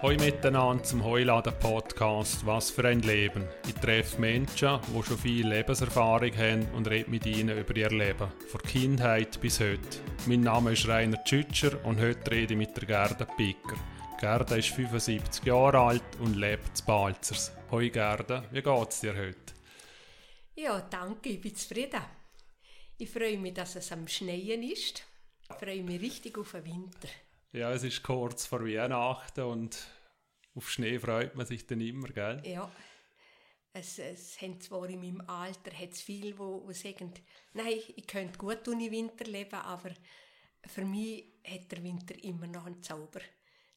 Hallo miteinander zum Heuladen Podcast «Was für ein Leben». Ich treffe Menschen, die schon viel Lebenserfahrung haben und rede mit ihnen über ihr Leben, von Kindheit bis heute. Mein Name ist Rainer Tschütscher und heute rede ich mit der Gerda Picker. Gerda ist 75 Jahre alt und lebt in Balzers. Hoi Gerda, wie geht's dir heute? Ja, danke, ich bin zufrieden. Ich freue mich, dass es am Schneien ist. Ich freue mich richtig auf den Winter. Ja, es ist kurz vor Weihnachten und auf Schnee freut man sich dann immer, gell? Ja, es, es haben zwar in meinem Alter hat's viel, wo, wo sagen, nein, ich könnte gut ohne Winter leben, aber für mich hat der Winter immer noch einen Zauber.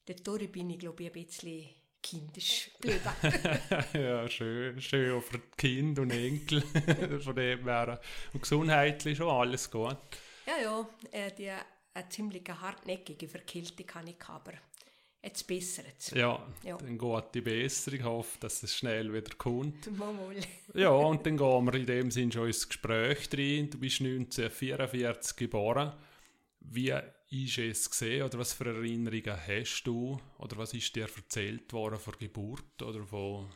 Dadurch bin ich, glaube ich, ein bisschen kindisch geblieben. ja, schön, schön auch für die Kinder und Enkel. Von dem her. Und gesundheitlich schon alles gut. ja, ja, äh, die eine ziemlich hartnäckige Verkältung habe ich aber jetzt bessert es. Ja, Ja. dann geht die Besserung. Ich hoffe, dass es schnell wieder kommt. Ja, und dann gehen wir in dem Sinn schon ins Gespräch rein. Du bist 1944 geboren. Wie ist es gesehen oder was für Erinnerungen hast du oder was ist dir erzählt worden von der Geburt oder von,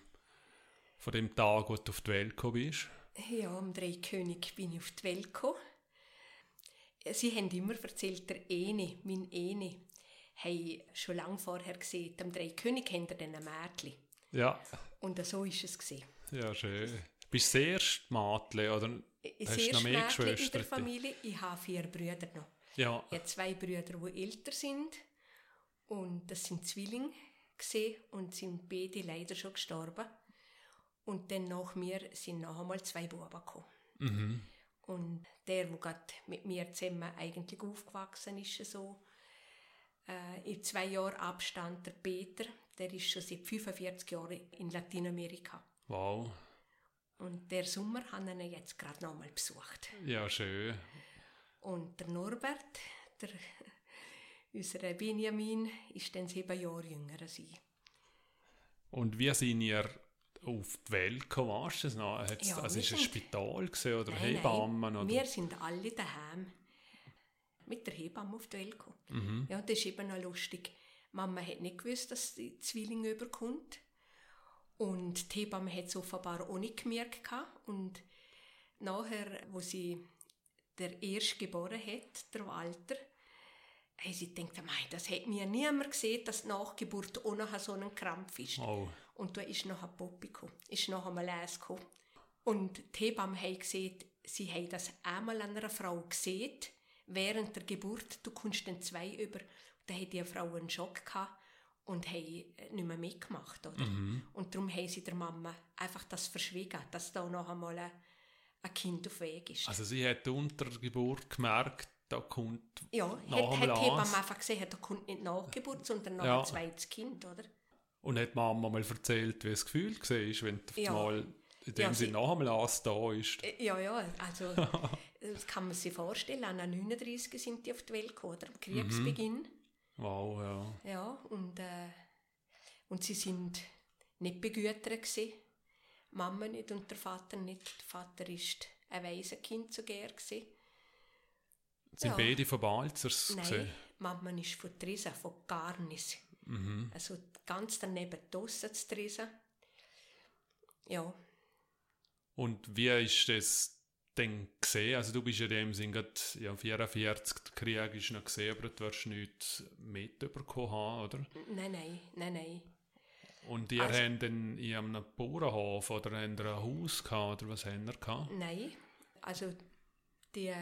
von dem Tag, wo du auf die Welt gekommen bist? Ja, am Dreikönig bin ich auf die Welt gekommen. Sie haben immer erzählt, der Ene, mein Ene, haben schon lange vorher gesehen, am Dreikönig haben er dann ein Mädchen. Ja, Und so ist es gesehen. ja schön. Bist du das erste Mädchen oder Das hast du noch mehr Mädchen in Geschwister? der Familie, ich habe vier Brüder noch. Ja, Ich habe zwei Brüder, die älter sind. Und das sind Zwillinge gesehen und sind beide leider schon gestorben. Und dann nach mir sind noch einmal zwei Buben gekommen. mhm. Und der, der gerade mit mir zusammen eigentlich aufgewachsen ist, so, äh, in zwei Jahren Abstand, der Peter, der ist schon seit 45 Jahren in Lateinamerika. wow. Und der Sommer haben wir ihn jetzt gerade noch mal besucht. Ja, schön. Und der Norbert, der, unser Benjamin, ist dann sieben Jahre jünger als ich. Und wie sind ihr auf die Welt gekommen? Weißt du noch? Hat's, Ja, also ist es ein sind- Spital gewesen, oder Nein, Hebammen? nein, oder? Wir sind alle daheim mit der Hebamme auf die Welt gekommen. Mhm. Ja, das ist eben noch lustig. Mama hat nicht gewusst, dass die Zwillinge überkommt. Und die Hebamme hat es offenbar auch nicht gemerkt. gehabt. Und nachher, wo sie der erste geboren hat, der Walter, haben sie gedacht, «Mei, das hat mir niemand gesehen, dass die Nachgeburt auch noch so ein Krampf ist. Oh, Und da ist noch ein Poppy gekommen, ist noch einmal eins gekommen. Und die Hebamme haben gesehen, sie haben das einmal an einer Frau gesehen, während der Geburt, du kommst dann zwei über. Da hat die Frau einen Schock gehabt und haben nicht mehr mitgemacht, oder? Und darum haben sie der Mama einfach das verschwiegen, dass da noch einmal ein, ein Kind auf Weg ist. also sie hat unter der Geburt gemerkt, da kommt ja, hat, hat die Hebamme einfach gesehen, da kommt nicht Nachgeburt, sondern noch Ja. ein zweites Kind, oder? Und hat Mama mal erzählt, wie das Gefühl war, wenn auf Ja. einmal in dem Ja, Sinne sie- noch einmal eins da ist. Äh, Ja, ja, also das kann man sich vorstellen. An 39 sind die auf die Welt gekommen, oder? Am Kriegsbeginn. Wow, ja. Ja, und, äh, und sie sind nicht begütert gewesen. Mama nicht und der Vater nicht. Der Vater ist ein Waisenkind zu gern gewesen. Sind Ja. beide von Balzers Nein, gesehen? Mama ist von Trisa, von Garnis. Also ganz daneben draussen zu Trisa. Ja, Und wie ist das denn gesehen? Also du bist in dem Sinn gerade, ja, 44, der Krieg ist noch gesehen, aber du wirst nichts mitbekommen haben, oder? nein, nein, nein, nein. Und ihr Also- habt dann in einem Bauernhof oder habt ihr ein Haus gehabt, oder was habt ihr gehabt? Nein, also die,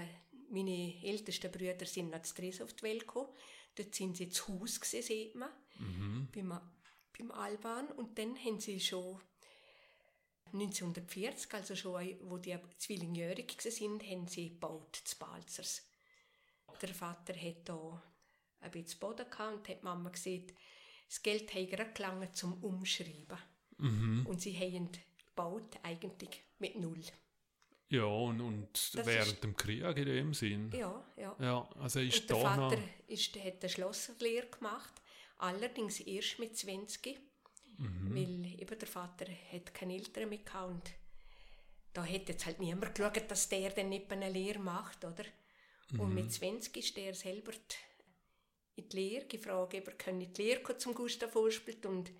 meine ältesten Brüder sind nach Dres auf die Welt gekommen. Dort sind sie zu Haus gesehen, sieht man, beim, beim Alban. Und dann haben sie schon 1940, also schon, wo die zwillingjährig sind, haben sie gebaut, zu Balzers. Der Vater hat da ein bisschen Boden gehabt und hat die Mama gesagt, das Geld hat gerade gelangen zum Umschreiben. Und sie haben gebaut eigentlich mit Null. Ja, und, und Das während ist- dem Krieg in dem Sinn. Ja, ja. Ja, also ist Und der da noch... Vater ist, hat eine Schlosserlehre gemacht, allerdings erst mit 20, Mhm. weil eben der Vater hat keine Eltern mehr gehabt und da hat jetzt halt niemand geschaut, dass der dann nicht eine Lehre macht, oder? Und Mhm. mit 20 ist der selber in die Lehre, gefragt, ob er in die Lehre zum Gustav Ospelt und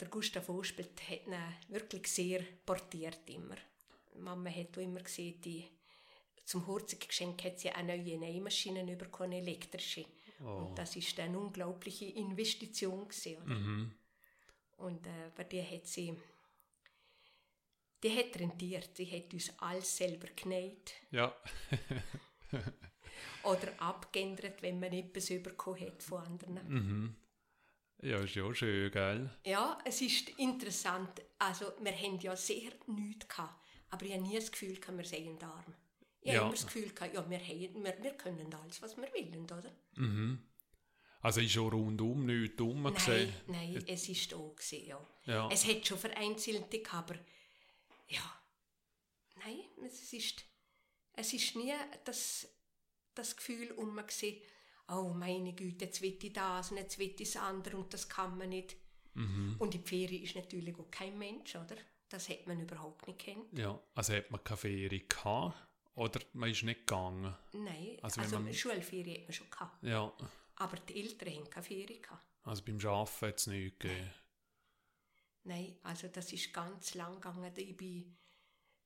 der Gustav Ospelt hat ihn wirklich sehr portiert immer. Mama hat auch immer gesehen, die zum Hochzeit geschenkt hat sie eine neue Nähmaschine bekommen, elektrische. Oh. Und das ist eine unglaubliche Investition gewesen? Mhm. Und äh, bei der hat sie, die hat rentiert. Sie hat uns alles selber genäht. Ja. oder abgeändert, wenn man etwas bekommen hat von anderen. Mhm. Ja, ist ja schön, gell? Ja, es ist interessant. Also, wir haben ja sehr nichts gehabt, aber ich habe nie das Gefühl, wir seien arm. Ich ja. habe immer das Gefühl, ja, wir, haben, wir, wir können alles, was wir wollen, oder? Mhm. Also ist schon rundum nichts dumm nein, gesehen? Nein, es ist da gewesen, ja. ja. Es hat schon vereinzelte gehabt, aber ja, nein, es ist, es ist nie das, das Gefühl um gesehen, oh meine Güte, jetzt will ich das und jetzt will ich das andere und das kann man nicht. Mhm. Und in die Ferien ist natürlich auch kein Mensch, oder? Das hat man überhaupt nicht kennt. Ja, also hat man keine Ferien gehabt oder man ist nicht gegangen? Nein, also, also man, Schulferien hat man schon gehabt. Ja. Aber die Eltern haben keine Ferien gehabt. Also beim Arbeiten hat es nichts gegeben? Nein, also das ist ganz lang gegangen. Ich bin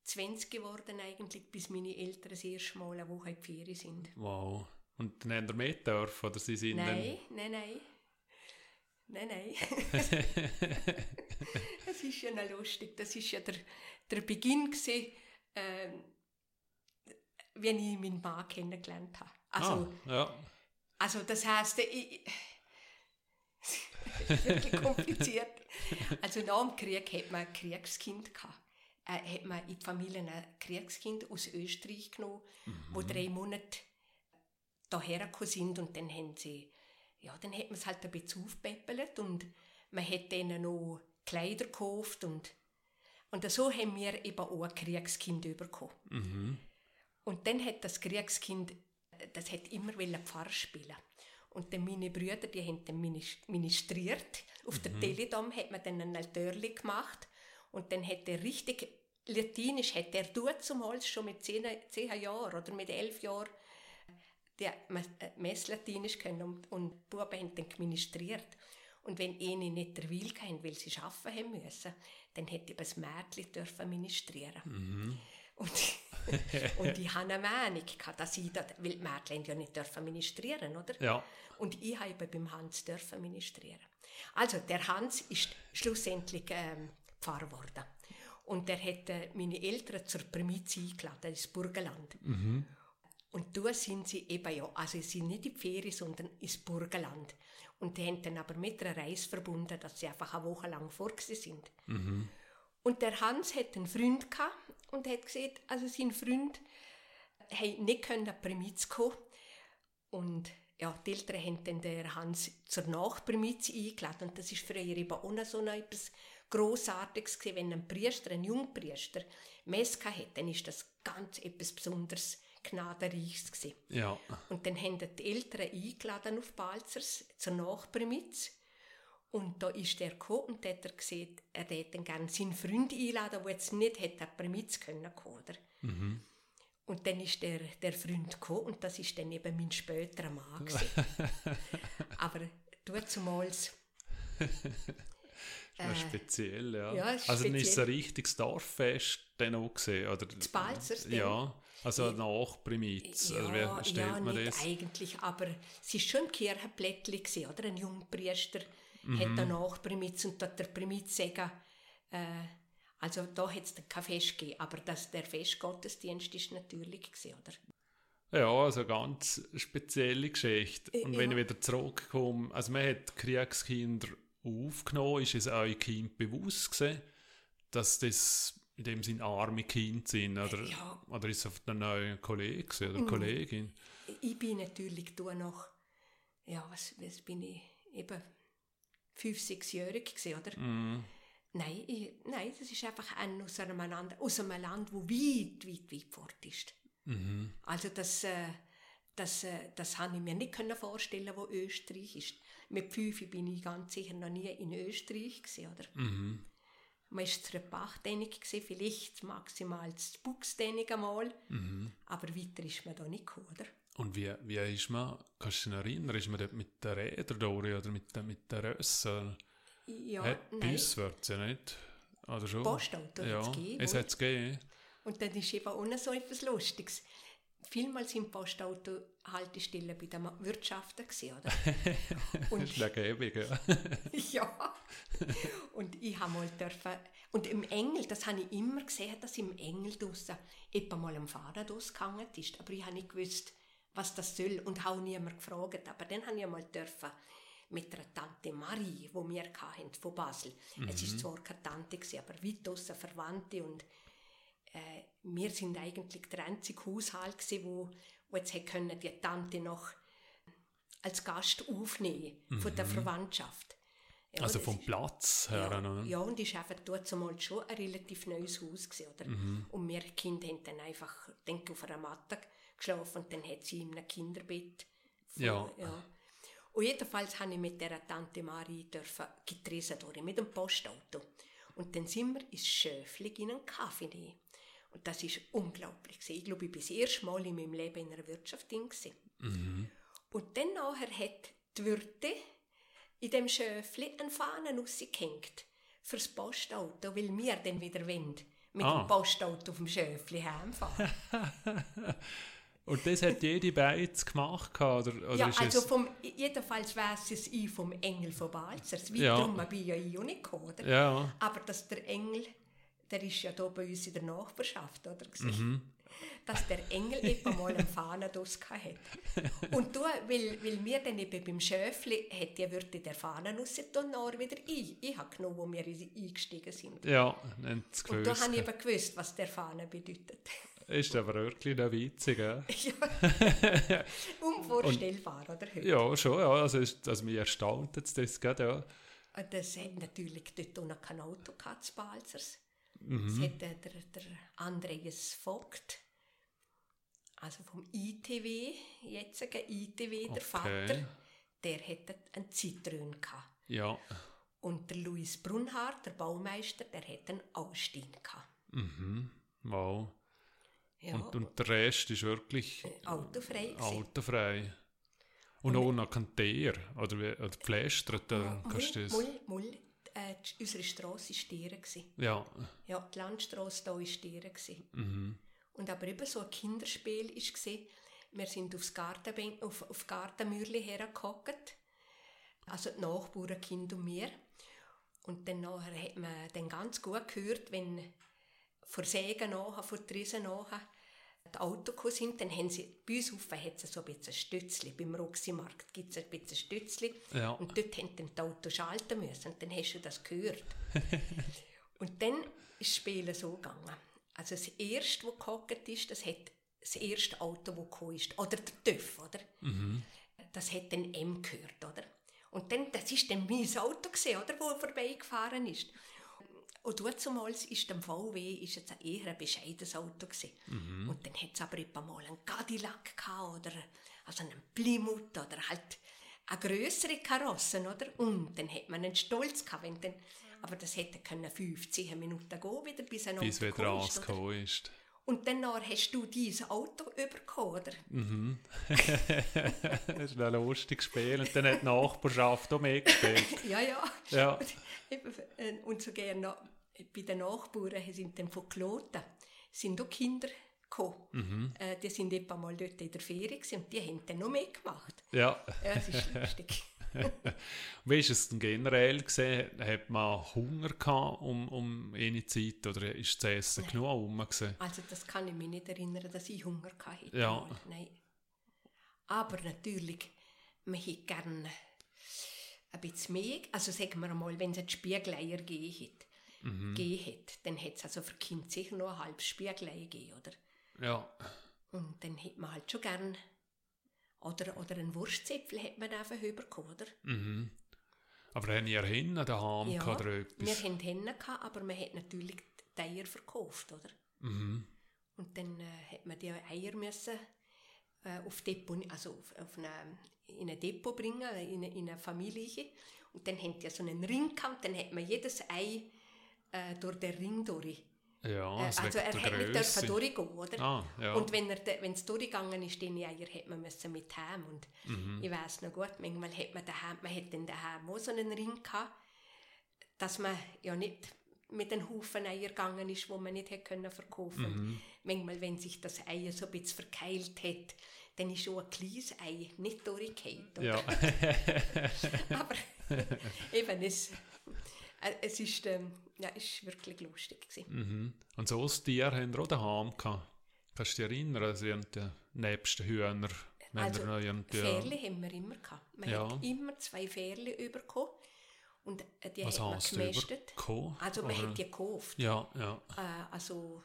20 geworden eigentlich, bis meine Eltern das erste Mal eine Woche in die Ferien sind. Wow. Und dann haben ihr mehr dürfen, oder sie sind Nein, dann... nein, nein. Nein, nein. Es ist ja noch lustig. Das war ja der, der Beginn, gewesen, äh, wie ich meinen Mann kennengelernt habe. Also, ah, ja. also das heisst, ich, das ist wirklich kompliziert. Also nach dem Krieg hat man ein Kriegskind gehabt. Äh, hat man in die Familie ein Kriegskind aus Österreich genommen, mhm. wo drei Monate daher gekommen sind und dann haben sie, ja, dann hat man es halt ein bisschen aufpäppelt und man hat denen noch Kleider gekauft und, und so haben wir eben auch ein Kriegskind bekommen. Mhm. Und dann hat das Kriegskind, das hat immer Pfarrer spielen und dann meine Brüder, die haben dann ministriert. Auf mhm. der Teledom hat man dann ein Altörli gemacht und dann hat er richtig Latinisch, hat er dort zum Hals schon mit zehn, zehn Jahren oder mit elf Jahren der äh, Messlatinisch können und, und die Buben haben dann ministriert. Und wenn eine nicht der Will kann, weil sie arbeiten haben müssen, dann hätte das Mädchen dürfen ministrieren. Mhm. Und, und ich habe eine Meinung gehabt, dass ich das, weil die Mädchen ja nicht dürfen ministrieren, oder? Ja. Und ich habe beim Hans dürfen ministrieren. Also, der Hans ist schlussendlich ähm, Pfarrer geworden. Und er hat äh, meine Eltern zur Primiz eingeladen, ins Burgenland. Mhm. Und da sind sie eben ja, also sie sind nicht in die Ferien, sondern ins Burgenland. Und die haben dann aber mit einer Reise verbunden, dass sie einfach eine Woche lang vor sind. Mhm. Und der Hans hat einen Freund gehabt und hat gesagt, also sein Freund hat nicht können Primiz kommen. Und ja, die Eltern haben dann den Hans zur Nachprimiz eingeladen. Und das ist für ihn eben auch noch so etwas Grossartiges gewesen. Wenn ein Priester, ein Jungpriester, Meska hat, dann ist das ganz etwas Besonderes gnadenreichs gewesen. Ja. Und dann haben die Eltern eingeladen auf Balzers zur Nachprimiz. Und da ist er gekommen und hat er gesehen, er hätte gerne seinen Freund einladen, der jetzt nicht hätte Primiz können oder? Mhm. Und dann ist der, der Freund gekommen und das ist dann eben mein späterer Mann Aber du zumals... Äh, speziell, ja. ja also speziell. ist es ein richtiges Dorffest dann auch gesehen? Oder? Das Balzers Ja, also nach Primitz. Ja, also, stellt ja, man nicht das? eigentlich, aber es war schon ein Kirchenblättchen, oder? Ein Jungpriester mhm. hat danach Primitz und dort der Primitz sagen, äh, also da hat es kein Fest gegeben, aber das, der Festgottesdienst ist natürlich gewesen, oder? Ja, also ganz spezielle Geschichte. Und wenn ja. ich wieder zurückkomme, also man hat Kriegskinder aufgenommen, ist es euch Kind bewusst gewesen, dass das in dem Sinne arme Kinder sind? Oder, ja. oder ist es auf einen neuen Kollege oder mhm. Kollegin? Ich bin natürlich da noch, ja, was, was bin ich, eben fünf, sechsjährig gewesen, oder? Mm. Nein, ich, nein, das ist einfach ein aus einem, aus einem Land, wo weit, weit, weit fort ist. Mhm. Also das, äh, das, äh, das habe ich mir nicht vorstellen wo Österreich ist. Mit fünf bin ich ganz sicher noch nie in Österreich gewesen, oder? Mhm. Man war zur Bachtänig, vielleicht maximal zu Buchstänig einmal, mhm. aber weiter ist man da nicht gekommen, oder? Und wie, wie ist man, kannst du dich erinnern, ist man dort mit den Rädern durch oder mit, den- mit den Rössen? Ja, Hey, nein. uns wird es ja nicht. Oder schon? Postauto ja, hat's gegeben, es hat es gegeben. Und dann ist eben auch noch so etwas Lustiges. Vielmals sind Postauto-Haltestellen bei den Wirtschaften gewesen, oder? Das Und ist ja gäbig, ja. ja. Und ich habe mal dürfen, und im Engel, das habe ich immer gesehen, dass im Engel draussen etwa mal ein Fahrrad ausgegangen ist. Aber ich habe nicht gewusst, was das soll und habe niemand gefragt. Aber dann habe ich mal dürfen mit einer Tante Marie, wo wir hatten, von Basel. Es ist zwar keine Tante, gewesen, aber weit draussen Verwandte und äh, wir sind eigentlich der einzige Haushalt gewesen, wo, wo jetzt können die Tante noch als Gast aufnehmen von der Verwandtschaft. Ja, Also vom ist- Platz her. ja, oder? ja, und ist einfach dort zumal schon ein relativ neues Haus gewesen, oder? Mhm. Und wir Kinder haben dann einfach, denke auf einer Matte geschlafen und dann hat sie in einem Kinderbett. voll- Ja. ja. Und jedenfalls habe ich mit der Tante Marie dürfen getresen durch, mit dem Postauto. Und dann sind wir ins Schöfli in einen Kaffee nehmen. Und das ist unglaublich. Ich glaube, ich bin das erste Mal in meinem Leben in einer Wirtschaft. Mhm. Und dann nachher hat die Wirte in dem Schöfli eine Fahne rausgehängt fürs Postauto, weil wir dann wieder wollen, mit Ah. dem Postauto auf dem Schöfli heimfahren. Und das hat jede Beiz gemacht, oder, oder ja, also es... vom, jedenfalls weiss es ich vom Engel von Balzers. Ja. Weiterum bin ja ich auch nicht gekommen, oder? Ja, Aber dass der Engel, der ist ja da bei uns in der Nachbarschaft, oder? Mhm. Dass der Engel etwa mal einen Fahnen draus hat. Und du, weil, weil wir dann eben beim Schöfli, hat die Würde der Fahnen raus und wieder ich. Ich habe genommen, wo wir eingestiegen sind. ja, haben es Und da habe ich eben gewusst, was der Fahne bedeutet. Ist aber wirklich noch witzig, ja? Unvorstellbar, oder? Heute. Ja, schon, ja. Also, ist, also mich erstaunt jetzt das gerade, ja. Und das hat natürlich dort noch kein Auto gehabt, zu Balzers. Mhm. Das hat der, der Andreas Vogt, also vom ITW, jetzigen ITW, der Okay. Vater, der hatte einen Citroën gehabt. Ja, Und der Luis Brunhardt, der Baumeister, der hatte einen Ausstein gehabt. mhm. Wow. Ja, Und, und der Rest ist wirklich autofrei gewesen. autofrei. Und auch noch kein Teer, oder, oder gepflastert, oder Mull, kannst du das... Mull, Mull, äh, unsere Strasse war gewesen. Ja, Ja, die Landstrasse hier war gewesen. mhm. Und aber eben so ein Kinderspiel war, wir sind aufs Gartenbänk, auf, auf Gartenmürli hergehockt, also die Nachbarn, Kind und mir. Und dann nachher hat man dann ganz gut gehört, wenn vor Sägen nachher, vor Trisen nachher, die gekommen sind, dann haben sie, bei uns auf hat es so ein bisschen Stützli, beim Roxy-Markt gibt es ein bisschen Stützli. Ja. Und dort haben dann die Autos schalten müssen und dann hast du das gehört. und dann ist das Spielen so gegangen. Also das erste, das gehockt ist, das hat das erste Auto, das gekommen ist, oder der TÜV, oder? Das hat den M gehört, oder? Und dann, das ist dann mein Auto gewesen, oder, wo vorbeigefahren ist. Und damals ist dem VW ist jetzt ein eher ein bescheidenes Auto gewesen. Und dann hat es aber etwa mal einen Cadillac gehabt, oder also einen Plymouth oder halt eine größere Karosse, oder? Und dann hat man einen Stolz gehabt, wenn dann, aber das hätte können 15 Minuten gehen, wieder bis ein bis Auto wieder gekommen ist. Und dann hast du dieses Auto bekommen, oder? Das ist ein lustiges Spiel. Und dann hat die Nachbarschaft auch mitgespielt. Ja, ja. Ja. Und, so gerne noch, bei den Nachbarn sind dann von Kloten sind auch Kinder gekommen. Äh, die sind etwa mal dort in der gewesen und die haben dann noch mitgemacht. Ja. Ja, das ist lustig. Wie ist es denn generell gesehen? Hat man Hunger gehabt um, um eine Zeit oder ist das Essen genug herum? Also das kann ich mich nicht erinnern, dass ich Hunger hatte. Ja. Mal. Nein. Aber natürlich, man hätte gerne ein bisschen mehr, also sagen wir mal, wenn es einen Spiegeleier gegeben hat, Mhm. gegeben hat, dann hätte es also für Kind sicher noch ein halbes Spiegelei gegeben, oder? Ja. Und dann hätte man halt schon gern oder, oder einen Wurstzäpfel hätte man einfach überkommen, oder? Mhm. Aber haben ihr hin daheim Ja, oder wir etwas? hatten Hennen, aber man hat natürlich die Eier verkauft, oder? Mhm. Und dann äh, hat man die Eier müssen, äh, auf Depot, also auf, auf eine, in ein Depot bringen, in eine, in eine Familie. Und dann haben die so einen Ring gehabt, dann hat man jedes Ei äh, durch den Ring durch Ja, Äh, also er hat nicht dürfen durchgehen, oder? Ah, ja. Und wenn er es durchgegangen ist, die Eier, hätte man müssen mit heim und Mhm. ich weiß noch gut, manchmal hat man daheim, man dann daheim auch so einen Ring gehabt, dass man ja nicht mit einem Haufen Eier gegangen ist, wo man nicht hätte können verkaufen. Mhm. Manchmal, wenn sich das Ei so ein bisschen verkeilt hat, dann ist schon ein kleines Ei nicht durchgefallen. ja. Aber eben, es, es ist, ähm, ja, ist wirklich lustig gewesen. mhm. Und so ein Tier haben wir auch daheim gehabt. Kannst du dich erinnern, also die nebsten Hühner, Also, irgendwie... Fährli haben wir immer gehabt. Man Ja. hat immer zwei Fährli bekommen und äh, die Was hat man gemästet. Also man Oder- hat die gekauft. Ja, ja. Äh, also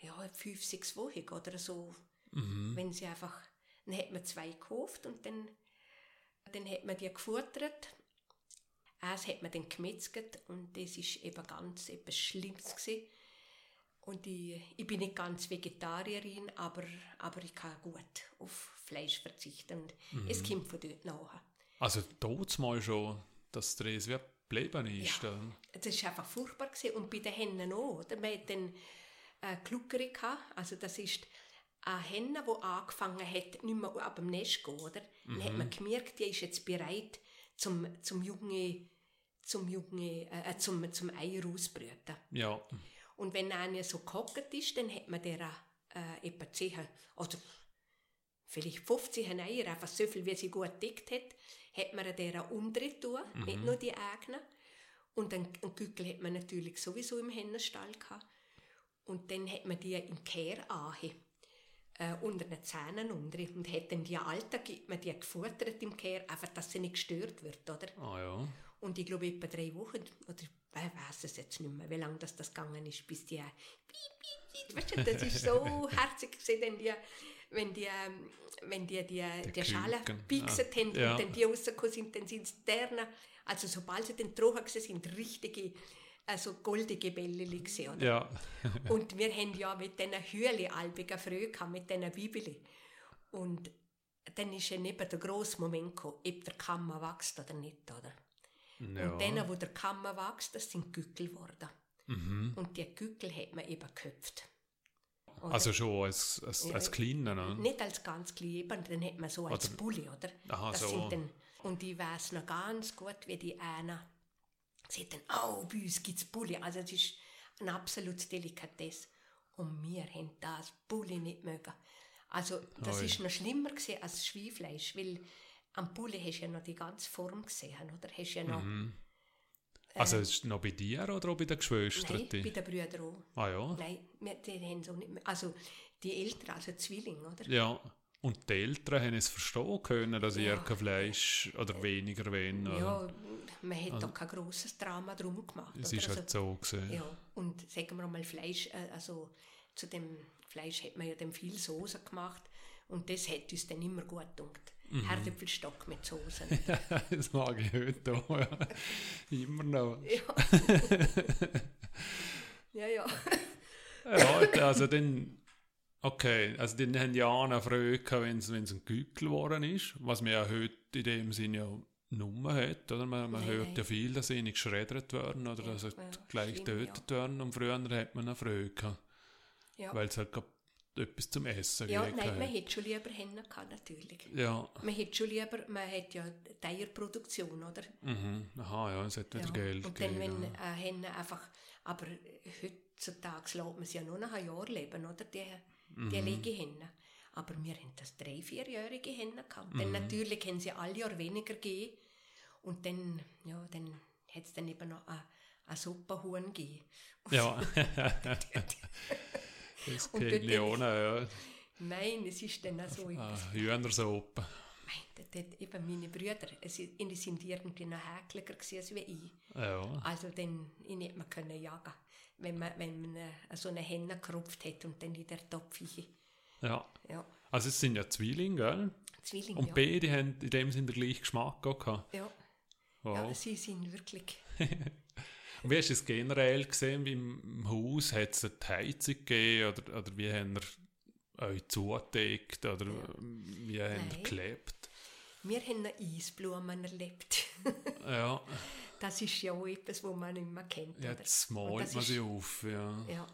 ja, fünf, sechs Wochen oder so. Mhm. Wenn sie einfach, dann hat man zwei gekauft und dann, dann hat man die gefuttert. Eins hat man dann gemetzget und das ist eben ganz etwas Schlimmes gewesen. Und ich, ich bin nicht ganz Vegetarierin, aber, aber ich kann gut auf Fleisch verzichten. Und es kommt von dort nachher. Also dort mal schon, dass der es wie geblieben ist. Ja. dann. Das war einfach furchtbar. Gewesen. Und bei den Hennen auch. Oder? Man hat dann äh, Gluckere. Also das ist eine Henne, die angefangen hat, nicht mehr ab dem Nest zu gehen. Oder? Dann hat man gemerkt, die ist jetzt bereit zum, zum Junge, zum, Junge, äh, zum, zum Eier ausbrüten. Ja, Und wenn einer so gehockt ist, dann hat man der äh, etwa 10 oder vielleicht 15 Eier, einfach so viel, wie sie gut gedeckt hat, hat man der untere tun, nicht nur die eigenen. Und einen, einen Gückel hat man natürlich sowieso im Hennenstall gehabt. Und dann hat man die im Kehr anhe, äh, unter den Zähnen unter. Und hat dann die Alten, man die gefuttert im Kehr, einfach, dass sie nicht gestört wird, oder? ah ja. Und ich glaube, etwa drei Wochen, oder ich weiß es jetzt nicht mehr, wie lange das, das gegangen ist, bis die. piep, Weißt du, das ist so herzig gewesen, wenn die, wenn die, ähm, wenn die, die, die Schale Küken. gepixet Ah, haben ja. und dann die rausgekommen sind, dann sind sie derne, also sobald sie dann trocken sind, richtige, also goldige Bälle oder? Ja, Und wir haben ja mit diesen Hühli albigen Früh mit diesen Bibeli. Und dann ist ja eben der grosse Moment gekommen, ob der Kammer wächst oder nicht, oder? ja. Und denen, wo der Kammer wächst, das sind Gückel geworden. Mhm. Und die Gückel hat man eben geköpft. Oder? Also schon als, als, Ja, als Kleiner, ne? Nicht als ganz klein, eben, dann hat man so als Oder- Bulli, oder? Aha, das so. sind dann, und ich weiß noch ganz gut, wie die eine sagt dann, oh, bei uns gibt es Bulli. Also es ist eine absolute Delikatesse. Und wir haben das Bulli nicht mögen. Also das Ui. ist noch schlimmer gewesen als Schweinfleisch, weil am Bulli hast du ja noch die ganze Form gesehen, oder? Hast ja noch, Also ist es noch bei dir oder auch bei den Geschwistern? nein, bei den Brüdern auch. Ah ja. Nein, wir, die haben so nicht mehr. Also die Eltern, also Zwillinge, oder? Ja. Und die Eltern haben es verstehen können, dass Ja. ihr kein Fleisch oder weniger wollen. Ja, man hat da kein grosses Drama drum gemacht. Es ist Also, halt so gesehen. Ja, und sagen wir mal Fleisch, äh, also zu dem Fleisch hat man ja dann viel Soße gemacht und das hat uns dann immer gut gedacht. Mhm. Herdäpfelstock mit Soße. das mag ich heute auch. Ja. Immer noch. ja, ja. Ja, also dann. Okay, also dann haben die Jahre früh gehabt, wenn es ein Gückel geworden ist, was man ja heute in dem Sinn ja Nummer hat, oder? Man, man Nein, hört nein. ja viel, dass sie nicht geschreddert werden oder Ja, dass sie ja, gleich getötet werden und früher hat man früh gehabt, Ja, weil es halt etwas zum Essen ja nein, man hat. hätte schon lieber Hennen gehabt, natürlich. Ja, Man hätte schon lieber, man hat ja die Eierproduktion, oder? mhm. aha, ja, es hat wieder Ja. Geld Und dann, wenn gegeben. eine Henne einfach, aber heutzutage lässt man sie ja nur noch ein Jahr leben, oder? Die, Mhm. die Legehennen. Aber wir haben das drei-, vierjährige Hennen gehabt. Mhm. Dann natürlich haben sie alle Jahr weniger gegeben. Und dann, ja, dann hat es dann eben noch ein, ein Suppenhuhn gegeben. Ja. das Und dort- Leone, ja. Nein, es ist dann auch so Ah, etwas. Hühnersuppe. Nein, dort hat eben meine Brüder, es sind die sind irgendwie noch häkliger als wie ich. Ja. Also dann, ich nicht mehr können jagen, wenn man, wenn man so eine Henne gerupft hat und dann in der Topf hinein. ja. Ja, Also es sind ja Zwillinge, gell? Zwillinge, Und ja. beide haben in dem Sinn den gleichen Geschmack auch gehabt. ja. Wow. ja, sie sind wirklich, Und wie hast du es generell gesehen im im Haus? Hat es eine Heizung gegeben oder, oder wie haben ihr euch zugedeckt oder wie haben ihr Nein. Wir haben noch Eisblumen erlebt. Ja, Das ist ja auch etwas, was man nicht mehr kennt. oder? jetzt malt man sie auf. Ja. Ja,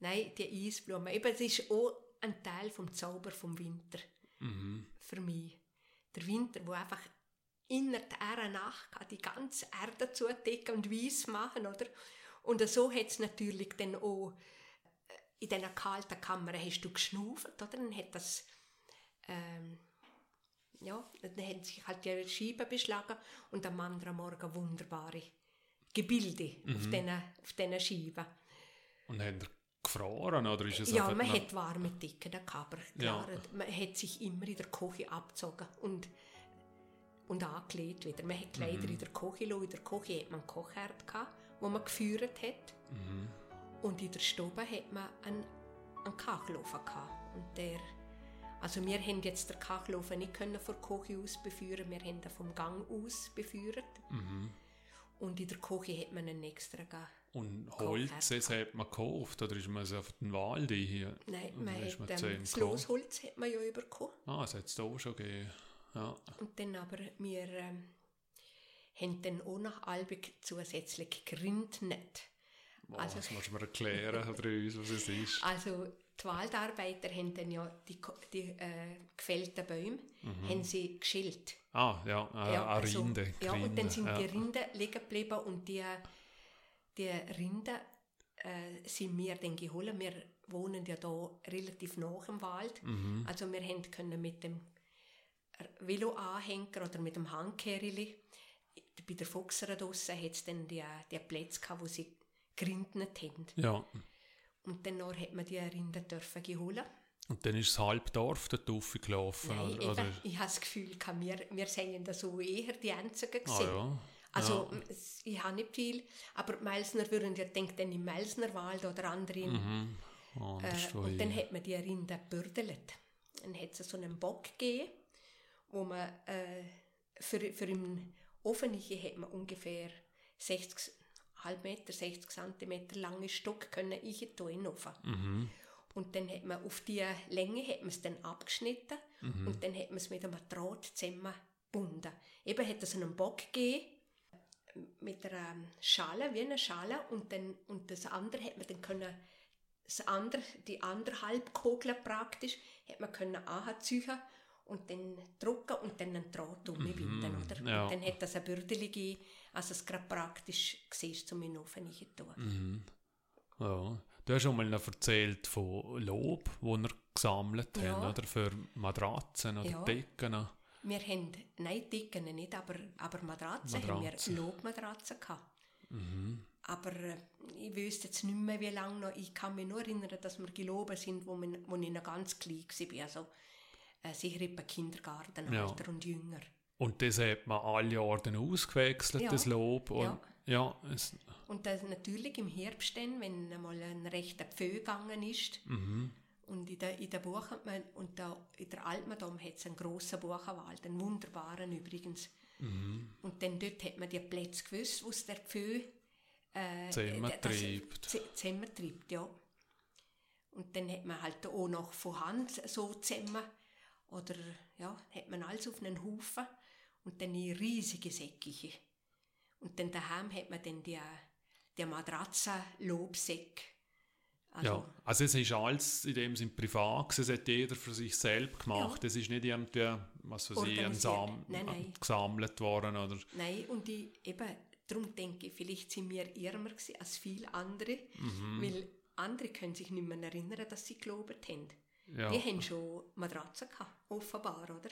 Nein, die Eisblume. Eben, das ist auch ein Teil vom Zauber vom Winter. Mhm. Für mich. Der Winter, wo einfach innerhalb einer Nacht die ganze Erde zudecken und weiß machen, oder? Und so hat es natürlich dann auch äh, in diesen kalten Kammern hast du geschnauft, oder? Dann hat das ähm, ja, dann haben sich halt die Scheiben beschlagen und am anderen Morgen wunderbare Gebilde Mhm. auf diesen auf diesen Scheiben. Und haben ihr gefroren, oder ist es Ja, man hat warme Decken, aber Ja. klar, man hat sich immer in der Küche abgezogen und, und angelegt wieder. Man hat Kleider Mhm. in der Küche gelassen. In der Küche hat man einen Kochherd, gehabt, wo man geführt hat. Mhm. Und in der Stube hat man einen, einen Kachelofen gehabt. Und der, also wir haben jetzt den Kachelofen nicht können von der Küche aus beführen, wir haben ihn vom Gang aus beführt. Mhm. Und in der Küche hat man einen extra gehabt. Und Holz, das hat man gekauft, oder ist man es auf den Wald hier? Nein, man ist hat, man ähm, das? Losholz hat man ja bekommen. Ah, das hat es da auch schon gegeben. Ja. Und dann aber wir ähm, haben dann auch noch Albig zusätzlich gerindnet. Wow, Also- das musst du mir erklären uns, was es ist. Also die Waldarbeiter haben dann ja die, die äh, gefällten Bäume haben sie geschält. Ah, ja, äh, ja, also- Rinde. Ja, und dann sind ja. die Rinden liegen geblieben und die, die Rinden äh, sind wir dann geholt. Wir wohnen ja da relativ nah im Wald. Mhm. Also wir haben können mit dem Velo-Anhänger oder mit dem Handkerrli bei der Fuchsere draussen hat es dann die, die Plätze gehabt, wo sie gerindnet haben. Ja, Und dann hat man die Rinden dürfen geholt. und dann ist das halbe Dorf dort raufgelaufen. Nein, oder, oder? eben, ich habe das Gefühl, wir, wir seien da so eher die Einzigen Ah, gewesen. ja. Also ja. ich habe nicht viel, aber die Melsner würden ja denken, dann im Melsnerwald oder andere. Mhm. Anders, Äh, und dann hat man die Rinder gebürdelt. Dann hat es so einen Bock gegeben, wo man äh, für, für im Ofen hat man ungefähr 60 halb Meter, 60 Zentimeter lange Stock können ich in den Ofen. Mhm. Und dann hat man auf die Länge hat man es dann abgeschnitten Mhm. und dann hat man es mit einem Draht zusammengebunden. Eben hat es einen Bock gegeben mit einer Schale, wie eine Schale und, dann, und das andere hat man dann können, das andere, die andere Halbkugel praktisch, hat man können anziehen und dann drucken und dann einen Draht umbinden, oder? Mhm. ja. Und dann hat das eine Bürdeli gegeben, also es gerade praktisch war, um in den Ofen reinzutun. Mhm. Ja. Du hast schon mal noch erzählt von Lob, das wir gesammelt Ja. haben, oder? Für Matratzen oder Ja. Decken. Wir haben, nein, Decken nicht, aber, aber Matratzen haben Matratzen. wir Lobmatratzen gehabt. Mhm. Aber äh, ich wüsste jetzt nicht mehr, wie lange noch. Ich kann mich nur erinnern, dass wir geloben sind, wo, wir, wo ich noch ganz klein war. Also äh, sicher etwa Kindergartenalter Ja. und jünger. Und das hat man alle Jahre ausgewechselt, Ja. das Lob. Und, Ja. ja. es, Und das natürlich im Herbst dann, wenn einmal ein rechter Pfeu gegangen ist. mhm. Und in der, in der Buchen, und da, in der Altmadam hat es einen grossen Buchenwald, einen wunderbaren übrigens. Mhm. Und dann dort hat man die Plätze gewusst, wo es der Pfeu äh, Zusammentreibt. das- z- Zusammentreibt, ja. Und dann hat man halt auch noch von Hand so zusammen, oder ja, hat man alles auf einen Haufen und dann riesige Säcke. Und dann daheim hat man dann die, die Matratzen-Lobsäcke. Also, ja, also es ist alles in dem Sinn privat, gewesen, es hat jeder für sich selbst gemacht. Es ist nicht irgendwie, was weiß ich. Sam Nein, nein. gesammelt worden. Oder, Nein, und ich, eben, darum denke ich, vielleicht sind wir ärmer gewesen als viele andere, Mhm. weil andere können sich nicht mehr erinnern, dass sie gelobt haben. ja. Die haben schon Matratzen gehabt, offenbar, oder?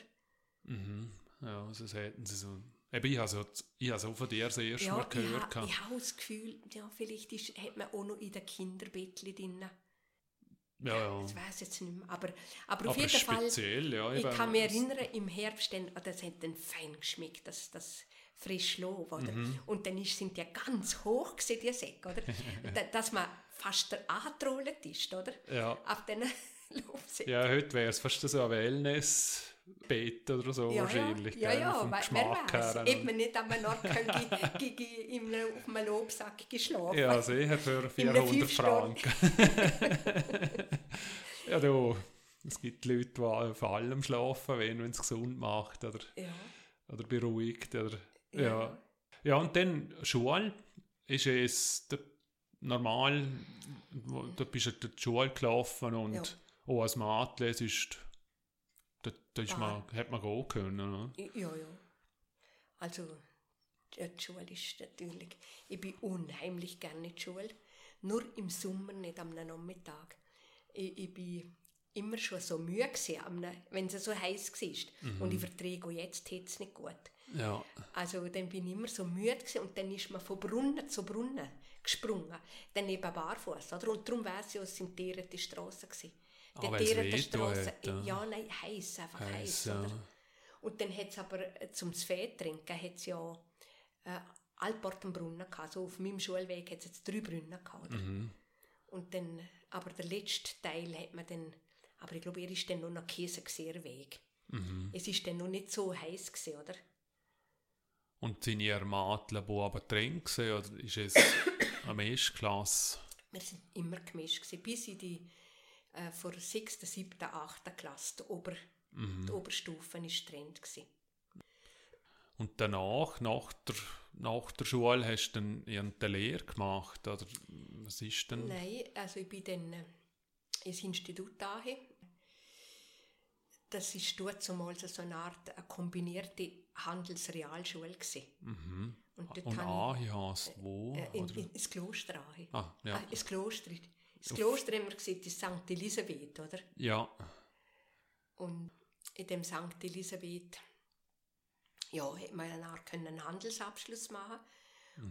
Mhm. Ja, also das hätten sie so. Eben, ich habe so, ich habe so von dir das erste Mal ich gehört. ha- gehabt. ich habe das Gefühl, ja, vielleicht ist, hat man auch noch in den Kinderbettchen drin. Ja, ja. Das weiß ich jetzt nicht mehr. Aber, aber, Aber auf jeden Fall, speziell, ja. ich kann mich es- erinnern, im Herbst, dann, oh, das hat dann fein geschmeckt, das, das frisch Lob, oder? Mhm. Und dann ist, sind die ganz hoch gewesen, die Säcke, oder? Da- Dass man fast der angetrollt ist, oder? Ja. Auf diesen Lobsäcken. ja, heute wäre es fast so ein Wellness-Bett oder so wahrscheinlich. Ja, gell, ja, vom Geschmack wer weiß. Eben nicht am Nordköln auf einem Lobsack geschlafen. Ja, sicher für In einem 400 Fünf-Sterne- Franken. ja, du, es gibt Leute, die vor allem schlafen, wenn es gesund macht oder, Ja. oder beruhigt. Oder, ja. Ja. ja. und dann Schule ist es normal, da bist du durch die Schule gelaufen und Ja. auch als Mädchen, es ist, da, da ist Ah. man, hat man gehen können. Oder? Ja, ja. Also, die Schule ist natürlich. Ich bin unheimlich gerne in die Schule. Nur im Sommer, nicht am Nachmittag. Ich, ich bin immer schon so müde gewesen, wenn es so heiß war. Und ich verträge jetzt es nicht gut. Ja, Also dann bin ich immer so müde gewesen und dann ist man von Brunnen zu Brunnen gesprungen. Dann eben barfuß, oder? Und darum wäre es ja, es sind die Straße gewesen. Die Ah, Tiere weh getan hat, ja. ja, nein, heiß, einfach heiß, ja. oder? Und dann hat es aber äh, zum Fee trinken hat es ja äh, Alportenbrunnen gehabt. So auf meinem Schulweg hat es jetzt drei Brunnen gehabt. Mhm. Und dann, aber der letzte Teil hat man dann, aber ich glaube, er ist dann noch nach Käse der Weg. Mhm. Es ist dann noch nicht so heiß gewesen, oder? Und sind ihr Mädchen, die aber drin gewesen, oder ist es eine Erstklasse? Wir sind immer gemischt gewesen, bis in die äh, vor 6., 7., 8. Klasse, die, Ober, Mhm. die Oberstufe ist Trend gewesen. Und danach, nach der, nach der Schule, hast du dann irgendeine Lehre gemacht? Oder was ist denn? Nein, also ich bin dann äh, ins Institut dahin. Das ist dort zumal so eine Art eine kombinierte Handelsrealschule. Mhm. Und dort Und Ahi heisst wo? äh, in, in, ins Kloster dahin. Ah, ja. Ah, ins Kloster. Das Kloster haben wir gesehen, das St. Elisabeth, oder? ja. Und in dem St. Elisabeth, ja, hätte man Art können einen Handelsabschluss machen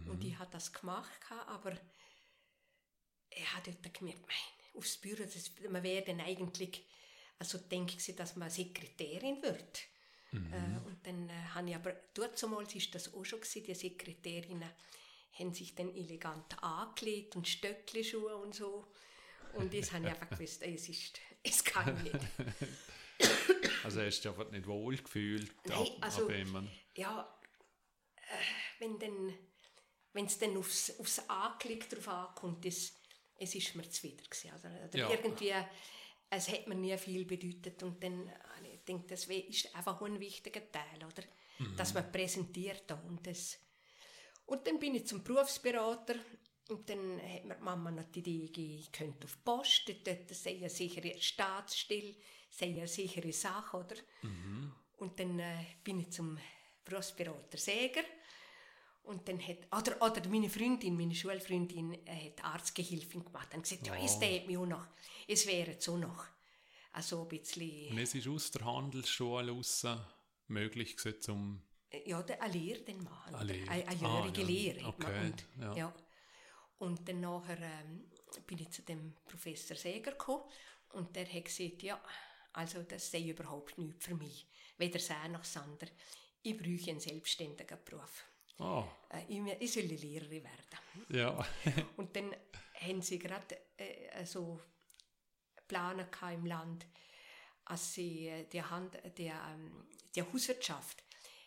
Und ich habe das gemacht, aber ich habe dort gemerkt, mein, aufs Büro, das, man wäre dann eigentlich, also denke ich, dass man Sekretärin wird. Äh, und dann äh, habe ich aber, dort zumal ist das auch schon gewesen, die Sekretärinnen haben sich dann elegant angelegt und Stöckelschuhe und so. Und das habe ich einfach gewusst, es ist, es kann ich nicht. Also hast du dich einfach nicht wohl gefühlt Nein, ab, also- ab ja, äh, wenn dann, wenn es dann aufs, aufs Anklick drauf ankommt, das, es ist mir zuwider gewesen. Also, oder Ja. irgendwie, es hat mir nie viel bedeutet und dann, habe ich denke, das ist einfach ein wichtiger Teil, oder? Dass man präsentiert und das. Und dann bin ich zum Berufsberater und dann hat mir die Mama noch die Idee ich könnte auf die Post, dort sei eine sichere Staatsstelle, sei eine sichere Sache, oder? Und dann äh, bin ich zum Berufsberater Säger. Und dann hat, oder, oder meine Freundin, meine Schulfreundin, äh, hat Arztgehilfin gemacht. Und gesagt, ja, es täte mich auch noch. Es wäre jetzt auch noch. Also ein bisschen, Und es ist aus der Handelsschule raus möglich gewesen, um ja, de- eine Lehre dann machen. Eine? Lehre. Eine, eine Ah, jährige ja. Lehre. Okay, Und, ja. ja. und dann nachher ähm, bin ich zu dem Professor Säger gekommen und der hat gesagt, ja, also das sei überhaupt nichts für mich. Weder Sein noch Sander. Ich brauche einen selbstständigen Beruf. Ah, Äh, ich, ich soll Lehrerin werden. ja. Und dann haben sie gerade äh, so Pläne gehabt im Land, als sie äh, die, Hand, die, ähm, die Hauswirtschaft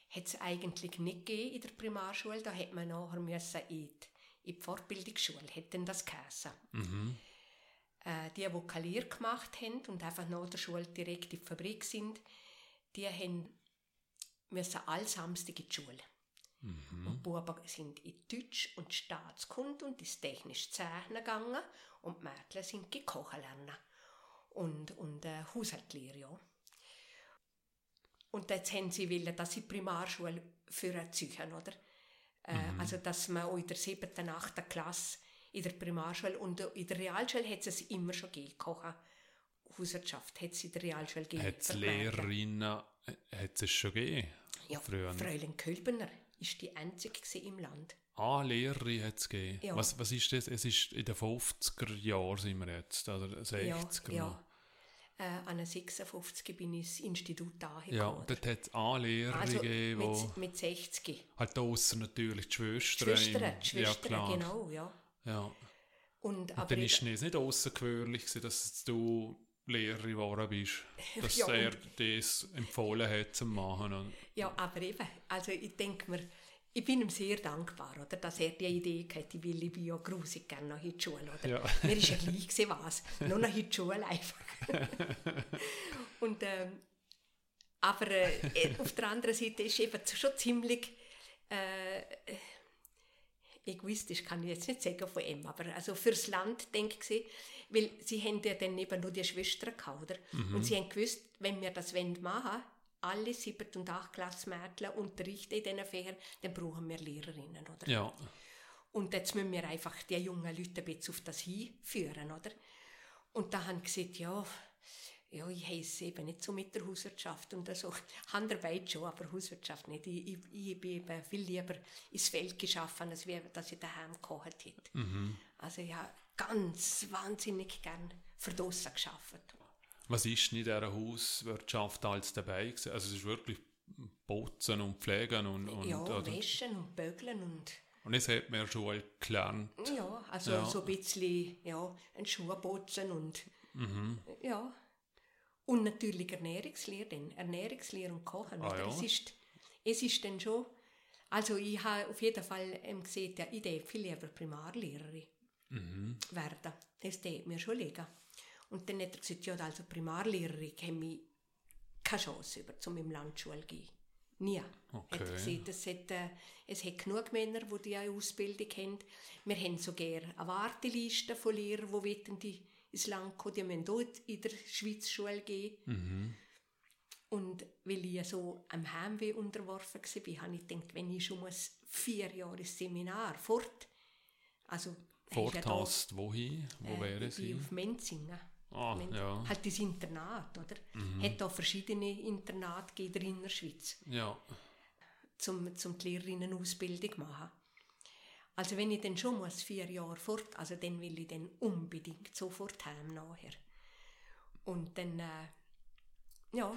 hat es eigentlich nicht gegeben in der Primarschule, da hätte man nachher müssen in die, in die Fortbildungsschule, hätte dann das geheißen. mhm. Äh, die, die Lehre gemacht haben und einfach nach der Schule direkt in die Fabrik sind, die haben müssen alle Samstag in die Schule. Mhm. Und die Buben sind in Deutsch und Staatskunde und ins technische Zeichnen gegangen und die Mädchen sind gekochen lernen. Und, und äh, Haushaltslehre, ja. Und jetzt haben sie wollen, dass sie Primarschule für ziehen, oder? Äh, Also, dass man in der 7., 8. Klasse in der Primarschule und in der Realschule hat es immer schon gegeben, Kochen, Hauswirtschaft hat es in der Realschule gegeben. Hat es. Lehrerinnen äh, hat es schon gegeben? Ja, früher? Fräulein Kölbener ist die einzige im Land. Ah, Lehrerin hat es gegeben. Ja. Was, was ist das? Es ist in den 50er Jahren sind wir jetzt, oder 60er Ja, ja. Äh, an den 56 bin ich ins Institut da Ja, und dort hat es auch Lehrerin also mit, mit 60. halt ausser natürlich die Schwestern. Die Schwestern, im- die Schwestern, ja, klar. genau, ja. Ja. Und, Und aber dann ist es nicht außergewöhnlich, dass du Lehrerin geworden bist. Dass Ja, er das empfohlen hat zu machen. Ja, aber eben, also ich denke mir, ich bin ihm sehr dankbar, oder, dass er die Idee hatte, ich will ich bin ja grusig gerne noch in die Schule, oder? Ja. Mir ist ja gleich was, nur noch in die Schule einfach. Und, ähm, aber äh, auf der anderen Seite ist eben schon ziemlich, äh, egoistisch kann ich jetzt nicht sagen von ihm, aber also fürs Land denke ich, weil sie haben ja dann eben nur die Schwestern gehabt, oder? Mhm. Und sie haben gewusst, wenn wir das wollen machen, alle siebten und acht Klassmädchen unterrichten in diesen Fächern, dann brauchen wir Lehrerinnen, oder? Ja. Und jetzt müssen wir einfach die jungen Leute ein bisschen auf das hinführen, oder? Und da haben sie gesagt, ja, ja, ich heiße eben nicht so mit der Hauswirtschaft und so. Handarbeit schon, aber Hauswirtschaft nicht. Ich, ich, ich bin eben viel lieber ins Feld geschaffen, als wie, dass ich daheim gekocht hätte. Also ich habe ganz wahnsinnig gern für draussen gearbeitet. Was ist in dieser Hauswirtschaft als dabei? Also es ist wirklich Putzen und Pflegen und, und, ja, oder, waschen und bügeln und und das hat man ja schon mal gelernt. ja, also Ja. so ein bisschen ja, ein Schuh putzen und Mhm. ja. Und natürlich Ernährungslehre, dann. Ernährungslehre und Kochen. Ah, ja. es, ist, es ist dann schon, also ich habe auf jeden Fall ähm, gesehen, ja, ich darf viel lieber Primarlehrerin Mhm. werden. Das tät mir schon liegen. Und dann hat er gesagt, ja, also Primarlehrerin habe ich keine Chance über, zum im Landschule zu gehen. Nie. Hat Okay. gesagt, es, hat, äh, es hat genug Männer, die diese Ausbildung haben. Wir haben sogar eine Warteliste von Lehrern, die wollen, die ins Land kommen. Die müssen dort in der Schweizschule gehen. Mhm. Und weil ich so am Heimweh unterworfen war, habe ich gedacht, wenn ich schon muss vier Jahre Seminar fort, also Fort ist ja da- wohin? Wo äh, wäre ich sie? auf Menzingen. Ah, ja. Mhm. Halt das Internat, oder? Hat da verschiedene Internate gegeben in der Innerschweiz, Ja. zum, zum die Lehrerinnenausbildung machen. Also wenn ich dann schon muss, vier Jahre fort, also dann will ich dann unbedingt sofort heim nachher. Und dann, äh, ja,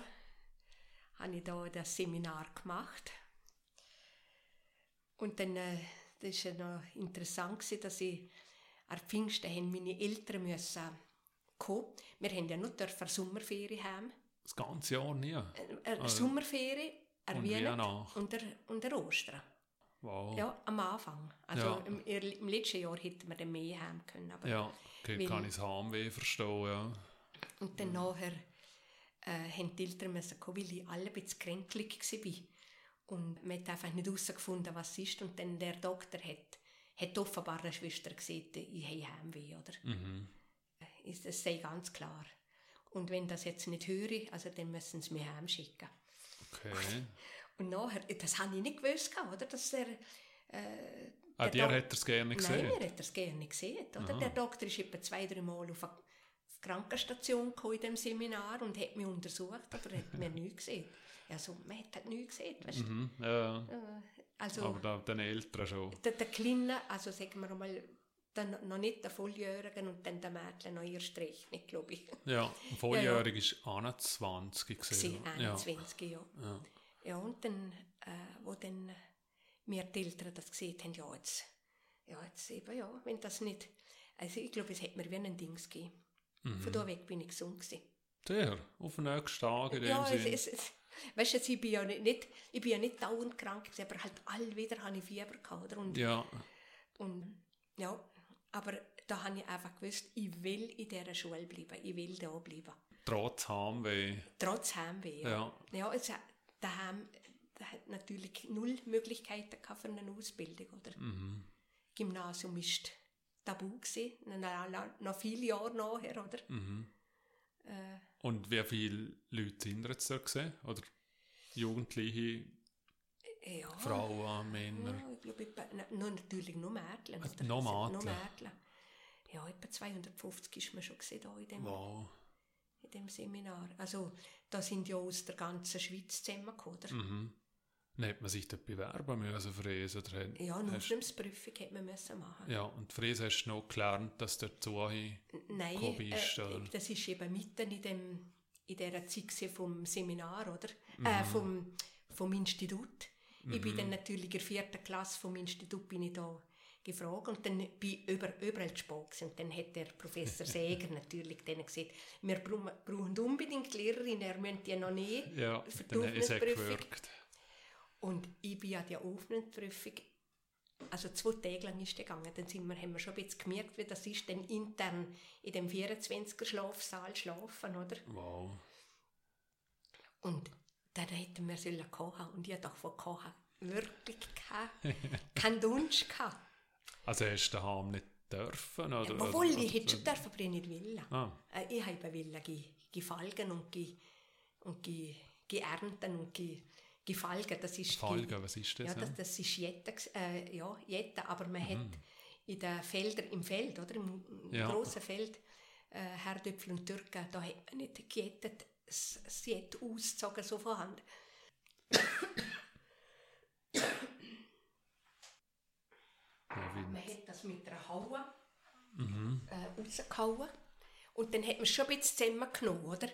habe ich da das Seminar gemacht. Und dann, äh, das ist ja noch interessant gewesen, dass ich an Pfingsten meine Eltern müssen kommen. Wir haben ja nur dürfen eine Sommerferien haben. Das ganze Jahr nie. Eine, eine Sommerferien, eine Und Weihnacht Weihnacht. und der, und der Ostern. Wow. Ja, am Anfang. Also Ja. im, im letzten Jahr hätten wir dann mehr haben können. Aber Ja, okay, Weil- kann ich das Heimweh verstehen, ja. Und dann nachher äh, haben die Eltern müssen kommen, weil ich alle ein bisschen kränklich war. Und man hat einfach nicht herausgefunden, was es ist. Und dann der Doktor hat, hat offenbar eine Schwester gesehen, ich habe Heimweh, oder? Mhm. Ist, das sei ganz klar. Und wenn das jetzt nicht höre, also dann müssen sie mich heimschicken. Okay. Und nachher, das habe ich nicht gewusst, oder? Dass er, äh, Ah, der dir hat er es gerne gesehen? Nein, er hat das gerne gesehen. Oder? Der Doktor ist etwa zwei, drei Mal auf eine Krankenstation in dem Seminar und hat mich untersucht, aber er hat mir nichts gesehen. Ja, so, man hat halt nichts gesehen. Weißt? du. Mhm. Ja, Äh, Also, aber da, den Eltern schon. der, der Kleine, also sagen wir mal, der, noch nicht der Volljährige und dann der Mädchen noch erst recht nicht, glaube ich. Ja, Volljährig ist 21 Sie gesehen. Ja. 21 Jahre. Ja. Ja, und dann, äh, wo dann mir die Eltern das gesehen haben, ja, jetzt, ja, jetzt eben, ja, wenn das nicht, also ich glaube, es hätte mir wie ein Dings gegeben. Mhm. Von da weg bin ich gesund gewesen. Der, auf den nächsten Tag in dem Ja, Sinn. es, es, weißt du, ich bin ja nicht, nicht, ich bin ja nicht dauernd krank gewesen, aber halt all wieder habe ich Fieber gehabt, oder? Und, ja, und, ja, aber da habe ich einfach gewusst, ich will in dieser Schule bleiben, ich will da bleiben. trotz Heimweh. Trotz Heimweh. Ja. ja es, hat- daheim da hat natürlich null Möglichkeiten für eine Ausbildung. Oder? Mhm. Gymnasium ist tabu gewesen, noch, viele Jahre nachher. Oder? Mhm. Äh, Und wie viele Leute sind jetzt da gesehen? Oder Jugendliche, ja. Frauen, Männer? Ja, ich glaube, etwa, na, nur natürlich nur Mädchen. Also noch Also, Mädchen? Ja, etwa 250 ist man schon gesehen da in dem, Wow. in dem Seminar. Also, da sind ja aus der ganzen Schweiz zusammengekommen. Oder? Mhm. Dann hat man sich dort bewerben müssen für es, oder? hat- Ja, eine Aufnahmsprüfung hätte man müssen machen. ja, und für es hast du noch gelernt, dass du dazu. Nein, Hobby ist, äh, oder? das ist eben mitten in, dem, in dieser Zeit vom Seminar, oder? Mhm. Äh, vom, vom Institut. Ich bin dann natürlich in der vierten Klasse vom Institut bin ich da gefragt und dann bin ich über, überall gewesen. und dann hat der Professor Seger natürlich dann gesagt, wir brauchen, unbedingt Lehrerin, er müsste die noch nicht Ja, für die Aufnahmeprüfung. Und ich bin an die Aufnahmeprüfung, also zwei Tage lang ist die gegangen, dann sind wir, haben wir schon ein bisschen gemerkt, wie das ist, dann intern in dem 24er Schlafsaal schlafen, oder? Wow. Und dann hätten wir sollen kochen und ich doch von Kochen wirklich keinen keinen Wunsch gehabt. Also hast du daheim nicht dürfen? Oder, Ja, Obwohl, ich hätte schon dürfen, aber ich nicht wollen. Ah. Äh, Ich habe wollen ge- gefalgen und, ge, und ge, geernten und ge, gefalgen. Das ist Falgen, was ist das? Ja, das, das ist Jette, äh, ja, Jette, aber man hat in den Feldern, im Feld, oder, im, im Ja. grossen Feld, äh, Herdöpfel und Türken, da hat man nicht gejettet, das Jett ausgezogen, so von Hand. Man hat das mit einer Haue äh, rausgehauen und dann hat man schon ein bisschen zusammengenommen, oder?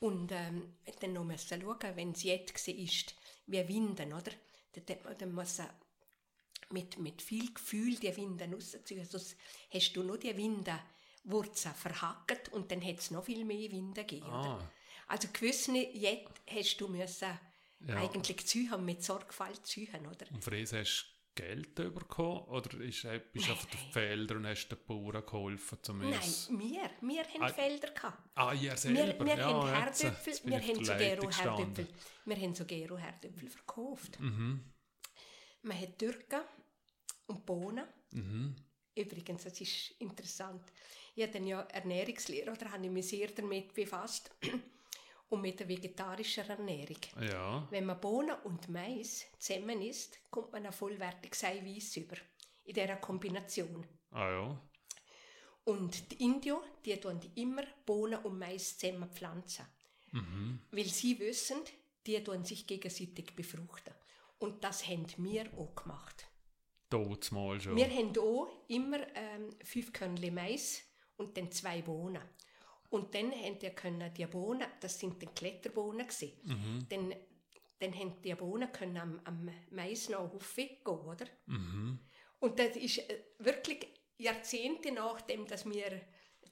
Und ähm, hat dann noch müssen schauen, wenn es jetzt war, wie Winden, oder? Dann hat man dann müssen mit, mit viel Gefühl die Winden rausziehen, sonst hast du nur die Windenwurzeln verhackt und dann hat es noch viel mehr Winden gegeben, oder? Also gewisse jetzt hast du müssen Ja. eigentlich züchen, mit Sorgfalt züchen, oder? und das hast du Geld bekommen? Oder ist, äh, bist du auf den Feldern und hast den Bauern geholfen? Zum Nein, wir, wir haben Ah, Felder gehabt. Ah, ihr Wir, selber? wir ja, haben Herdöpfel, wir haben der so Leitung Gero gestanden. Herdöpfel, wir haben so Gero Herdöpfel verkauft. Mhm. Man hat Türken und Bohnen. Mhm. Übrigens, das ist interessant. Ich habe dann ja Ernährungslehre, oder habe ich mich sehr damit befasst. Und mit der vegetarischen Ernährung. Ja. Wenn man Bohnen und Mais zusammen isst, kommt man ein vollwertiges Eiweiß über. In dieser Kombination. Ah ja. Und die Indio, die tun immer Bohnen und Mais zusammen pflanzen. Mhm. Weil sie wissen, die tun sich gegenseitig befruchten. Und das haben wir auch gemacht. Dort mal schon. Wir haben auch immer ähm, fünf Körnchen Mais und dann zwei Bohnen. Und dann haben die, können die Bohnen, das sind dann Kletterbohnen gewesen, Mhm. dann, dann haben die Bohnen können am, am Mais noch hochgehen, oder? Mhm. Und das ist äh, wirklich Jahrzehnte nachdem, dass wir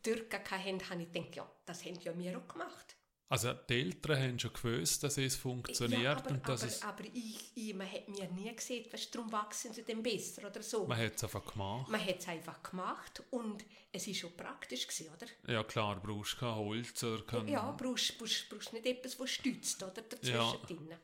Türken hatten, habe ich gedacht, ja, das haben ja wir auch gemacht. Also die Eltern haben schon gewusst, dass es funktioniert ja, aber, und dass aber, es, aber ich, ich, man hat mir nie gesehen, weißt, darum wachsen sie dann besser oder so. man hat es einfach gemacht. Man hat es einfach gemacht und es war schon praktisch, gewesen, oder? Ja klar, du brauchst kein Holz oder kein... Ja, brauchst, brauchst, brauchst nicht etwas, das stützt, oder? Dazwischen Ja. drinnen.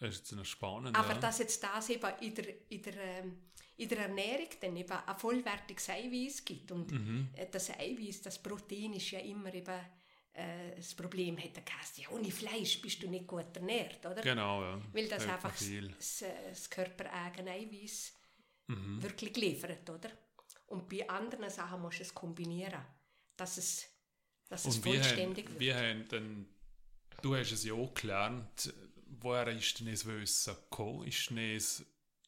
Das ist jetzt noch spannend, Aber ja. dass jetzt das eben in der, in der, ähm, in der Ernährung dann eben ein vollwertiges Eiweiß gibt und Mhm. äh, das Eiweiß, das Protein ist ja immer eben äh, das Problem, Käse, ja, ohne Fleisch bist du nicht gut ernährt, oder? Genau, ja. Weil das Hört einfach das, äh, das körpereigene Eiweiß Mhm. wirklich liefert, oder? Und bei anderen Sachen musst du es kombinieren, dass es, dass es Und wir vollständig haben, wird. wir haben dann, du hast es ja auch gelernt, woher ist denn das Wissen gekommen? Ist denn es,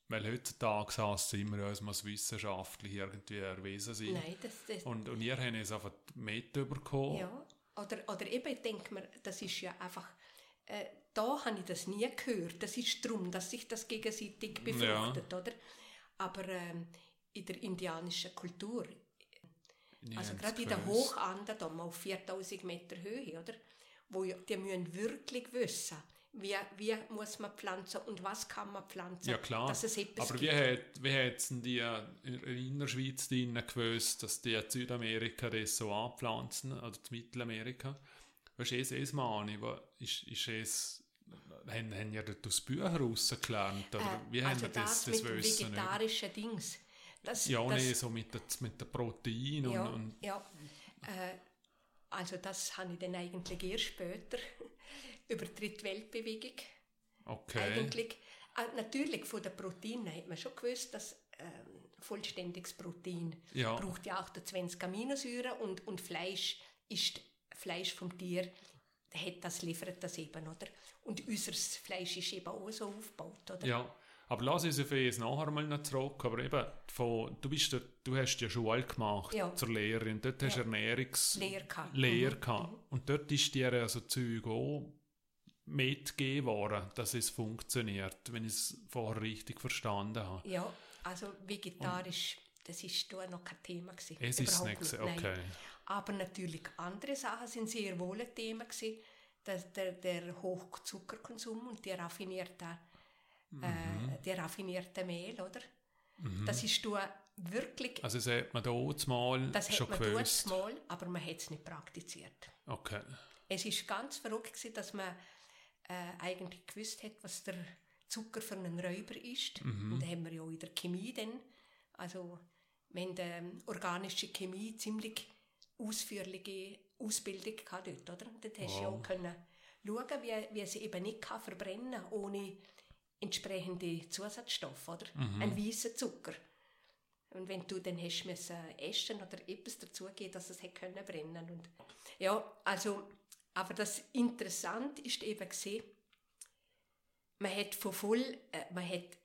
weil heutzutage heißt es immer, ja, es muss wissenschaftlich irgendwie erwiesen sein. Nein, das, das, Und, und ihr habt es einfach mit bekommen. Ja, oder, oder eben, ich denke mir, das ist ja einfach, äh, da habe ich das nie gehört. Das ist darum, dass sich das gegenseitig befruchtet, oder? Aber ähm, in der indianischen Kultur, Ich also gerade in den gewusst. Hochanden, da mal auf 4000 Meter Höhe, oder? Wo ja, die müssen wirklich wissen, wie, wie muss man pflanzen und was kann man pflanzen, Ja klar, dass es etwas aber wie hat, wie hat denn die in der Innerschweiz drinnen gewusst, dass die in Südamerika das so anpflanzen, oder in Mittelamerika? Weißt du, es meine, wo- ist, ist es, haben, haben ja aus Büchern rausgelernt, oder Äh, wie haben also wir das, das, mit dem Wissen? nicht? vegetarischen Dings. Das, Ja, das, nee, so mit den mit der Protein und, Ja, und ja. Äh, also das habe ich dann eigentlich erst später über die Weltbewegung okay. eigentlich. Äh, natürlich von den Proteinen hat man schon gewusst, dass ähm, vollständiges Protein Ja. braucht ja 28 Aminosäuren und, und Fleisch ist Fleisch vom Tier hat das liefert das eben, oder? Und unser Fleisch ist eben auch so aufgebaut, oder? Ja, aber lass uns auf das nachher mal noch zurück. Aber eben, von, du, bist dort, du hast ja Schule gemacht Ja. zur Lehrerin. Dort hast du. Ernährungs Lehre gehabt. Lehre Mhm. gehabt. Und dort ist dir also Zeug auch mitgegeben worden, dass es funktioniert, wenn ich es vorher richtig verstanden habe. Ja, also vegetarisch, das ist da noch kein Thema gewesen. Es ist nicht, gewesen, nein. okay. Aber natürlich andere Sachen sind sehr wohl ein Thema gewesen. Der, der, der Hochzuckerkonsum und die raffinierte, Mhm. äh, die raffinierte Mehl, oder? Das ist da wirklich, Also das hat man da mal das schon hat man gewusst. dort mal, aber man hat es nicht praktiziert. Okay. Es ist ganz verrückt gewesen, dass man äh, eigentlich gewusst hat, was der Zucker für einen Räuber ist. Mhm. Und da haben wir ja auch in der Chemie dann Also, wenn die organische Chemie ziemlich ausführliche Ausbildung gehabt dort, oder? Dort hast du ja auch können schauen, wie, wie sie eben nicht kann verbrennen ohne entsprechende Zusatzstoffe, oder? Ein weißer Zucker. Und wenn du dann hast müssen essen oder etwas dazugeben, dass es hätte können brennen und ja, also, aber das interessant ist eben gesehen, man hat von voll, äh, man hat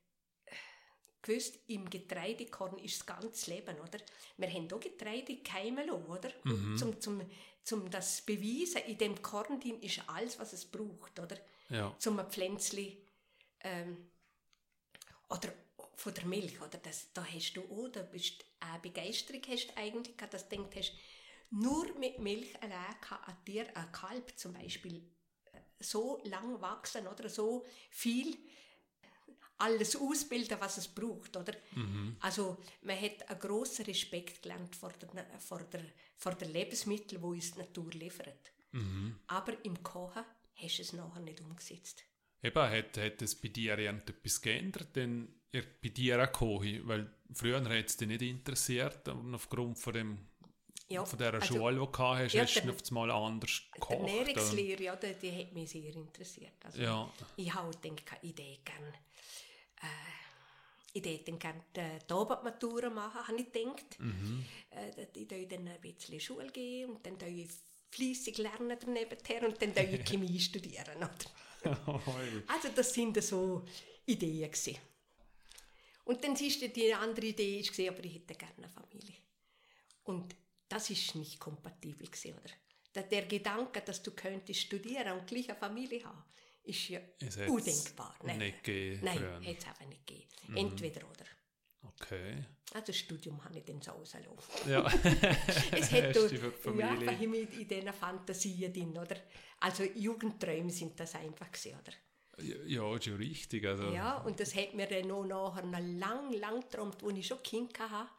gewusst, im Getreidekorn ist das ganze Leben, oder? Wir haben auch Getreide keimen lassen, oder? Mhm. Zum, zum, zum das beweisen, in dem Korn drin ist alles, was es braucht, oder? Ja. Zum ein Pflänzli, ähm, oder von der Milch, oder? Das, da hast du auch, da bist eine Begeisterung hast du eigentlich, dass du denkst, hast, nur mit Milch allein kann ein Tier, ein Kalb zum Beispiel, äh, so lang wachsen, oder? So viel alles ausbilden, was es braucht, oder? Also man hat einen grossen Respekt gelernt vor der, vor der, vor der Lebensmittel, wo uns die Natur liefert. Aber im Kochen hast du es nachher nicht umgesetzt. Eben, hat, hat es bei dir irgendetwas geändert, denn ihr bei dir auch koche? Weil früher hat es dich nicht interessiert, und aufgrund von, dem, Ja, von dieser also, Schule, die du hast, ja, hast du auf einmal anders Die gekocht. oder? Ernährungslehre, ja, die, die hat mich sehr interessiert. Also, Ja. Ich habe gedacht, ich hätte gerne äh, ich hätte gerne die Abendmatura machen, habe ich gedacht. Äh, ich würde dann ein bisschen Schule gehen und dann ich fleissig lernen daneben und dann ich Chemie studieren. Oder? Also das sind so Ideen gewesen. Und dann du, die andere Idee ist gesehen, aber ich hätte gerne eine Familie. Und das ist nicht kompatibel gewesen, oder? Der, der Gedanke, dass du könntest studieren und gleich eine Familie haben, ist ja Es undenkbar. Nein, nicht gegeben Nein, hätte es einfach nicht gegeben. Entweder oder. Okay. Also das Studium habe ich dann so rausgelassen. Ja. Es die ja, in diesen Fantasien drin, oder? Also Jugendträume sind das einfach gewesen, oder? ja, ist ja richtig. Also, Ja, und das hat mir dann auch nachher noch lang, lang geträumt, als ich schon Kind hatte.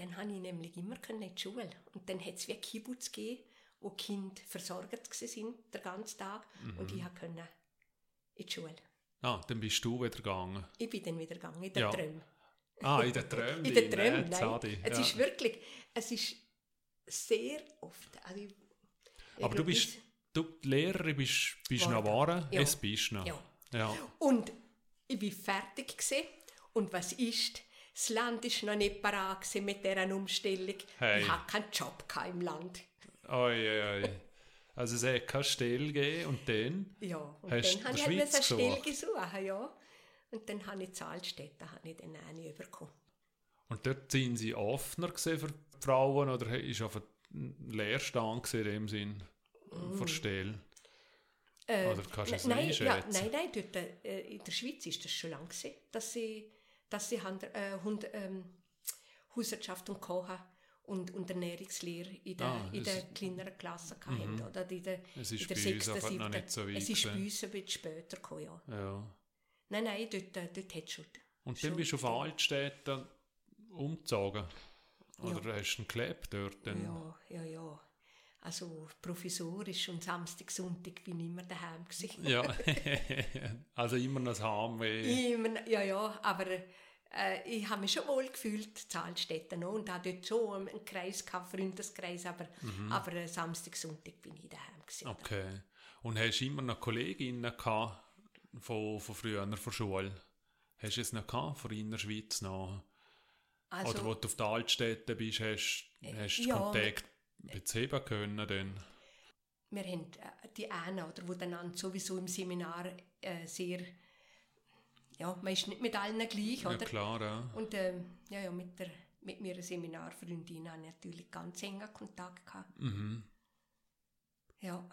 Dann habe ich nämlich immer in die Schule. Und dann hat es wie Kibbutz gegeben, wo die Kinder versorgt waren den ganzen Tag. Und ich konnte in die Schule. Ah, dann bist du wieder gegangen. Ich bin dann wieder gegangen, in den Ja. Träumen. Ah, in den Träumen. In den Träumen, äh, nein. Zadi, Es ja. ist wirklich, es ist sehr oft. Also ich, Aber du bist, du Lehrerin bist, bist noch geworden? Ja. Es bist noch. Ja. Ja. Und ich bin fertig gewesen. Und was ist? Das Land ist noch nicht parat mit dieser Umstellung. Hey. Ich hatte keinen Job im Land. Oi, oi, oi. Also es hat keine Stelle gegeben und dann? Ja, und Hast dann habe ich halt eine Stelle gesucht? ja. Und dann habe ich Zahlstätten, habe ich dann eine bekommen. Und dort sind sie offener für Frauen oder ist einfach ein Leerstand in dem Sinn für Stelle? oder kannst du es Mm. nein, nicht ja, nein, nein, dort, äh, in der Schweiz ist das schon lange gewesen, dass sie, dass sie haben, äh, Hund, ähm, Hauswirtschaft und Kochen und, und Ernährungslehre in der, Ah, in der kleineren Klasse hatten. Oder in der, Es ist in der bei uns sechsten, noch siebten. nicht so weit Es ist bei uns ein bisschen später gekommen, ja. Ja. Nein, nein, dort, äh, dort hat es schon. Und dann bist du auf gegeben. Altstädten umgezogen? Oder hast du ihn gelebt dort? Dann? Ja, ja, ja. Also provisorisch und Samstag, Sonntag bin ich immer daheim gewesen. Ja. also immer noch das Heimweh. Immer, ja, ja, aber äh, ich habe mich schon wohl gefühlt, Zahlstätten noch, und habe dort schon einen Kreis gehabt, Freundeskreis, aber, aber äh, Samstag, Sonntag bin ich daheim gewesen. Okay. Und hast du immer noch Kolleginnen gehabt von, von früher, von der Schule? Hast du es noch gehabt, von in der Schweiz noch? Also, Oder wo du auf der Altstädte bist, hast hast du ja, Kontakt beheben können dann? wir haben äh, die einen, oder, die dann sowieso im Seminar äh, sehr, ja, man ist nicht mit allen gleich, Ja oder? klar, ja. Und ähm, ja, ja, mit, der, mit meiner Seminarfreundin habe ich natürlich ganz engen Kontakt gehabt. Mhm. Ja,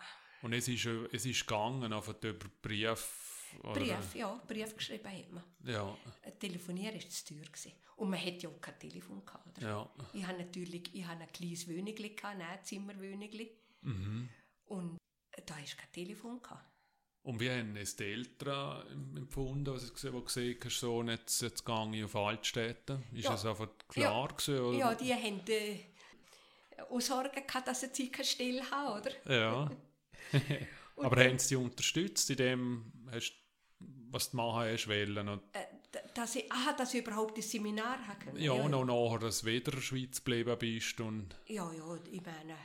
Und es ist, äh, es ist gegangen, einfach über Brief? Oder? Brief, ja, Brief geschrieben hat man. Ja, Äh, Telefonieren war zu teuer. Gewesen. Und man hatte ja auch kein Telefon. Gehabt, oder? ja. Ich habe natürlich ich habe ein kleines Wönigli, ein Zimmerwönigli. Mhm. Und äh, da ist kein Telefon. Gehabt. Und wie haben es die Eltern empfunden, was du gesehen, hast, so jetzt, jetzt gehe ich auf Altstädte? Ist Ja. es einfach klar gewesen? Oder? Ja, die haben äh, auch Sorgen gehabt, dass sie keine Stelle haben, oder? Ja. Aber haben sie dich unterstützt in dem, hast, was du machen hast wollen? Und, Äh, dass ich, aha, dass ich überhaupt das Seminar habe. Ja, ja, noch nachher, dass du wieder in der Schweiz geblieben bist und... Ja, ja, ich meine,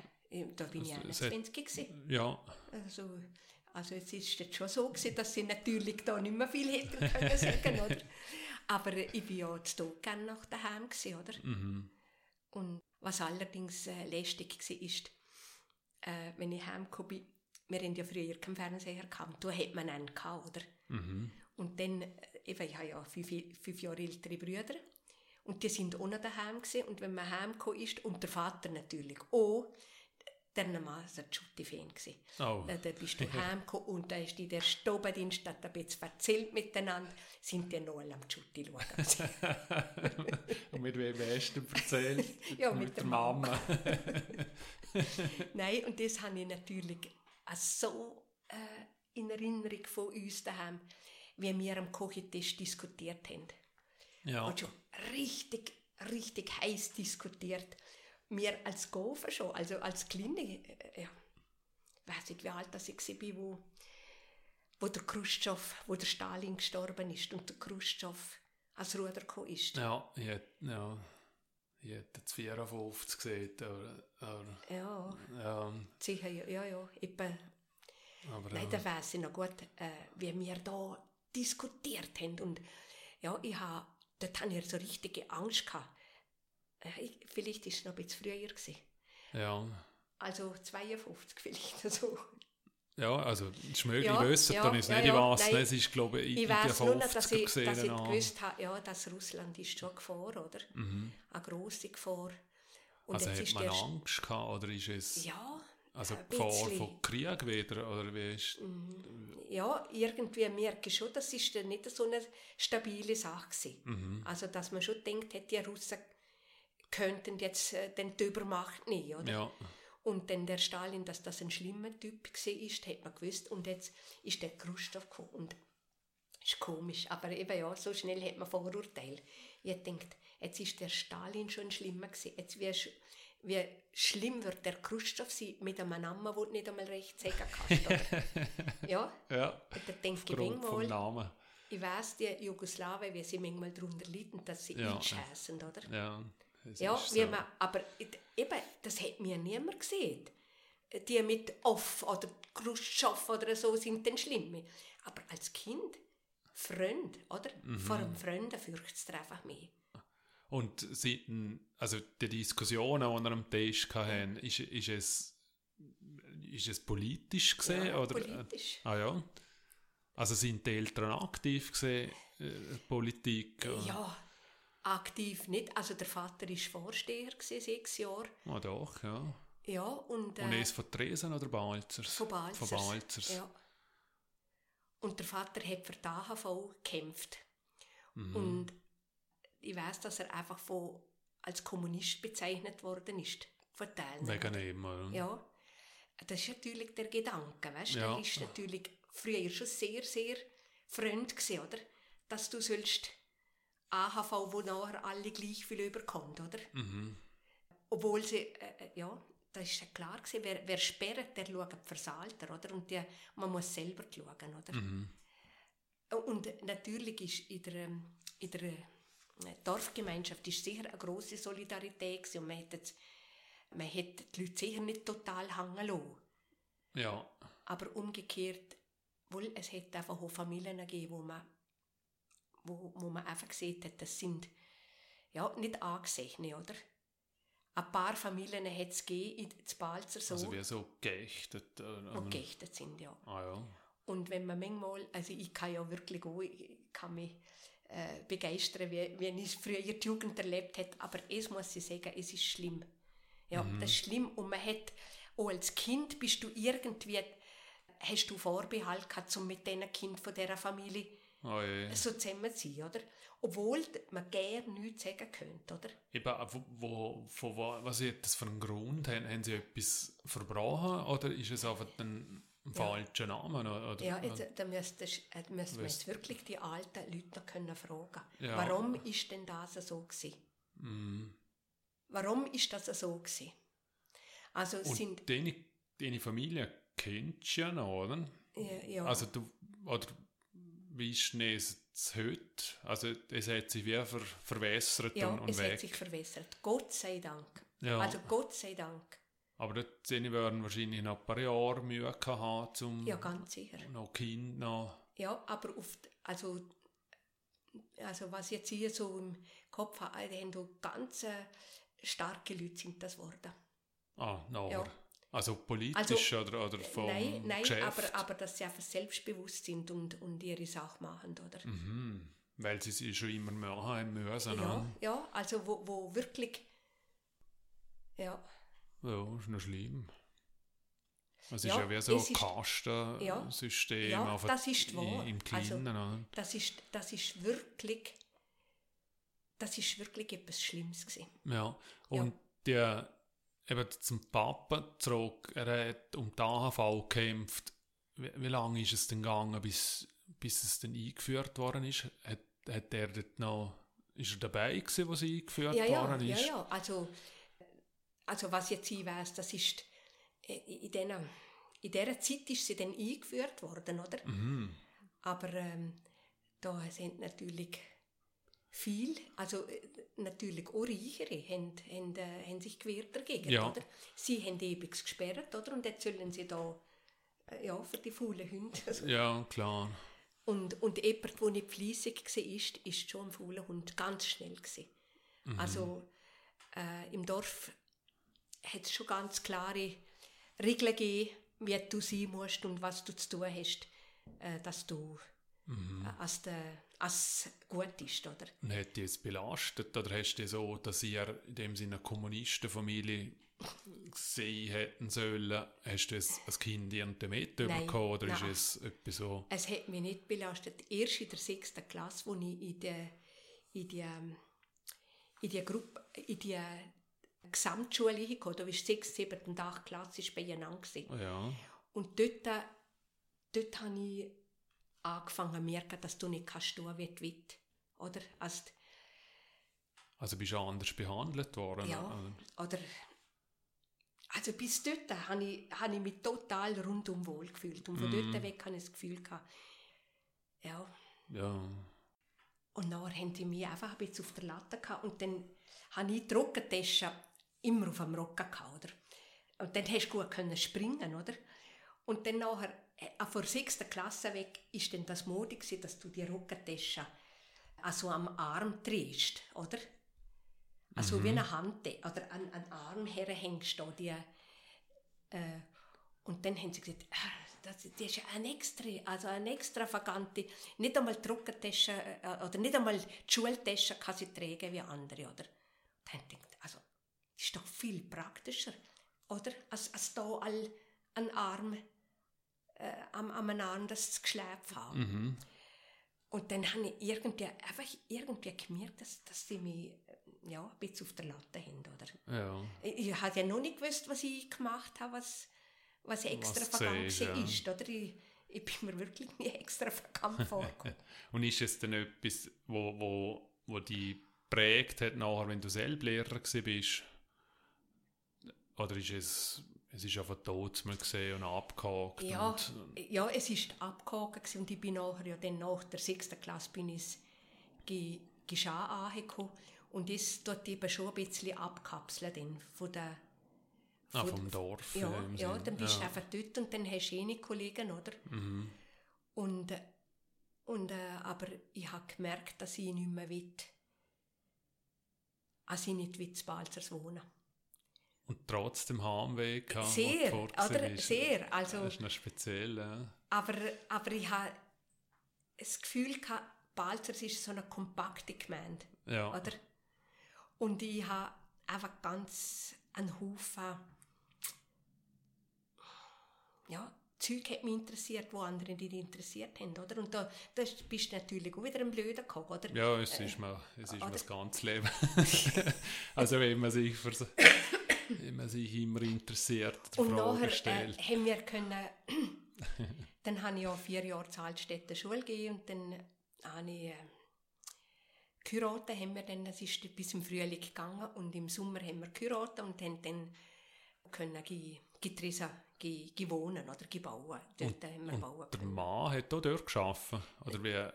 da bin ich 21 gewesen. Ja. Also, also es ist jetzt schon so gewesen, dass sie natürlich da nicht mehr viel hätten können sagen, oder? Aber ich war ja zu gerne nach daheim gewesen, oder? Mhm. Und was allerdings äh, lästig war, ist, äh, wenn ich heimgekommen bin, wir haben ja früher keinen Fernseher gehabt, da hat man einen gehabt, oder? Mhm. Und dann, äh, ich habe ja fünf, fünf Jahre ältere Brüder und die sind auch noch daheim gewesen. und wenn man heimgekommen ist, und der Vater natürlich auch, dermaßen Schutti-Fan gewesen. Oh. Äh, da bist du heimgekommen und da ist die der Stobendienst, hat ein bisschen erzählt miteinander, sind die noch alle am Schutti schauen. und mit wem hast du erzählt? ja, mit, mit der Mama. Nein, und das habe ich natürlich so äh, in Erinnerung von uns daheim, wie wir am Kochentisch diskutiert haben. Ja. Und schon richtig, richtig heiß diskutiert. Wir als Gofer schon, also als Kleine, äh, ja, weiß nicht, wie alt das ich war, wo, wo der Khrushchev, wo der Stalin gestorben ist und der Khrushchev als Ruder gekommen ist. Ja, hätte, ja, ich hätte 54 gesehen. Oder, oder, ja, ja, sicher, ja, ja, ja. Etwa, aber, nein, da weiss ich noch gut, äh, wie wir da diskutiert haben. Und ja, ich habe, dort hatte ich so richtige Angst. Gehabt. Äh, ich, vielleicht war es noch ein bisschen früher. Gewesen. ja. Also 52 vielleicht. Also, Ja, also es ist möglich, Ja, wüsste ja, dann ist ja, nicht, ja, ich weiss, nein. es ist glaube ich ich in den nur noch, 50er dass ich, gesehen. dass ich gewusst habe, ja, dass Russland ist schon Gefahr, oder? Mhm. Eine grosse Gefahr. Und Also hat man. Angst gehabt, oder ist es Ja, also ein Gefahr von Krieg wieder, oder wie ist ja, irgendwie merke ich schon, das ist nicht so eine stabile Sache gewesen. Mhm. Also, dass man schon denkt, hätte die Russen könnten jetzt äh, den die Übermacht nehmen, oder? Ja, Und dann der Stalin, dass das ein schlimmer Typ war, ist, hat man gewusst. Und jetzt ist der Khrushchev gekommen. Und ist komisch, aber eben ja, so schnell hat man Vorurteile. Ich denkt, jetzt ist der Stalin schon schlimmer gewesen. Jetzt wie, wie schlimm wird der Khrushchev sein mit einem Namen, den du nicht einmal recht sagen kannst. Ja, ja, da denke ich manchmal, ich weiss, die Jugoslawen, wie sie manchmal darunter leiden, dass sie Ja. einschässen, oder? Ja, es Ja, wie so. man, aber eben, das hat mir niemand gesehen. Die mit Off oder Khrushchev oder so sind dann schlimme. Aber als Kind, Freund, oder? Mhm. Vor einem Freund fürchtet es einfach mehr. Und seitdem, also die Diskussionen, die wir am Tisch hatten, ist, ist, es, ist es politisch gesehen? Ja, oder? politisch. Ah ja. Also sind die Eltern aktiv gesehen, äh, Politik? oder? Ja, aktiv nicht. Also der Vater war Vorsteher, gewesen, sechs Jahre. Ah, doch, ja. Ja, und, äh, Und ist von Tresen oder Balzers? Von Balzers. Von Balzers. Ja. Und der Vater hat für die AHV gekämpft. Mhm. Und ich weiß, dass er einfach von, als Kommunist bezeichnet worden ist. Von. Wegen ihm, oder? Ja. Das ist natürlich der Gedanke, weißt du? Ja. Der ist natürlich früher schon sehr, sehr fremd gewesen, oder? Dass du sollst AHV, wo nachher alle gleich viel überkommt, oder? Mhm. Obwohl sie, äh, äh, ja, das ist ja klar gewesen, wer, wer sperrt, der schaut fürs Alter, oder? Und die, man muss selber schauen, oder? Mhm. Und natürlich ist in der, ähm, in der äh, Dorfgemeinschaft ist sicher eine grosse Solidarität gewesen und man hat, jetzt, man hat die Leute sicher nicht total hängen lassen. Ja, Aber umgekehrt, wohl, es hat einfach auch Familien gegeben, wo man, wo, wo man einfach gesehen hat, das sind ja, nicht angesehene, oder? Ein paar Familien hat es gegeben, in Balzer so, also wie so geächtet. Äh, die geächtet sind, ja. Ah ja. Und wenn man manchmal, also ich kann ja wirklich auch, ich kann mich äh, begeistern, wie, wie ich früher die Jugend erlebt hat, aber es muss ich sagen, es ist schlimm. Ja, das ist schlimm und man hat, auch als Kind bist du irgendwie, hast du Vorbehalt gehabt, um mit diesen Kind von dieser Familie Oh, je. so zusammen zu sein, oder? Obwohl man gerne nichts sagen könnte, oder? Eben, äh, wo, wo, von wo, was ist das für einen Grund? Haben, haben sie etwas verbrochen oder ist es einfach ein, ein falscher Name? Oder, Ja, jetzt, da müsstest, äh, müsste man jetzt wirklich die alten Leute noch können fragen Ja. Warum ist denn das so gewesen? Mhm. Warum ist das so gewesen? Also Und sind, deine, deine Familie kennst du ja noch, oder? ja, ja, Also du, oder wie ist es heute? Also es hat sich wie ver verwässert ja, und, und es weg. hat sich verwässert. Gott sei Dank. Ja. Also Gott sei Dank. Aber dort werden wahrscheinlich noch ein paar Jahre Mühe haben, um Ja, ganz sicher. noch Kind noch... Ja, aber oft, also, also was jetzt hier so im Kopf habe, haben da ganz äh, starke Leute sind das geworden. Ah, noch. Ja. Also politisch oder, oder vom nein, nein, Geschäft? aber, aber dass sie einfach selbstbewusst sind und, und ihre Sache machen, oder? Mhm. Weil sie sich schon immer mehr haben müssen. Ja, ne? ja, also wo, wo wirklich, ja, Ja, ist noch schlimm. Es Ja, ist ja wie so ein Kastensystem Ja, auf das ist wahr. im Also- Kleinen. oder? das ist, das ist wirklich, das ist wirklich etwas Schlimmes gewesen. Ja, und der eben zum Papa zurück, er hat um die AHV gekämpft. Wie, wie lange ist es denn gegangen, bis, bis es dann eingeführt worden ist? Hat, hat er dort noch, ist er dabei gewesen, sie eingeführt Ja, ja, worden ja, ist? ja, also, also was jetzt ich weiss, das ist, äh, in dieser, in dieser Zeit ist sie dann eingeführt worden, oder? Mhm. Aber ähm, da sind natürlich viel, also äh, natürlich auch Reichere haben, haben, äh, haben sich gewehrt dagegen, Ja. oder? Sie haben ewig gesperrt, oder? Und jetzt sollen sie da, äh, ja, für die faulen Hunde. Also, Ja, klar. und, und jemand, der nicht fleissig war, ist, ist schon ein fauler Hund ganz schnell gewesen. Also äh, im Dorf hat es schon ganz klare Regeln gegeben, wie du sein musst und was du zu tun hast, dass du äh, als, der, als gut ist, oder? Und hat die es belastet? Oder hast du so, dass ihr in dem Sinne eine Kommunistenfamilie sehen hätten sollen? Hast du es als Kind irgendwie mitbekommen? Oder nein. ist es etwas so... Es hat mich nicht belastet. Erst in der sechsten Klasse, wo ich in die, in die, ähm, in die Gruppe, in die Gesamtschule hingekommen, da war sechs, sieben und acht Klasse beieinander. Ja. Und dort, äh, dort habe ich angefangen zu merken, dass du nicht kannst tun, wie du willst. Oder? Also, Also bist du anders behandelt worden? ja, oder? oder also bis dort habe ich, habe ich mich total rundum wohl gefühlt. Und von Mhm. dort weg habe ich das Gefühl gehabt, ja, Ja. Und dann haben die mich einfach ein bisschen auf der Latte gehabt und dann habe ich die Rockentasche immer auf dem Rocken gehabt, oder? Und dann hast du gut können springen, oder? Und dann nachher, äh, vor der sechsten Klasse weg, ist dann das Mode gewesen, dass du die Rockentasche also am Arm drehst, oder? Also wie eine Hand, oder an an den Arm herhängst da die, äh, und dann haben sie gesagt, das, das ist ein extra, also eine extravagante, nicht einmal die Rockentasche äh, oder nicht einmal die Schultasche kann sie tragen wie andere, oder? Dann gedacht, also, das ist doch viel praktischer, oder? Als, als da all einen Arm, äh, am, am einen Arm das Geschläpf haben. Mhm. Und dann habe ich irgendwie, einfach irgendwie gemerkt, dass, dass sie mich äh, ja, ein bisschen auf der Latte haben, oder? Ja. Ich, ich habe ja noch nicht gewusst, was ich gemacht habe, was, was extra vergangen ja. ist, oder? Ich, ich bin mir wirklich nie extra vergangen vorgekommen. Und ist es dann etwas, wo, wo, wo dich prägt hat, nachher, wenn du selber Lehrer bist? Oder ist es, es ist einfach tot mal gesehen und abgehakt? ja, ja, es ist abgehakt und ich bin nachher, ja dann nach der sechsten Klasse bin ich ge, geschah angekommen und ist dort eben schon ein bisschen abkapseln dann von der ah, vom Dorf. Ja, ja dann bist du ja. einfach dort und dann hast du eh nicht Kollegen, oder? Mhm. Und, und, äh, aber ich habe gemerkt, dass ich nicht mehr will, als ich nicht will, zu Balzers wohnen. Und trotzdem Heimweh gehabt, Sehr, oder? bist. Sehr, also- Das ist noch speziell, ja. Aber, aber ich habe das Gefühl gehabt, Balzers ist so eine kompakte Gemeinde, Ja. oder? Und ich habe einfach ganz einen Haufen ja, Zeug hat mich interessiert, wo andere nicht interessiert haben, oder? Und da, da bist du natürlich auch wieder ein blöder Kopf, oder? Ja, es ist mir, es ist mir das ganze Leben. also wenn man sich für so, wenn man sich immer interessiert, die Und Frage nachher stellt. äh, haben wir können, dann habe ich ja vier Jahre zur Altstädter Schule gegeben und dann habe ich äh, geheiratet, haben wir dann, das ist bis im Frühling gegangen und im Sommer haben wir geheiratet und haben dann können Gi- Gitrisa ge, gewohnen oder gebauen. Dort haben wir bauen Der Mann hat auch dort gearbeitet? Oder wie?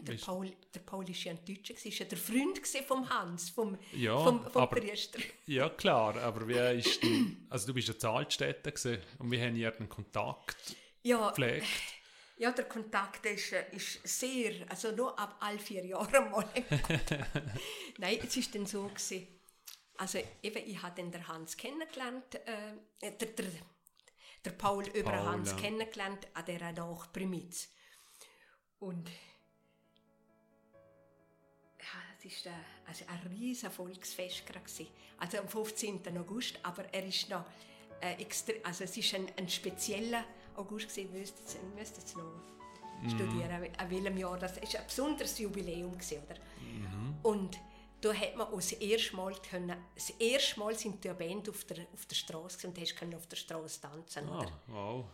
Der Paul, der Paul ist ja ein Deutscher, war ja der Freund vom Hans, vom, Ja, vom, vom aber- Priester. Ja, klar, aber wie ist denn, also du bist ja Zahlstätte gewesen und wir haben hier einen Kontakt Ja, gepflegt. ja, der Kontakt ist, äh, ist sehr, also nur ab all vier Jahren mal. Nein, es ist dann so gewesen, also eben, ich habe den Hans kennengelernt, äh, der, der, der Paul über Paul, Hans ja. kennengelernt an dieser Nachprimitz. Und ja, es war also ein riesiges Volksfest. gewesen. Also am 15. August, aber er ist noch äh, extra, also es ist ein, ein spezieller August gewesen, müsst jetzt, müsst jetzt noch studieren, an welchem Jahr das ist. ein besonderes Jubiläum gewesen, oder? Und da hat man auch das erste Mal können, das erste Mal sind die Band auf der, auf der Straße und hast können auf der Straße tanzen, oder? Ah, wow.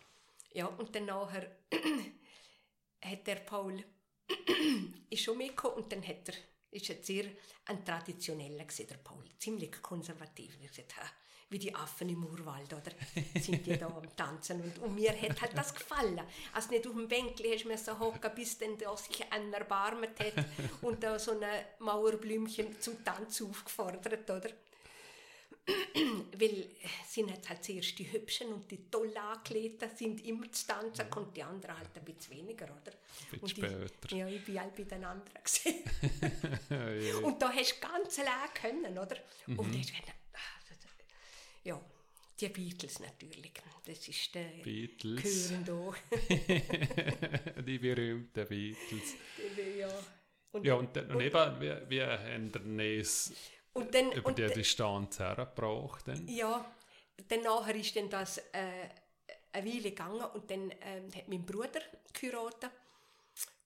Ja, und dann nachher hat der Paul ist schon mitgekommen und dann hat er, ist er sehr ein traditioneller gewesen, der Paul, ziemlich konservativ. Er hat gesagt, ha, wie die Affen im Urwald, oder? Sind die da am Tanzen und, und mir hat halt das gefallen. Als nicht auf dem Bänkli hast du müssen hocken, bis dann da sich einer erbarmt hat und da so ein Mauerblümchen zum Tanz aufgefordert, oder? Weil sind jetzt halt zuerst die Hübschen und die toll angelegten sind immer zu tanzen und die anderen halt ein bisschen weniger, oder? Ein und bisschen ich, später. Ja, ich war halt bei den anderen. gewesen. Ja, ja. und da hast du ganz allein können, oder? Mhm. Und das, ja, die Beatles natürlich. Das ist der Beatles. Gehören da. Die berühmten Beatles. ja. Und, Ja, und, dann- und eben, wie, haben wir es und dann, über und die Distanz hergebracht? Dann? Ja, dann nachher ist dann das äh, eine Weile gegangen und dann ähm, hat mein Bruder geheiratet.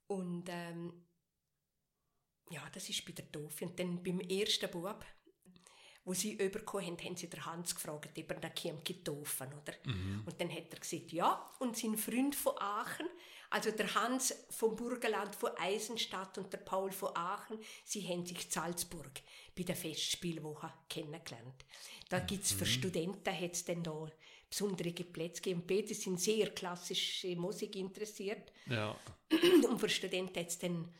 Und ähm, ja, das ist bei der Dofi. Und dann beim ersten Bub, wo sie übergekommen haben, haben sie den Hans gefragt, ob er da käme getaufen, oder? Und dann hat er gesagt, ja. Und sein Freund von Aachen, also der Hans vom Burgenland von Eisenstadt und der Paul von Aachen, sie haben sich in Salzburg bei der Festspielwoche kennengelernt. Da gibt's für Studenten hat's dann da besondere Plätze gegeben. Beide sind sehr klassische Musik interessiert. Ja. Und für Studenten hat es dann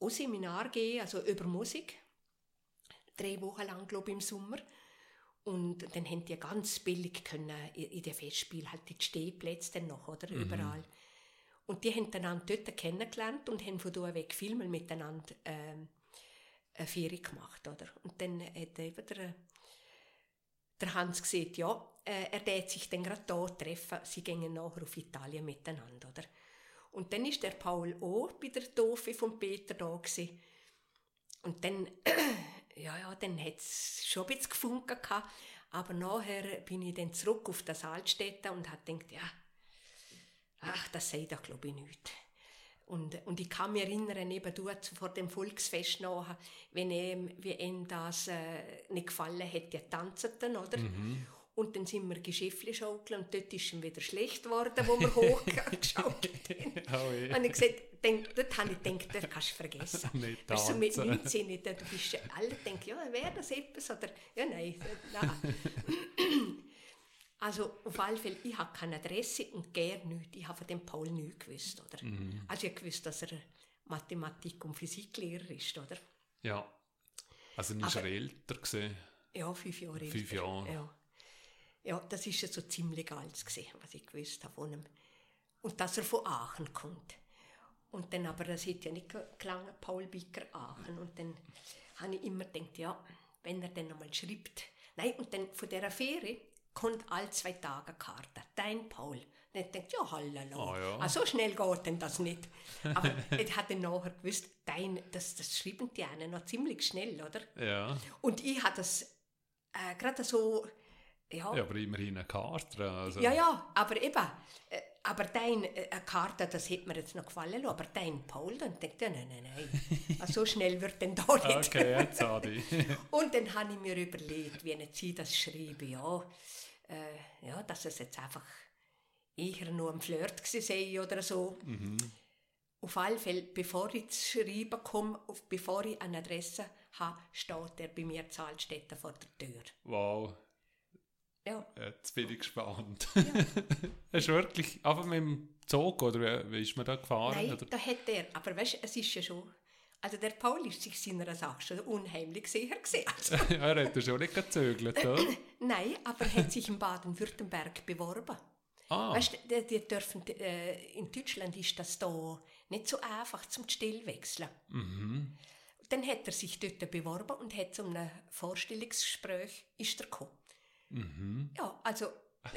auch Seminar gegeben, also über Musik. Drei Wochen lang, glaube ich, im Sommer. Und dann haben die ganz billig können in den Festspielen halt die Stehplätze dann noch, oder? Überall. Und die haben dann einander dort kennengelernt und haben von da weg viel mal miteinander ähm, eine Ferie gemacht, oder? Und dann hat eben der, der Hans gesagt, ja, äh, er wird sich dann gerade da treffen, sie gehen nachher auf Italien miteinander, oder? Und dann ist der Paul auch bei der Taufe von Peter da gewesen. Und dann, ja, ja, dann hat es schon ein bisschen gefunden gehabt, aber nachher bin ich dann zurück auf das Altstädte und habe gedacht, ja, ach, das sei doch, glaube ich, nicht. Und, und ich kann mich erinnern, eben dort vor dem Volksfest nachher, wenn ihm, wie ihm das äh, nicht gefallen hat, die tanzten, oder? Und dann sind wir Geschäfte schaukeln und dort ist ihm wieder schlecht geworden, wo wir hochgeschaut haben. Oh, je. Und ich gesagt, denk, dort habe ich gedacht, das kannst du vergessen. Nicht Weißt du, mit tanzen. 19, nicht, du bist ja alle denken, ja, wäre das etwas? Oder, ja, nein, nein. Also auf alle Fälle, ich habe keine Adresse und gern nichts. Ich habe von dem Paul nichts gewusst, oder? Also ich gewusst, dass er Mathematik- und Physiklehrer ist, oder? Ja. Also nicht er älter gesehen. Ja, fünf Jahre Fünf älter. Jahre. Ja. ja, das ist ja so ziemlich alles gewesen, was ich gewusst habe von ihm. Und dass er von Aachen kommt. Und dann aber, das hat ja nicht gelangen, Paul Bicker Aachen. Und dann habe ich immer gedacht, ja, wenn er dann einmal schreibt. Nein, und dann von dieser Fähre kommt alle zwei Tage eine Karte. Dein Paul. Und ich denkt, ja, hallo. Ah, ja. Ah, so schnell geht denn das nicht. Aber ich hatte nachher gewusst, dein, das, das schreiben die einen noch ziemlich schnell, oder? Ja. Und ich habe das äh, gerade so, ja, ja, aber immerhin eine Karte. Also. ja, ja, aber eben, äh, aber dein, äh, eine Karte, das hätte mir jetzt noch gefallen lassen, aber dein Paul, dann denkt er, nein, nein, nein, Ah, so schnell wird denn da nicht. Okay, jetzt Adi. Und dann habe ich mir überlegt, wie ich sie das schreibe, ja, äh, ja, dass es jetzt einfach eher nur ein Flirt sei oder so. Auf alle Fälle, bevor ich zu schreiben komme, bevor ich eine Adresse habe, steht er bei mir Zahlstätten vor der Tür. Wow. Ja. Jetzt bin ich gespannt. Ja. Hast du wirklich einfach mit dem Zug oder wie ist man da gefahren? Nein, oder? da hat er, aber weißt du, es ist ja schon, also der Paul ist sich seiner Sache schon unheimlich sicher gesehen. Also. ja, er hat ja schon nicht gezögert, oder? Nein, aber er hat sich in Baden-Württemberg beworben. Ah. Weißt du, die, die dürfen, äh, in Deutschland ist das da nicht so einfach zum Stillwechseln. Mhm. Dann hat er sich dort beworben und hat zu einem Vorstellungsgespräch ist er gekommen. Mhm. Ja, also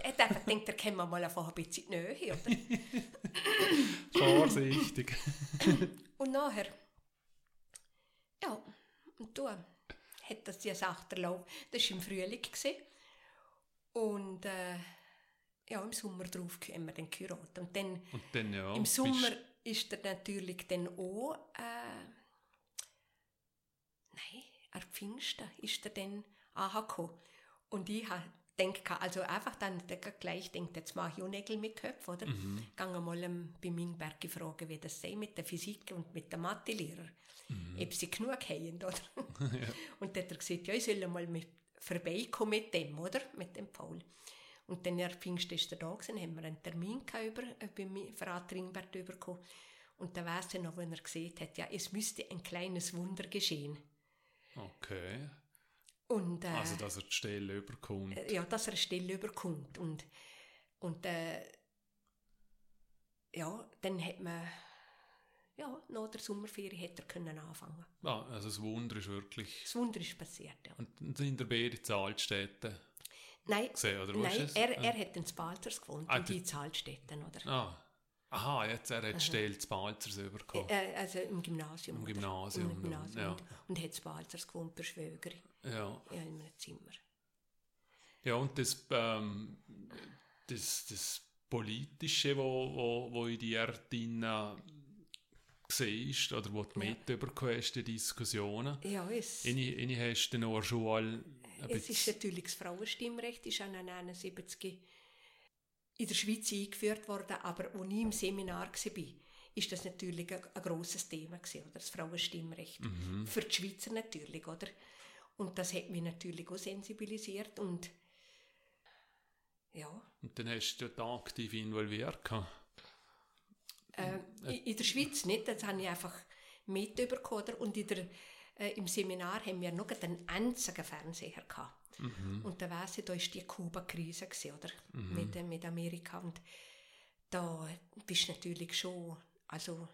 er hat einfach gedacht, er kommen wir mal einfach ein bisschen in die Nähe, oder? Vorsichtig. und nachher, ja, und da hat das die Sache erlaubt. Das war im Frühling. Gewesen. Und äh, ja, im Sommer drauf haben wir dann geheiratet. Und dann, Und dann, ja, im Sommer ist er natürlich dann auch, äh, nein, an Pfingsten ist er dann angekommen. Und ich gedacht, also einfach dann gleich denkt, jetzt mache ich auch Nägel mit Köpfen, oder? Mhm. Gehe mal ähm, bei Mingberg fragen, wie das sei mit der Physik und mit dem Mathelehrer. Mhm. Ob sie genug haben, oder? Und dann hat er gesagt, ja, ich soll mal mit vorbeikommen mit dem, oder? Mit dem Paul. Und dann, ja, Pfingst ist er da gewesen, haben wir einen Termin über, äh, bei mir, Vater Ingbert bekommen. Und da weiss er noch, wenn er gesehen hat, ja, es müsste ein kleines Wunder geschehen. Okay. Und, äh, Also, dass er die Stelle überkommt. äh, ja, dass er eine Stelle überkommt. Und, und äh, ja, dann hat man, ja, nach der Sommerferie hätte er können anfangen. Ah, also, das Wunder ist wirklich. Das Wunder ist passiert, ja. Und sind der beide in Altstädte Nein, gesehen, oder nein er, Ah. er hat in Spalters gewohnt Ah, die- die Zahlstätten, oder? Ah. Aha, jetzt er hat die Stelle zu Balzers bekommen. Äh, also im Gymnasium. Im? Gymnasium, Im Gymnasium. ja. Und, und hat in Spalters gewohnt bei Schwögerin. Ja. Ja, in einem Zimmer. Ja, und das, ähm, das, das Politische, wo, wo, wo in dir drin siehst, oder wo du Ja. mitbekommen hast, die Diskussionen. Ja, es, Eine, eine hast du noch Schule ein es ist natürlich das Frauenstimmrecht, ist an 71 in der Schweiz eingeführt worden, aber als ich im Seminar war, ist das natürlich ein, ein grosses Thema gewesen, oder? das Frauenstimmrecht. Mhm. Für die Schweizer natürlich, oder? Und das hat mich natürlich auch sensibilisiert und ja, Und dann hast du da aktiv involviert. gehabt. Äh, in- in der Schweiz nicht, das habe ich einfach mitbekommen. oder? Und in der, äh, im Seminar haben wir noch einen einzigen Fernseher gehabt. Und da weiss ich, da war die Kuba-Krise, oder? Mit, äh, mit Amerika. Und da bist du natürlich schon, also,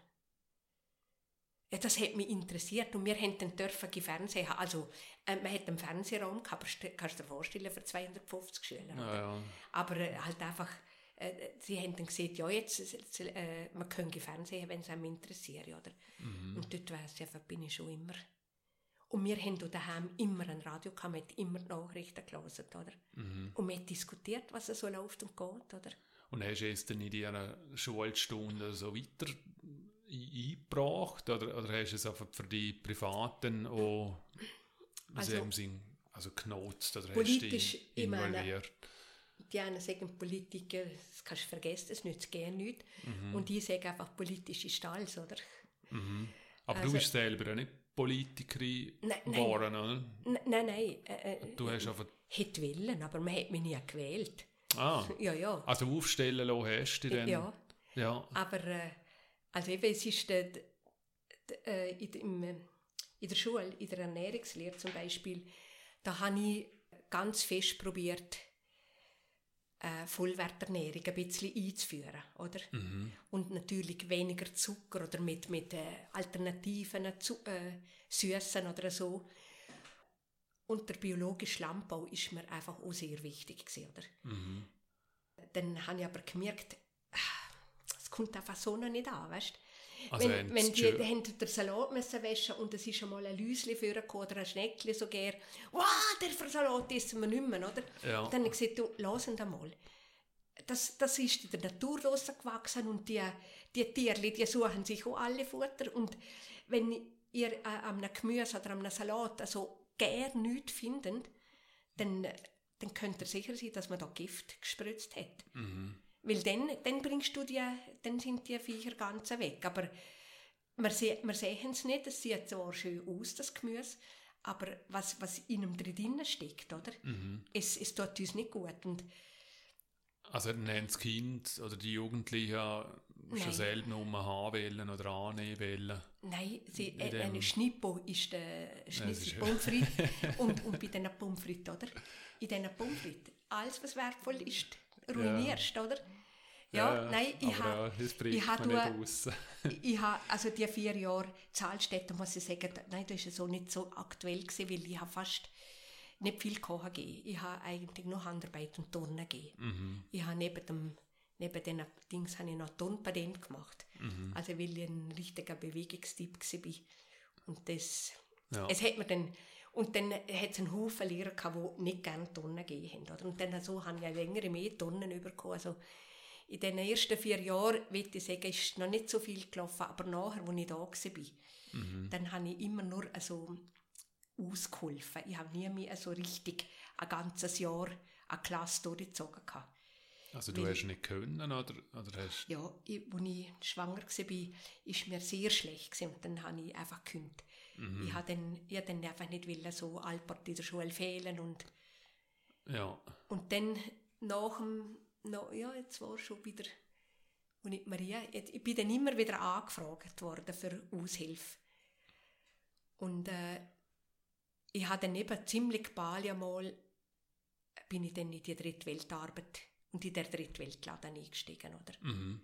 ja, das hat mich interessiert und wir haben dann dürfen die Fernseher haben. Also, äh, man hat einen Fernsehraum gehabt, aber st- kannst du dir vorstellen, für 250 Schüler. Ja, ja. Aber äh, halt einfach, äh, sie haben dann gesagt, ja, jetzt, jetzt äh, man könnte Fernsehen, wenn es einem interessiert, oder? Und dort weiss ich bin ich schon immer. Und wir haben daheim immer ein Radio gehabt, hat immer die Nachrichten gelesen, oder? Und man hat diskutiert, was so läuft und geht, oder? Und hast du es dann in deiner Schulstunde so weiter ein- eingebracht? Oder, oder hast du es einfach für die Privaten auch Also- also, Sinn, also genutzt oder hast Politisch, du dich ich meine- involviert? Die einen sagen, Politiker, das kannst du vergessen, das nützt gerne nichts. Mhm. Und ich sage einfach, politisch ist alles, oder? Aber also- du bist selber nicht Politikerin Nein, nein. geworden, oder? N nein, nein, äh, äh, Du hast einfach... hätte wollen, aber man hat mich nie gewählt. Ah, Ja, ja. also aufstellen lassen hast du dann... Ja. Ja. Aber äh, also eben, es ist äh, in, im, äh, in der Schule, in der Ernährungslehre zum Beispiel, da habe ich ganz fest probiert, äh, Vollwerternährung ein bisschen einzuführen, oder? Und natürlich weniger Zucker oder mit, mit äh, alternativen zu, äh, Süßen oder so. Und der biologische Landbau ist mir einfach auch sehr wichtig gewesen, oder? Dann habe ich aber gemerkt, ah, es kommt einfach so noch nicht an, weißt Also wenn, wenn die, die haben den Salat müssen waschen und es ist schon mal ein Läusli vorgekommen oder ein Schneckli sogar. Wow, der Salat essen wir nicht mehr, oder? Ja. Dann habe ich gesagt, du, lass ihn mal. Das, das ist in der Natur rausgewachsen und die, die Tierli, die suchen sich auch alle Futter. Und wenn ihr äh, an einem Gemüse oder einem Salat also gern nichts findet, dann, dann könnt ihr sicher sein, dass man da Gift gespritzt hat. Weil dann, dann bringst du die, dann sind die Viecher ganz weg. Aber wir, se wir sehen es nicht, es sieht zwar schön aus, das Gemüse, aber was, was in ihm drinnen steckt, oder? Mhm. Es, es tut uns nicht gut. Und Also nennt das Kind oder die Jugendlichen schon Nein. selten um H wählen oder annehmen wollen. nein, sie, äh, eine Schnippo ist der ist- Pommes frites und, und bei diesen Pommes frites, oder? In diesen Pommes frites, alles was wertvoll ist, ruinierst, oder? Ja, nein, ich habe... ja, das bringt ich man hab nicht raus. ich, habe also die vier Jahre Zahlstätte, muss ich sagen, nein, das ist so nicht so aktuell gewesen, weil ich habe fast nicht viel kochen gegeben. Ich habe eigentlich nur Handarbeit und Turnen gegeben. Mhm. Ich habe neben dem neben den Dings habe ich noch Turnpatent gemacht. Mhm. Also weil ich ein richtiger Bewegungstyp war. Und das, Ja. es hat mir dann, und dann hat es einen Haufen Lehrer gehabt, die nicht gerne Turnen gegeben haben. Oder? Und dann so habe ich längere mehr Turnen bekommen. Also in den ersten vier Jahren, würde ich sagen, ist noch nicht so viel gelaufen, aber nachher, als ich da war, Mhm. dann habe ich immer nur so ausgeholfen. Ich habe nie mehr so richtig ein ganzes Jahr eine Klasse durchgezogen. Gehabt. Also du weil- hast nicht können oder, oder hast Ja, ich, als ich schwanger war, war mir sehr schlecht gewesen, und dann habe ich einfach gekündigt. Ich habe dann, ich hab dann einfach nicht wollen, so Alpert in der Schule fehlen und, ja. und dann nach dem, na, ja, jetzt war schon wieder, und ich, Maria, ich bin dann immer wieder angefragt worden für Aushilfe. Und äh, ich habe dann eben ziemlich bald einmal, bin ich dann in die Drittweltarbeit und in der Drittweltladen eingestiegen, oder? Mhm.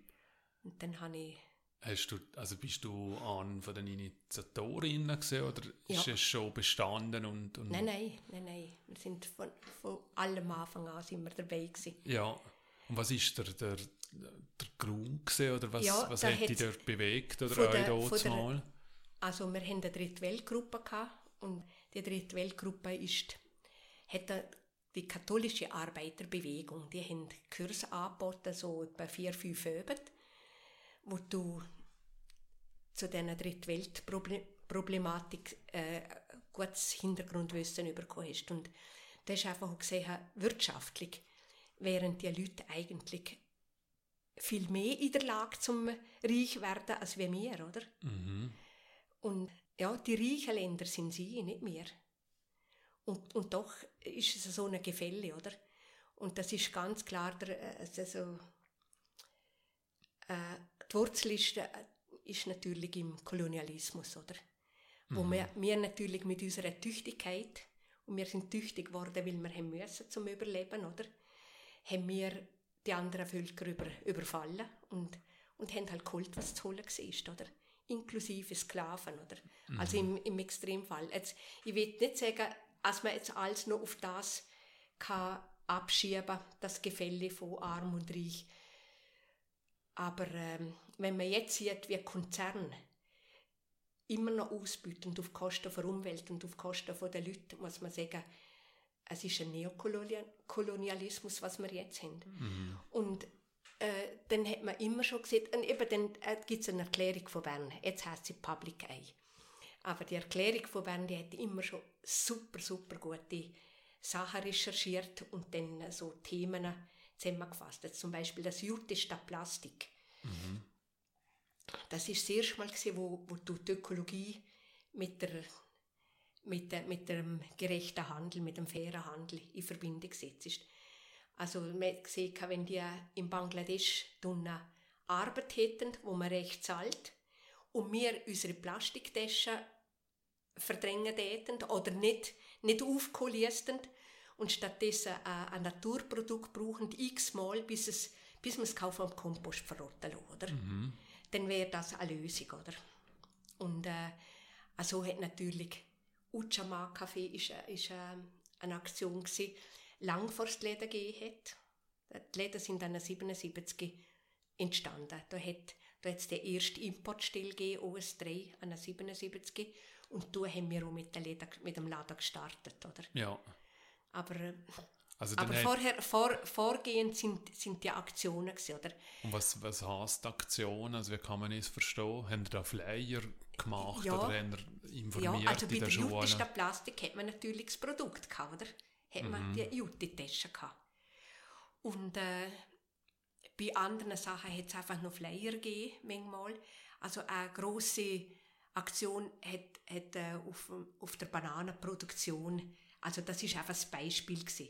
Und dann habe ich Hast du, also bist du an von den Initiatorinnen gesehen oder ist Ja. es schon bestanden und, und Nein, nein, nein, nein. Wir sind von, von allem Anfang an sind wir dabei gewesen. ja. Und was ist der, der, der Grund gewesen, oder was, Ja, was hat dich dort bewegt oder euch dort mal? Also wir haben eine Drittweltgruppe gehabt und die Drittweltgruppe ist, hat die katholische Arbeiterbewegung, die haben Kurse angeboten, so etwa vier, fünf Abende, wo du zu dieser Drittweltproblematik äh, gutes Hintergrundwissen bekommen hast. Und da ist einfach gesehen, wirtschaftlich wären die Leute eigentlich viel mehr in der Lage zum reich werden als wir, wir, oder? Mhm. Und ja, die reichen Länder sind sie, nicht wir. Und, und doch ist es so ein Gefälle, oder? Und das ist ganz klar, der, äh, also, äh, die Wurzel ist, äh, ist natürlich im Kolonialismus, oder? Wo wir, wir natürlich mit unserer Tüchtigkeit, und wir sind tüchtig geworden, weil wir haben müssen zum Überleben, oder? Haben wir die anderen Völker über, überfallen und, und haben halt geholt, was zu holen war, oder? Inklusive Sklaven, oder? Also im, im Extremfall. Jetzt, ich will nicht sagen, dass man jetzt alles nur auf das kann abschieben, das Gefälle von Arm und Reich. Aber ähm, wenn man jetzt sieht, wie Konzerne immer noch ausbeutend auf Kosten der Umwelt und auf Kosten der Leute, muss man sagen, es ist ein Neokolonialismus, was wir jetzt haben. Und äh, dann hat man immer schon gesehen, und eben dann äh, gibt es eine Erklärung von Bern, jetzt heißt sie Public Eye. Aber die Erklärung von Bern, die hat immer schon super, super gute Sachen recherchiert und dann äh, so Themen zusammengefasst. Jetzt zum Beispiel das Jute statt Plastik. Das ist das erste Mal, gewesen, wo, wo du die Ökologie mit, der, mit, der, mit dem gerechten Handel, mit dem fairen Handel in Verbindung gesetzt. Also man gesehen, wenn die in Bangladesch Arbeit hätten, wo man recht zahlt, und wir unsere Plastiktaschen verdrängen täten oder nicht, nicht aufkohliesten und stattdessen ein, Naturprodukt brauchen, x-mal, bis, es, bis man es kaum am Kompost verrotten lässt, oder? Dann wäre das eine Lösung, oder? Und äh, also hat natürlich Uchama Café ist, äh, ist äh, eine Aktion gewesen, lang vor es die Läden gegeben hat. Die Läden sind dann 77 entstanden. Da hat da hat's den ersten Importstelle gegeben, OS3, an 77. Und da haben wir auch mit, der Läden, mit dem Laden gestartet, oder? Ja. Aber, äh, Also aber hat, vorher, vor, vorgehend sind, sind die Aktionen gewesen, oder? und was, was heisst Aktion? Also wie kann man es verstehen? Haben da Flyer gemacht Ja. oder haben informiert Ja, also bei der der Jute Plastik hat man natürlich das Produkt gehabt, oder? Hat Mhm. man die Jute-Tasche gehabt. Und äh, bei anderen Sachen hat es einfach noch Flyer gegeben, manchmal. Also eine grosse Aktion hat, hat äh, auf, auf der Bananenproduktion, also das ist einfach das Beispiel gewesen.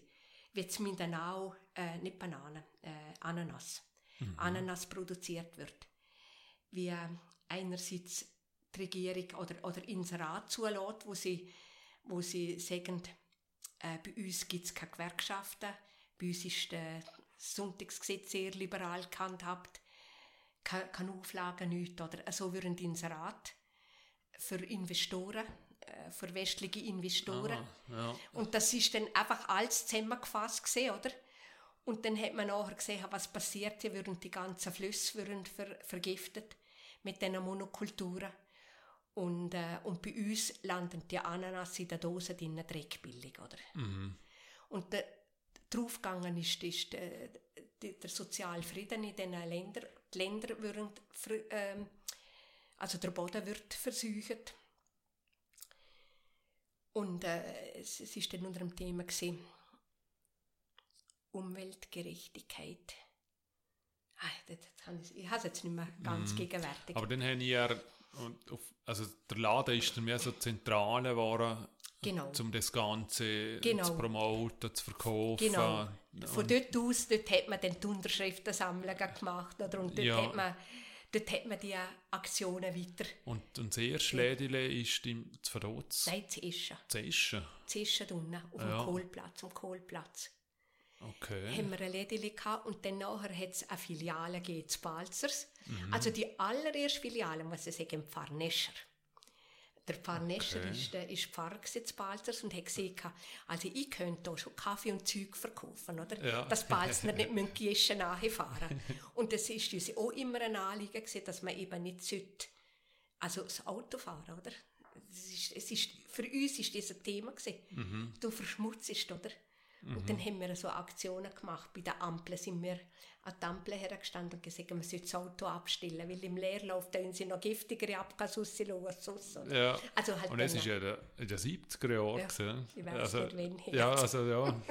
Wie jetzt Mindanao, äh, nicht Bananen, äh, Ananas, mhm. Ananas produziert wird. Wie äh, einerseits die Regierung oder, oder Inserat zulässt, wo sie, wo sie sagen, äh, bei uns gibt es keine Gewerkschaften, bei uns ist das Sonntagsgesetz sehr liberal gehandhabt, keine, keine Auflagen, nichts. Oder so also würden Inserat für Investoren, äh, für westliche Investoren. Aha, ja. Und das ist dann einfach alles zusammengefasst gesehen, oder? Und dann hat man nachher gesehen, was passiert, hier würden die ganzen Flüsse würden ver vergiftet mit diesen Monokulturen. Und, äh, und bei uns landen die Ananas in der Dose in den Dreck billig, oder? Mhm. Und der, draufgegangen ist, ist der, der soziale Frieden in diesen Ländern. Die Länder würden, ähm, also der Boden wird versucht. Und äh, es, es ist dann unter dem Thema gewesen, Umweltgerechtigkeit. Ah, das, das ich habe es jetzt nicht mehr ganz mm. gegenwärtig. Aber dann haben ja, also der Laden ist dann mehr so zentrale geworden, genau. um das Ganze genau. zu promoten, zu verkaufen. Genau. Von dort aus, dort hat man dann die Unterschriftensammlungen gemacht oder, und dort ja. hat man dort hat man die Aktionen weiter. Und, und das erste Lädele ist im Zverotz? Nein, zu Eschen. Zu Eschen? Zu Eschen unten, auf ja. dem Kohlplatz, am Kohlplatz. Okay. haben wir ein Lädeli gehabt und dann nachher hat es eine Filiale gegeben, zu Balzers. Mhm. Also die allererste Filiale, muss ich sagen, Pfarrnescher. Der Pfarrnescher okay. ist, äh, ist Pfarrer zu Balzers und hat gesehen, also ich könnte hier schon Kaffee und Zeug verkaufen, oder? Ja. Dass Balzner nicht mit Gieschen nachfahren Und es ist uns auch immer ein Anliegen gewesen, dass man eben nicht sollte, also das Auto fahren, oder? Es ist, es ist, für uns war das ein Thema gewesen. Mhm. Du verschmutzt, oder? Mhm. Und dann mhm. haben wir so Aktionen gemacht. Bei der Ampel sind wir an der Ampel hergestanden und gesagt, man sollte das Auto abstellen, weil im Leerlauf da sie noch giftigere Abgasusse los. Ja. Also halt und es war ja in den 70er Jahren. Ja, ich weiß also, nicht, wann. Ja, also ja.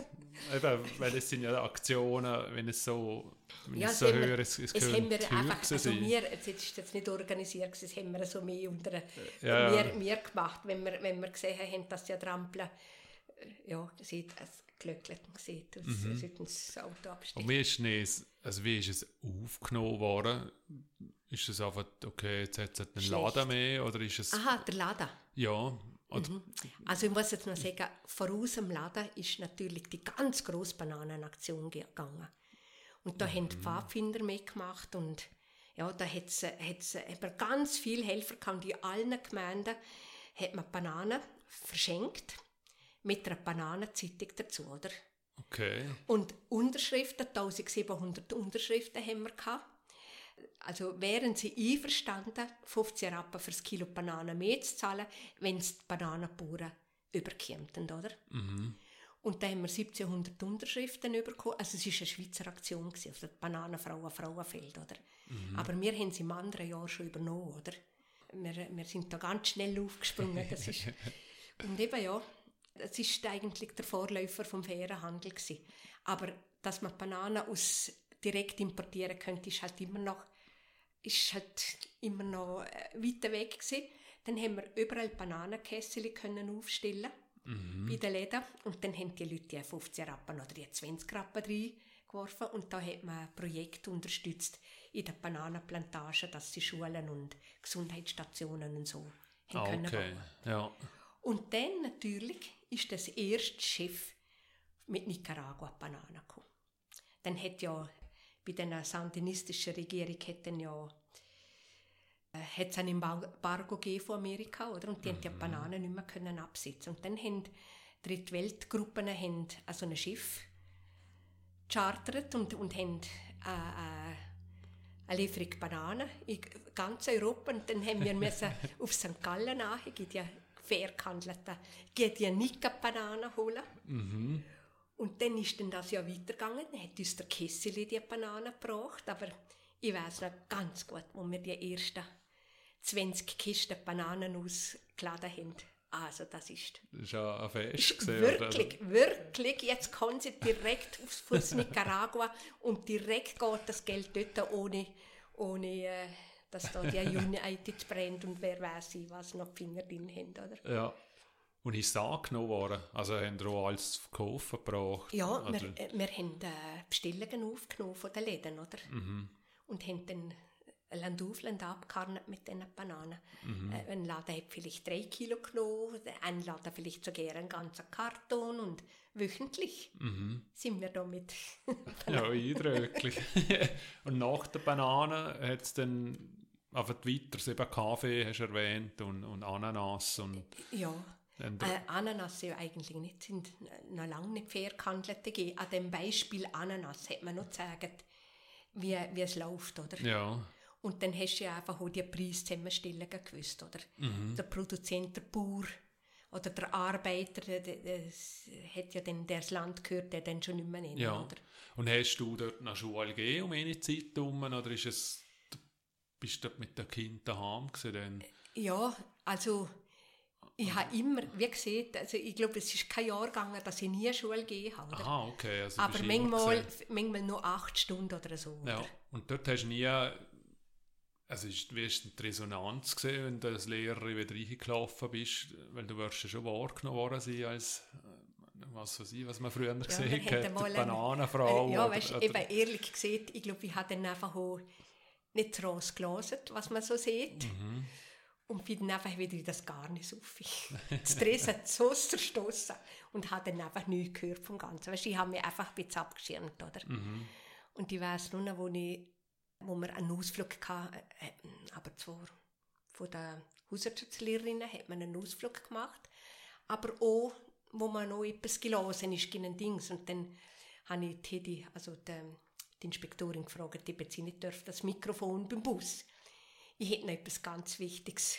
Eben, weil es sind ja Aktionen, wenn es so, wenn ja, es so höher ist, es, es haben wir einfach, also wir, jetzt ist das nicht organisiert, das haben wir so mehr unter ja, wir, wir gemacht, wenn wir, wenn wir gesehen haben, dass die Ampel ja, sieht, es glücklich gesehen, dass mhm. sie das Auto abstellen. Und wie ist, es, also wie ist es aufgenommen worden? Ist es einfach, okay, jetzt hat es einen Laden mehr, oder ist es... Aha, der Laden. Ja. Mhm. Also ich muss jetzt noch sagen, voraus im Laden ist natürlich die ganz grosse Bananenaktion gegangen. Und da mhm. haben die Pfadfinder mitgemacht und ja, da hat es ganz viele Helfer gehabt. In allen Gemeinden hat man Bananen verschenkt mit einer Bananenzeitung dazu, oder? Okay. Und Unterschriften, 1700 Unterschriften haben wir gehabt. Also wären sie einverstanden, 15 Rappen für das Kilo Bananen mehr zu zahlen, wenn es die Bananenbauern überkämen, oder? Mhm. Und da haben wir 1700 Unterschriften bekommen. Also es war eine Schweizer Aktion, gewesen, auf der Bananenfrauen Frauenfeld, oder? Mhm. Aber wir haben sie im anderen Jahr schon übernommen, oder? Wir, wir sind da ganz schnell aufgesprungen. Das ist, und eben ja, es ist eigentlich der Vorläufer vom fairen Handel gewesen. Aber dass man Bananen aus direkt importieren könnte, ist halt immer noch, ist halt immer noch äh, weiter weg gewesen. Dann haben wir überall Bananenkessel können aufstellen mhm. bei den Läden und dann haben die Leute die 15 Rappen oder die 20 Rappen reingeworfen und da hat man ein Projekt unterstützt in den Bananenplantagen, dass sie Schulen und Gesundheitsstationen und so haben ah, okay. können bauen. Ja. Und dann natürlich ist das erste Schiff mit Nicaragua Bananen gekommen. Dann hat ja bei der sandinistischen Regierung dann ja äh, hat es ein Embargo gegeben von Amerika, oder? Und die mhm. haben die Bananen nicht mehr können absetzen. Und dann haben Drittweltgruppen haben also ein Schiff chartert und, und haben äh, äh, eine Lieferung Bananen in ganz Europa. Und dann haben wir müssen auf St. Gallen ja fair gehandelten, geht ja nicht Bananen holen. Mhm. Und dann ist dann das ja weitergegangen, dann hat uns der Kessel die Bananen gebracht, aber ich weiß noch ganz gut, wo wir die ersten 20 Kisten Bananen ausgeladen haben. Also das ist... Das ist ja ein Fest gesehen, Wirklich, oder? wirklich. Jetzt kommen sie direkt aufs Nicaragua und direkt geht das Geld dort ohne, ohne äh, dass da die United brennt und wer weiß was noch die Finger drin haben, oder? Ja. Und ist es angenommen worden? Also haben wir auch alles Verkaufen gebracht? Ja, wir, äh, wir haben äh, Bestellungen aufgenommen von den Läden, oder? Mhm. Und haben dann Land auf, Land ab gekarnet mit diesen Bananen. Mhm. Äh, ein Laden hat vielleicht drei Kilo genommen, ein Laden vielleicht sogar einen ganzen Karton und wöchentlich Mhm. sind wir da mit Ja, eindrücklich. und nach der Banane hat es dann einfach weiter, eben Kaffee hast du erwähnt und, und Ananas und ja. dann Äh, Ananas ja eigentlich nicht, sind noch lange nicht fair gehandelt. An dem Beispiel Ananas hat man noch gezeigt, wie, wie es läuft, oder? ja. Und dann hast du ja einfach auch die Preiszusammenstellungen gewusst, oder? Mhm. Der Produzent, der Bauer oder der Arbeiter, der, der, das hat ja dann der das Land gehört, der dann schon nicht mehr nennen, Ja. oder? Und hast du dort nach Schule gegeben um eine Zeit herum, oder ist es, bist du dort mit den Kindern daheim gewesen? Ja, also ich habe immer, wie gesagt, also ich glaube, es ist kein Jahr gegangen, dass ich nie Schule gegeben habe? Aha, okay. Also Aber du manchmal, manchmal nur acht Stunden oder so. Ja, Oder? und dort hast du nie, also ist, wie ist die Resonanz gesehen, wenn du als Lehrerin wieder reingelaufen bist, weil du wirst ja schon wahrgenommen worden sein als, äh, was weiß ich, was man früher gesehen wir hätten hat, Bananenfrau. Äh, ja, weißt, eben ehrlich gesagt, ich glaube, ich habe dann einfach auch nicht so gelesen, was man so sieht. Mhm. Und bin dann einfach wieder in das gar nicht so viel. Das Stress hat so zerstoßen und habe dann einfach nichts gehört vom Ganzen. Weißt, ich habe mich einfach ein bisschen abgeschirmt, oder? Mhm. Und ich weiss nur noch, wo, ich, wo wir einen Ausflug hatten, äh, aber zwar von der Hausarztlehrerin hat man einen Ausflug gemacht, aber auch, wo man noch etwas gelesen ist, gegen Dings. Und dann habe ich die, Hedi, also die, die Inspektorin gefragt, ob sie nicht dürfen, das Mikrofon beim Bus. Ich hätte noch etwas ganz Wichtiges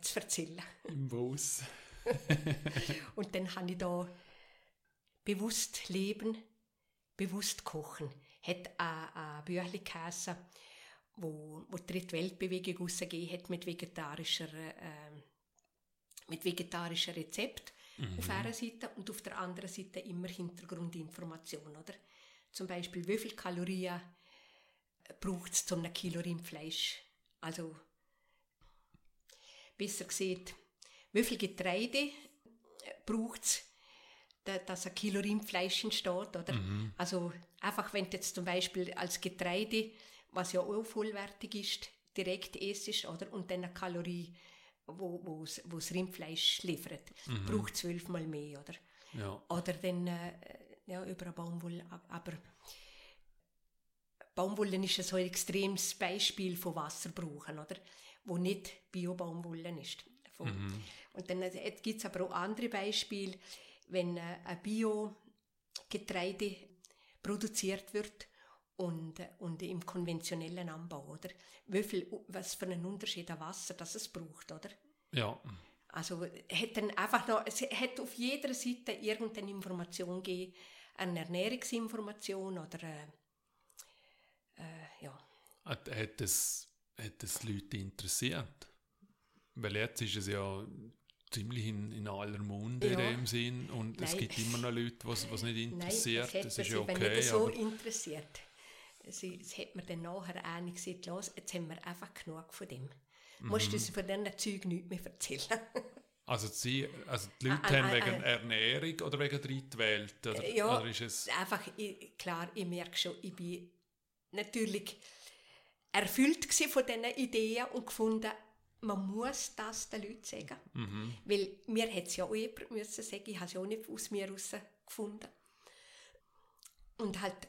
zu erzählen. Im Bus. Und dann habe ich da bewusst leben, bewusst kochen. Hat ein, ein Büchlein geheissen, wo, wo die dritte Weltbewegung rausgegeben hat mit vegetarischer, äh, mit vegetarischen Rezept auf einer Seite und auf der anderen Seite immer Hintergrundinformation, oder? Zum Beispiel, wie viel Kalorien braucht es zu einem Kilo Rindfleisch? Also, besser gesagt, wie viel Getreide braucht es, dass ein Kilo Rindfleisch entsteht, oder? Also einfach, wenn du jetzt zum Beispiel als Getreide, was ja auch vollwertig ist, direkt essst, oder? Und dann eine Kalorie, wo, wo, das Rindfleisch liefert, braucht zwölfmal mehr, oder? Ja. Oder dann äh, ja, über eine Baumwolle. Aber Baumwolle ist so ein extremes Beispiel von Wasserbrauchen, oder? Wo nicht Bio-Baumwolle ist. Von, Und dann äh, gibt es aber auch andere Beispiele, wenn äh, ein Bio-Getreide produziert wird und, äh, und im konventionellen Anbau, oder? Wie viel, was für einen Unterschied an Wasser das es braucht, oder? Ja. Also hat dann einfach noch, es hat auf jeder Seite irgendeine Information gegeben, eine Ernährungsinformation oder äh, äh, ja. Hat, hat, das, hat das Leute interessiert? Weil jetzt ist es ja ziemlich in, in aller Munde Ja. in dem Sinn und es Nein. gibt immer noch Leute, was was nicht interessiert. Nein, das das ist ja okay, nicht so interessiert. Es, es hat mir dann nachher einig gesagt, los, jetzt haben wir einfach genug von dem. Mhm. Musst du uns von diesen Zeug nichts mehr erzählen. also, sie, also die Leute Ah, haben ah, wegen ah. Ernährung oder wegen Drittwelt? Oder, Ja. oder ist es... einfach, ich, klar, ich merke schon, ich bin natürlich erfüllt von diesen Ideen und gefunden, man muss das den Leuten sagen. Mhm. Weil mir hätte es ja auch jemand müssen sagen, ich habe es ja auch nicht aus mir heraus gefunden. Und halt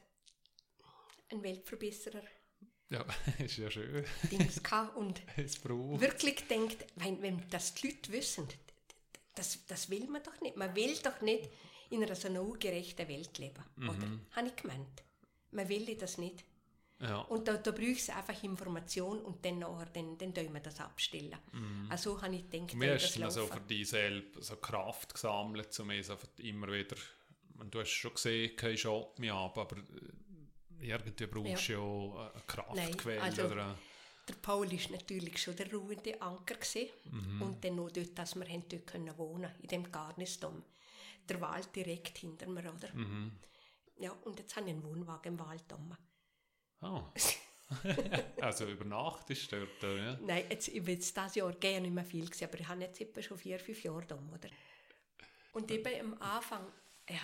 ein Weltverbesserer Ja, ist ja schön. Dings und wirklich denkt, wenn, wenn das die Leute wissen, das, das will man doch nicht. Man will doch nicht in einer so einer ungerechten Welt leben, oder? Habe ich gemeint. Man will das nicht. Ja. Und da, da braucht es einfach Information und dann nachher, dann, dann tun wir das abstellen. Also habe ich gedacht, hast das du denn so laufen. für dich selbst so Kraft gesammelt, um es einfach immer wieder, du hast schon gesehen, kein Schaut mich ab, aber äh, irgendwie brauchst du ja, auch eine Kraftquelle Nein, also- oder eine, Der Paul war natürlich schon der ruhende Anker. Mhm. Und dann noch dort, dass wir dort können wohnen in dem Garnisdom. Der Wald direkt hinter mir, oder? Mhm. Ja, und jetzt habe ich einen Wohnwagen im Wald. rum. oh. also über Nacht ist dort, ja? Nein, jetzt, ich jetzt dieses Jahr gerne nicht mehr viel gewesen, aber ich habe jetzt etwa schon vier, fünf Jahre da, oder? Und eben am Anfang, ja,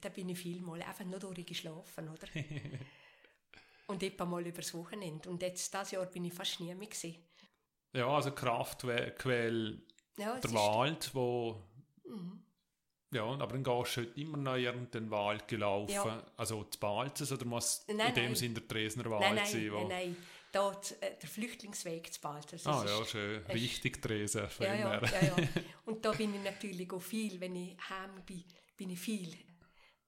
da bin ich viel mal einfach nur durchgeschlafen, oder? und etwa mal übers Wochenende. Und jetzt, dieses Jahr, bin ich fast nie mehr gewesen. Ja, also Kraftquelle, Ja, der ist- Wald, wo... Mhm. Ja, aber dann gehst du halt immer noch in irgendeinen Wald gelaufen. Ja. Also zu Balzes oder muss Nein, in dem nein. Sinn der Dresdner Wald Nein, nein, sein? Wo... nein, nein. Z- äh, der Flüchtlingsweg zu bald. Das Ah ja, schön. Richtig Dresden. Ja, ja, ja, ja. Und da bin ich natürlich auch viel, wenn ich heim bin, bin ich viel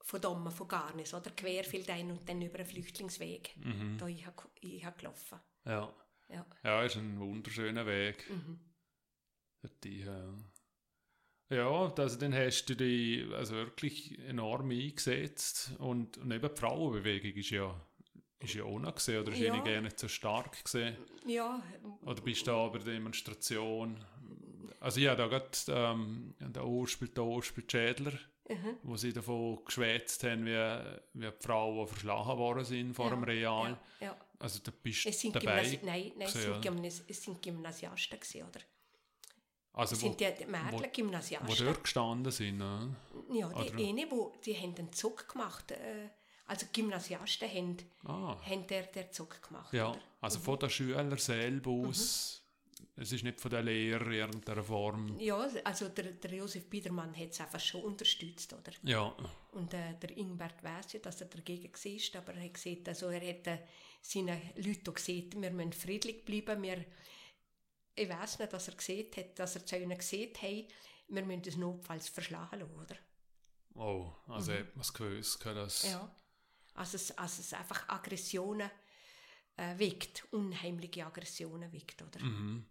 von Dommen, von Garnis, oder querfeld ein und dann über einen Flüchtlingsweg. Mhm. Da ich, hab- ich hab gelaufen. Ja. Ja. ja, ist ein wunderschöner Weg. Mhm. Die, ja. Ja, also dann hast du dich also wirklich enorm eingesetzt und, und eben die Frauenbewegung ist ja, ist ja auch noch gesehen, oder ist Ja. ja. gar nicht so stark gesehen. Ja, Oder bist du da bei der Demonstration? Also ja, da gerade ähm, der Urspiel, der Urspiel Schädler, mhm. wo sie davon geschwätzt haben, wie, wie die Frauen verschlagen worden sind vor Ja, dem Real. ja, ja. Also da bist Es sind, dabei. Gymnasi nein, nein, es gewesen, sind, ja. Gymnas es sind Gymnasiasten gewesen, oder? Also Es wo, sind die, die Mädchen wo Gymnasiasten. dort gestanden sind. Ne? ja, die oder- eine, wo, die haben einen Zug gemacht. Äh, also Gymnasiasten haben, Ah, haben der, der Zug gemacht, ja. oder? Also von den Schülern selber aus. Es ist nicht von den Lehrern in irgendeiner Form. Ja, also der, der Josef Biedermann hat es einfach schon unterstützt, oder? Ja, Und äh, der Ingbert weiss ja, dass er dagegen war, aber er hat gesagt, also er hat äh, seinen Leuten gesehen, wir müssen friedlich bleiben, wir, ich weiß nicht, was er gesehen hat, dass er zu ihnen gesehen hat, wir müssen es notfalls verschlagen lassen, oder? oh, also hat man es gewusst, dass... Mhm. Ja. Also es, also es einfach Aggressionen äh, weckt, unheimliche Aggressionen weckt, oder? Mhm.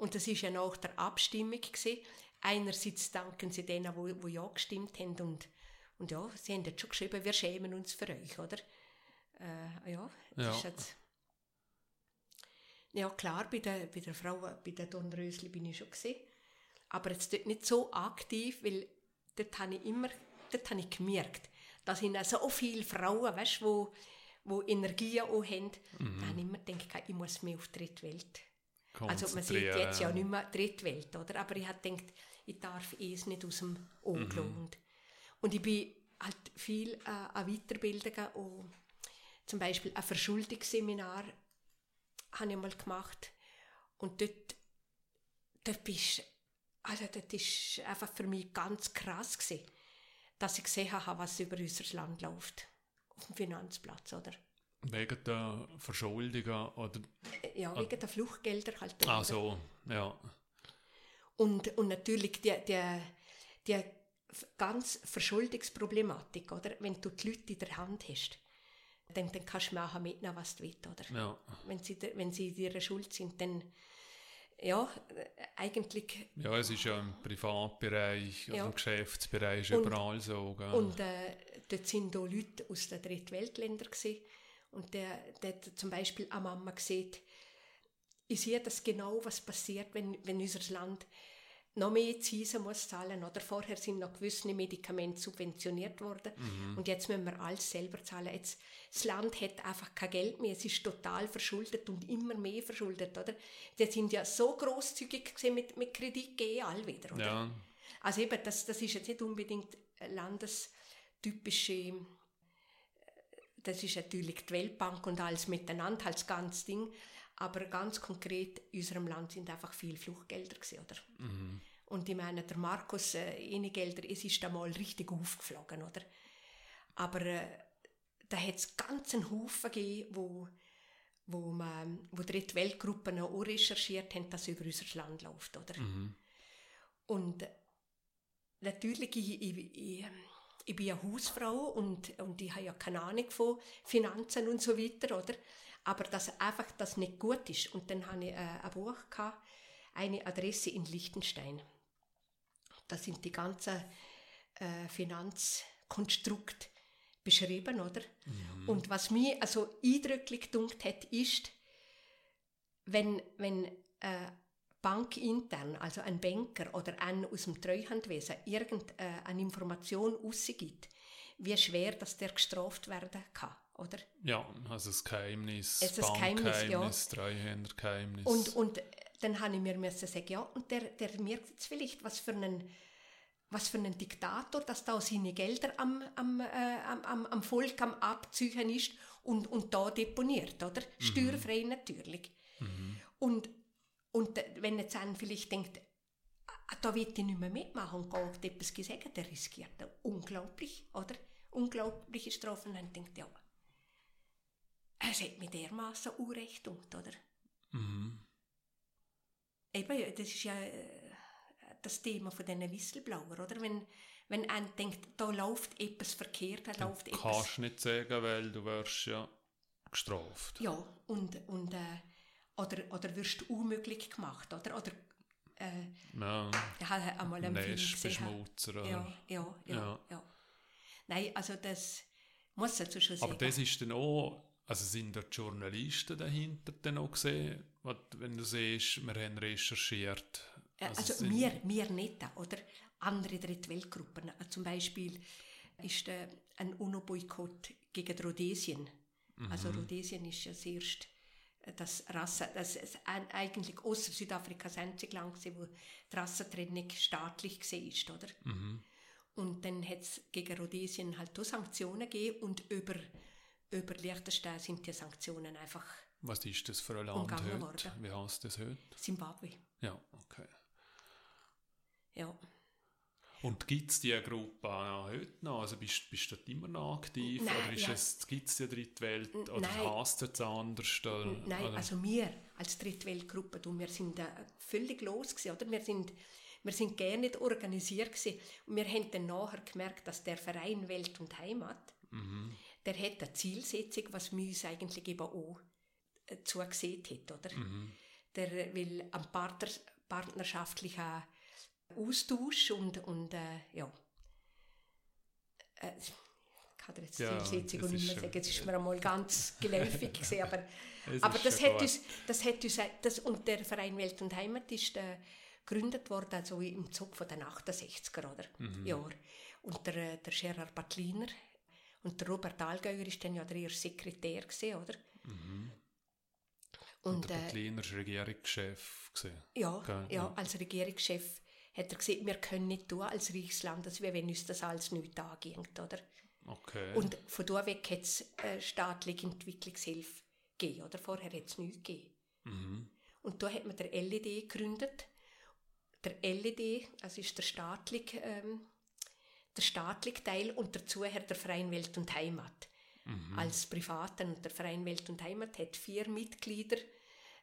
Und das ist ja nach der Abstimmung gewesen. Einerseits danken sie denen, wo, wo ja gestimmt haben und, und ja, sie haben jetzt schon geschrieben, wir schämen uns für euch, oder? Äh, ja, das Ja. ist jetzt... Ja klar, bei der, bei der Frau, bei der Dornrösli bin ich schon gesehen, aber jetzt dort nicht so aktiv, weil dort habe ich immer, dort habe ich gemerkt, dass in so viele Frauen, weißt, wo, wo Energien auch haben, da habe ich immer gedacht, ich muss mehr auf die dritte Welt also man sieht jetzt ja nicht mehr Drittwelt, oder? Aber ich habe gedacht, ich darf es nicht aus dem Auge Mhm. Und, ich bin halt viel äh, an Weiterbildungen und zum Beispiel ein Verschuldungsseminar habe ich mal gemacht und dort, dort bist also das ist einfach für mich ganz krass gewesen, dass ich gesehen habe, was über unser Land läuft auf dem Finanzplatz, oder? Wegen der Verschuldungen oder... Ja, wegen der Fluchtgelder halt. Ah so, ja. Und, und natürlich die, die, die ganz Verschuldungsproblematik, oder? Wenn du die Leute in der Hand hast, dann, dann kannst du machen mitnehmen, was du willst, oder? Ja, Wenn sie, wenn sie in ihrer Schuld sind, dann, ja, eigentlich, ja es ist ja im Privatbereich Ja. im Geschäftsbereich Und- überall so. Gell? und äh, dort sind auch Leute aus den Drittweltländern gewesen. Und der, der hat zum Beispiel eine Mama gesehen, ich sehe das genau, was passiert, wenn, wenn unser Land noch mehr Zinsen muss zahlen. Oder vorher sind noch gewisse Medikamente subventioniert worden und jetzt müssen wir alles selber zahlen. Jetzt, das Land hat einfach kein Geld mehr, es ist total verschuldet und immer mehr verschuldet. Oder? Die sind ja so großzügig mit, mit Kredit geben, all wieder. Oder? ja, Also eben, das, das ist jetzt nicht unbedingt landestypische, äh, das ist natürlich die Weltbank und alles miteinander, als ganz Ding, aber ganz konkret in unserem Land sind einfach viele Fluchtgelder gewesen, oder? mhm. Und ich meine, der Markus, äh, eine Gelder, es ist einmal richtig aufgeflogen, oder? Aber äh, da hat es ganz einen Haufen gegeben, wo, wo, man, wo dritte Weltgruppen auch recherchiert haben, dass über unser Land läuft, oder? Mhm. Und natürlich, ich, ich, ich, ich bin ja Hausfrau und, und ich habe ja keine Ahnung von Finanzen und so weiter, oder? Aber dass einfach das nicht gut ist. Und dann habe ich äh, ein Buch gehabt, eine Adresse in Liechtenstein. Da sind die ganzen äh, Finanzkonstrukte beschrieben, oder? Und was mir also eindrücklich gedunkt hat, ist, wenn, wenn äh, bankintern, also ein Banker oder ein aus dem Treuhandwesen, irgendeine Information rausgibt, wie schwer dass der gestraft werden kann. oder? Ja, also das Geheimnis, Es ist ein Geheimnis, Bankgeheimnis, Treuhändergeheimnis. Und, und dann habe ich mir müssen sagen, ja, und der, der merkt jetzt vielleicht, was für einen, was für einen Diktator, dass da seine Gelder am, am, äh, am, am, Volk am Abzüchen ist und, und da deponiert, oder? Steuerfrei natürlich. Und, und wenn jetzt einer vielleicht denkt, ah, da wird ich nicht mehr mitmachen und geht etwas gesagt, der riskiert da unglaublich, oder? Unglaubliche Strafen. Und dann denkt, ja, es hat mir dermaßen Unrecht tut, oder? Eben, ja, das ist ja äh, das Thema von diesen Whistleblower, oder? Wenn, wenn einer denkt, da läuft etwas verkehrt, da läuft etwas... kannst nicht sagen, weil du wirst ja gestraft. Ja, und, und äh, oder, oder wirst du unmöglich gemacht, oder? Oder äh, Ja, ich habe einmal einen Film gesehen. Oder? Ja, ja, ja, Ja. ja, Nein, also das muss dazu schon sagen. Aber das ist dann auch, also sind da die Journalisten dahinter dann auch gesehen, wenn du siehst, wir haben recherchiert. Also Also, wir, wir nicht, oder? Andere Drittweltgruppen. Zum Beispiel ist äh, ein UNO-Boykott gegen Rhodesien. Also Rhodesien ist ja das erste, das Rasse, das ist eigentlich außer Südafrika das einzige Land gewesen, wo die Rassentrennung staatlich gesehen ist, oder? Und dann hat es gegen Rhodesien halt auch Sanktionen gegeben und über, über Liechtenstein sind die Sanktionen einfach Was ist das für ein Land heute? worden. Wie heißt das heute? Zimbabwe. Ja, okay. Ja. Und gibt es diese Gruppe auch heute noch? Also bist, bist du dort immer noch aktiv? Nein, oder ja. es, gibt es die Drittwelt? Oder nein. heißt es jetzt anders? Oder, Nein, oder? also wir als Drittweltgruppe, du, wir sind äh, völlig los gewesen, oder? Wir sind, wir sind gar nicht organisiert gewesen. Und wir haben dann nachher gemerkt, dass der Verein Welt und Heimat, der hat eine Zielsetzung, was wir uns eigentlich eben auch äh, zugesehen hat, oder? Der will am Partner, partnerschaftlichen Austausch und, und äh, ja. Äh, ich kann dir jetzt die Ja, Zielsetzung das auch nicht mehr sagen, es ist mir einmal ganz geläufig gewesen, aber aber das hat, uns, das hat uns, das, und der Verein Welt und Heimat ist äh, gegründet worden, also im Zug von den 68er oder, Mhm. Jahr. Und der, äh, der Gerard Battliner und der Robert Allgäuer ist dann ja der erste Sekretär gewesen, oder? Mhm. Und, Und der äh, Berliner war Regierungschef. Gewesen. ja, ja, ja. als Regierungschef hat er gesagt, wir können nicht tun als Reichsland, als wenn uns das alles nicht angeht, oder? Okay. Und von da weg hat es äh, staatliche Entwicklungshilfe gegeben, oder? Vorher hat es nichts gegeben. Mhm. Und da hat man der LED gegründet. Der LED, also ist der staatliche, ähm, der staatliche Teil und dazu hat der Verein Welt und Heimat. Als Privaten und der Verein Welt und Heimat hat vier Mitglieder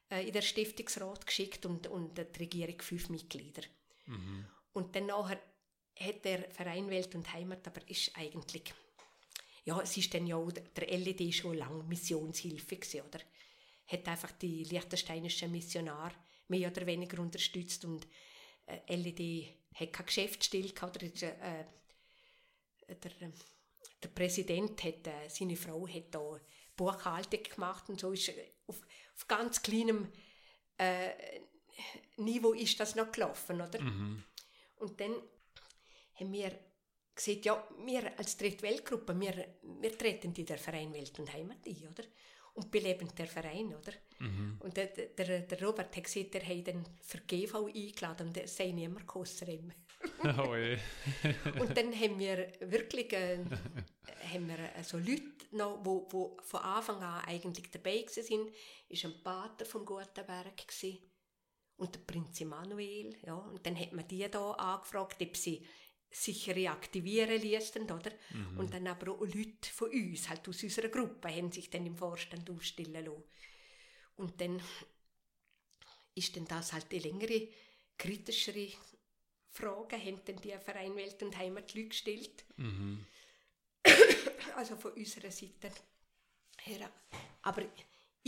äh, in der Stiftungsrat geschickt und, und die Regierung fünf Mitglieder. Und dann nachher hat der Verein Welt und Heimat, aber ist eigentlich, ja, es ist dann ja auch der LED schon lange Missionshilfe gewesen, oder? Hat einfach die liechtensteinischen Missionare mehr oder weniger unterstützt und äh, LED hat kein Geschäftsstelle gehabt, oder äh, der, der Präsident hat, äh, seine Frau hat da Buchhaltung gemacht und so ist auf, auf ganz kleinem äh, Niveau ist das noch gelaufen, oder? Und dann haben wir gesagt, ja, wir als Drittweltgruppe, wir, wir treten in der Verein Welt und Heimat ein, oder? Und beleben der Verein, oder? Und der, der, der Robert hat gesagt, er hat dann für GV eingeladen und der sei niemand gekostet. oh je. Und dann haben wir wirklich äh, haben wir äh, so Leute noch, wo, wo von Anfang an eigentlich dabei gewesen sind, ist ein Pater vom Gutenberg gewesen. Und der Prinz Emanuel, ja, und dann hat man die da angefragt, ob sie sich reaktivieren ließen, oder? Und dann aber auch Leute von uns, halt aus unserer Gruppe, haben sich dann im Vorstand aufstellen lassen. Und dann ist dann das halt die längere, kritischere Frage, haben dann die Verein Welt und Heimat Leute gestellt. Also von unserer Seite her. Aber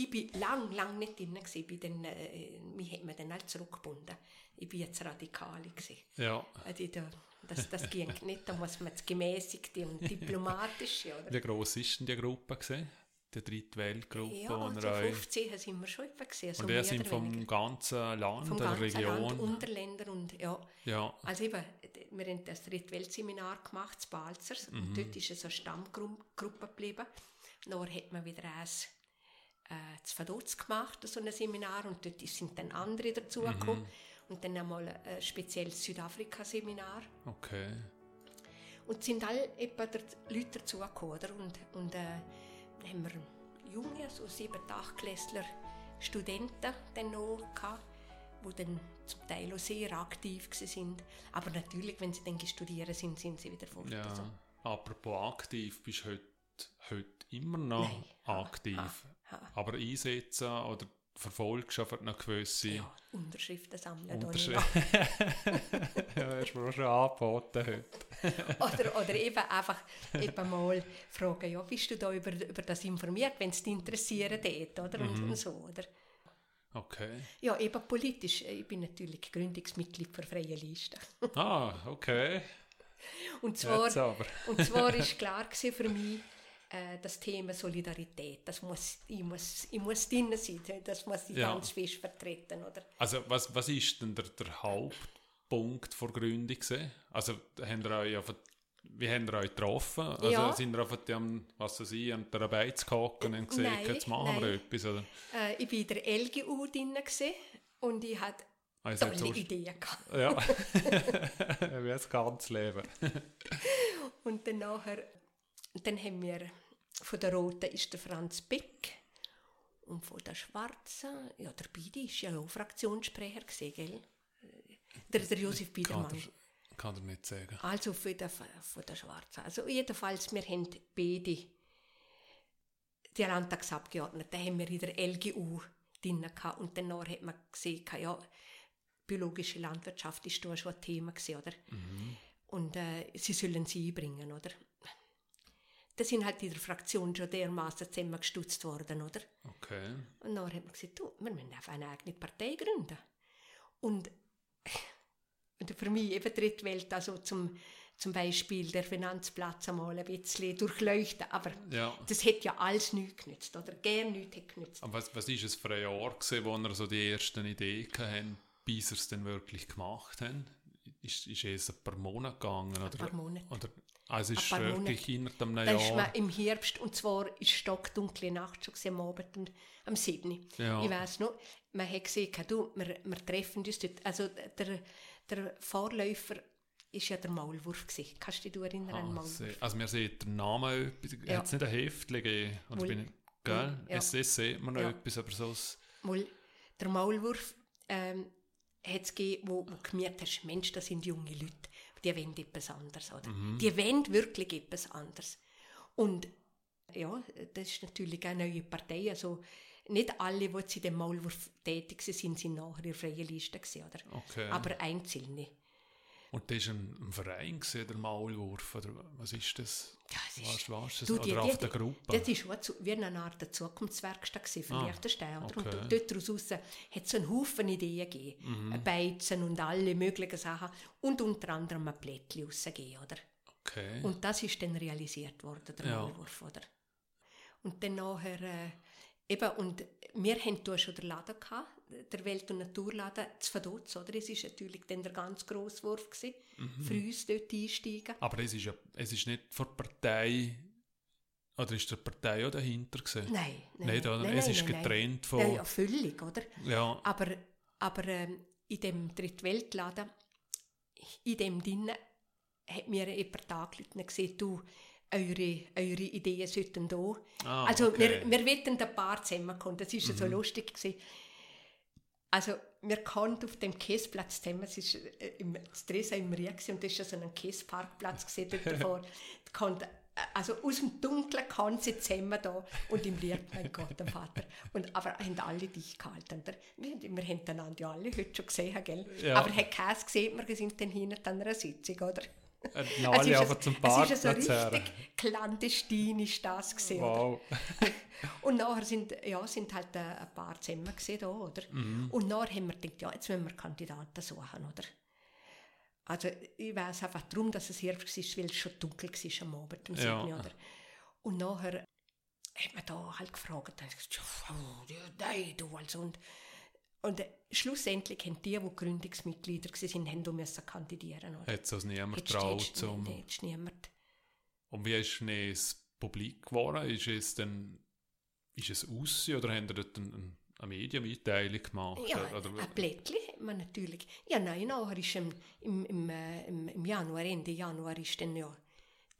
ich bin lang, lang nicht drin gewesen. Ich bin dann, äh, mich hat man dann halt zurückgebunden. Ich bin jetzt radikal gewesen. Ja. Also da, das, das ging nicht, da muss man das Gemäßigte und Diplomatische, oder? Wie gross war denn die Gruppe? Gewesen? Die dritte Weltgruppe? Ja, also euch- 15 sind wir schon etwa gesehen. Also Und ihr sind vom weniger. ganzen Land, vom der ganzen Region? Land, Unterländer und ja. ja. Also eben, wir haben das Drittweltseminar gemacht, das Balzers, Mhm. und dort ist es eine Stammgruppe geblieben. Dann hat man wieder eins äh, zu Vaduz gemacht, so ein Seminar, und dort sind dann andere dazugekommen. Und dann einmal ein spezielles Südafrika-Seminar. Okay. Und es sind alle etwa der Leute dazugekommen, oder? Und, und äh, dann haben wir junge, so sieben, achtklässler Studenten dann noch gehabt, die dann zum Teil auch sehr aktiv sind. Aber natürlich, wenn sie dann studieren sind, sind sie wieder fort. Ja. Also, Apropos aktiv, bist du heute, heute immer noch Nein. Aktiv. ha, ha. Aber einsetzen oder verfolgst du einfach noch gewisse ja, Unterschriften sammeln. Unterschriften? ja, hast du mir auch schon angeboten heute. Oder, oder eben einfach eben mal fragen, ja, bist du da über, über das informiert, wenn es dich interessiert dort, oder? Und, Mhm. und so, oder? Okay. Ja, eben politisch. Ich bin natürlich Gründungsmitglied für Freie Liste. Ah, okay. Und zwar, und zwar ist klar für mich, äh, das Thema Solidarität, das muss, ich, muss, ich muss drin sein, das muss ich Ja. ganz fest vertreten, oder? Also, was, was ist denn der, der Hauptpunkt der Gründung? gewesen? Also, habt ihr euch auf, wie habt ihr euch getroffen? Also, Ja. sind ihr auf dem, was weiß ich, an der Beiz gehockt und gesehen, Nein, jetzt machen wir nein. etwas? Oder? Äh, ich war in der LGU drin und ich hatte Also, tolle sonst- Ideen gehabt. Ja. wie das ganze Leben. Und dann nachher, dann haben wir, von der Roten ist der Franz Beck und von der Schwarzen, ja, der Bidi ist ja auch Fraktionssprecher gewesen, gell? Der, der Josef Kann Biedermann. er, kann er nicht sagen. Also von der, von der Schwarzen. Also jedenfalls, wir haben beide, die Landtagsabgeordneten, haben wir in der LGU drin gehabt. Und danach hat man gesehen, ja, biologische Landwirtschaft ist da schon ein Thema gewesen, oder? Und äh, sie sollen sie einbringen, oder? Da sind halt in der Fraktion schon dermaßen zusammengestutzt worden, oder? Okay. Und dann hat man gesagt, du, wir müssen einfach eine eigene Partei gründen. Und, und für mich eben dritte Welt, also zum, zum Beispiel der Finanzplatz einmal ein bisschen durchleuchten, aber Ja. das hätte ja alles nichts genützt, oder gern nichts hätte genützt. Aber was, was ist es für ein Jahr gewesen, wo ihr so die ersten Ideen hatten, bis ihr es dann wirklich gemacht haben? Ist, ist es ein paar Monate gegangen? Oder, paar Monate. Oder, also es ist wirklich innerhalb einem Jahr. man im Herbst, und zwar ist stockdunkle Nacht schon am Abend und am 7. Ja. Ich weiss noch, man hat gesehen, du, wir, wir treffen uns dort. Also der, der Vorläufer ist ja der Maulwurf gewesen. Kannst du dich erinnern an den Ah, Maulwurf? se- also wir sehen den Namen, etwas- Ja. hat es nicht ein Heftchen gegeben? Oder Wohl. bin ich, gell? Ja. SS sieht man noch Ja. etwas, aber so Mal, der Maulwurf ähm, hat es gegeben, wo, wo gemerkt hast, Mensch, das sind junge Leute, die wollen etwas anderes. Oder? Die wollen wirklich etwas anderes. Und ja, das ist natürlich eine neue Partei. Also nicht alle, die in dem Maulwurf tätig sind, sind nachher in der freien Liste gewesen, oder? Okay. Aber einzelne. Und das war ein, ein Verein, gewesen, der Maulwurf, oder was ist das? Ja, es ist- Was, was ist das? Du, oder die- auf die- der Gruppe? Das auch zu, wie eine Art der Zukunftswerkstatt gewesen für Ah. Oder? okay. Und dort daraus hat es einen Haufen Ideen gegeben. Mhm. Beizen und alle möglichen Sachen. Und unter anderem ein Plättchen rausgegeben, oder? okay. Und das ist dann realisiert worden, der Ja. Maulwurf, oder? Und dann nachher, äh, eben, und wir haben da schon den Laden gehabt, der Welt- und Naturladen zu Vaduz, oder? Es war natürlich dann der ganz grosse Wurf gewesen, Mhm. für uns dort einsteigen. aber es ist ja es ist nicht von der Partei, oder ist der Partei auch dahinter gewesen? Nein, nein, Nicht, oder? nein, es nein, ist nein, nein. getrennt von... Ja, ja, völlig, oder? ja. Aber, aber ähm, in dem Drittweltladen, in dem drinnen, hat mir jemand angerufen und gesagt, du, eure, eure Ideen sollten da. Ah, also okay. wir, wir wollten ein paar zusammenkommen, das war so lustig. Gewesen. Also wir konnten auf dem Käseplatz zusammen, es ist äh, im das Dresa im Rie und das ist ja so ein Käseparkplatz gesehen dort davor. Äh, also aus dem Dunkeln kamen sie zusammen da und im Lied, mein Gott, der Vater. Und, aber haben alle dich gehalten. Oder? Wir, wir haben einander ja alle heute schon gesehen, gell? Ja. Aber hat keins gesehen, wir sind dann hinten an einer Sitzung, oder? Es alle ist einfach ein- zum Es ist so Parkplatz her. richtig clandestin ist das gesehen? Wow. Und nachher sind, ja, sind halt äh, ein paar zusammen gesehen da, oder? Mhm. Und nachher haben wir gedacht, ja, jetzt müssen wir Kandidaten suchen, oder? Also ich weiß einfach darum, dass es Herbst war, weil es schon dunkel war am Abend, am Ja. 7., oder? Und nachher hat man da halt gefragt, da hab ich gesagt, oh, nein, du, also. Und, und äh, schlussendlich haben die, die Gründungsmitglieder waren, haben müssen kandidieren? Hat es also niemand Jetzt traut hättest- zum... hättest niemand. Und wie ist das publik geworden? Ist es dann, ist es aus oder haben dort eine, eine Medienmitteilung gemacht? Ja, oder, ein Blättchen hat man natürlich. Ja, nein, nachher ist im, im, im, äh, im, im Januar, Ende Januar ist dann ja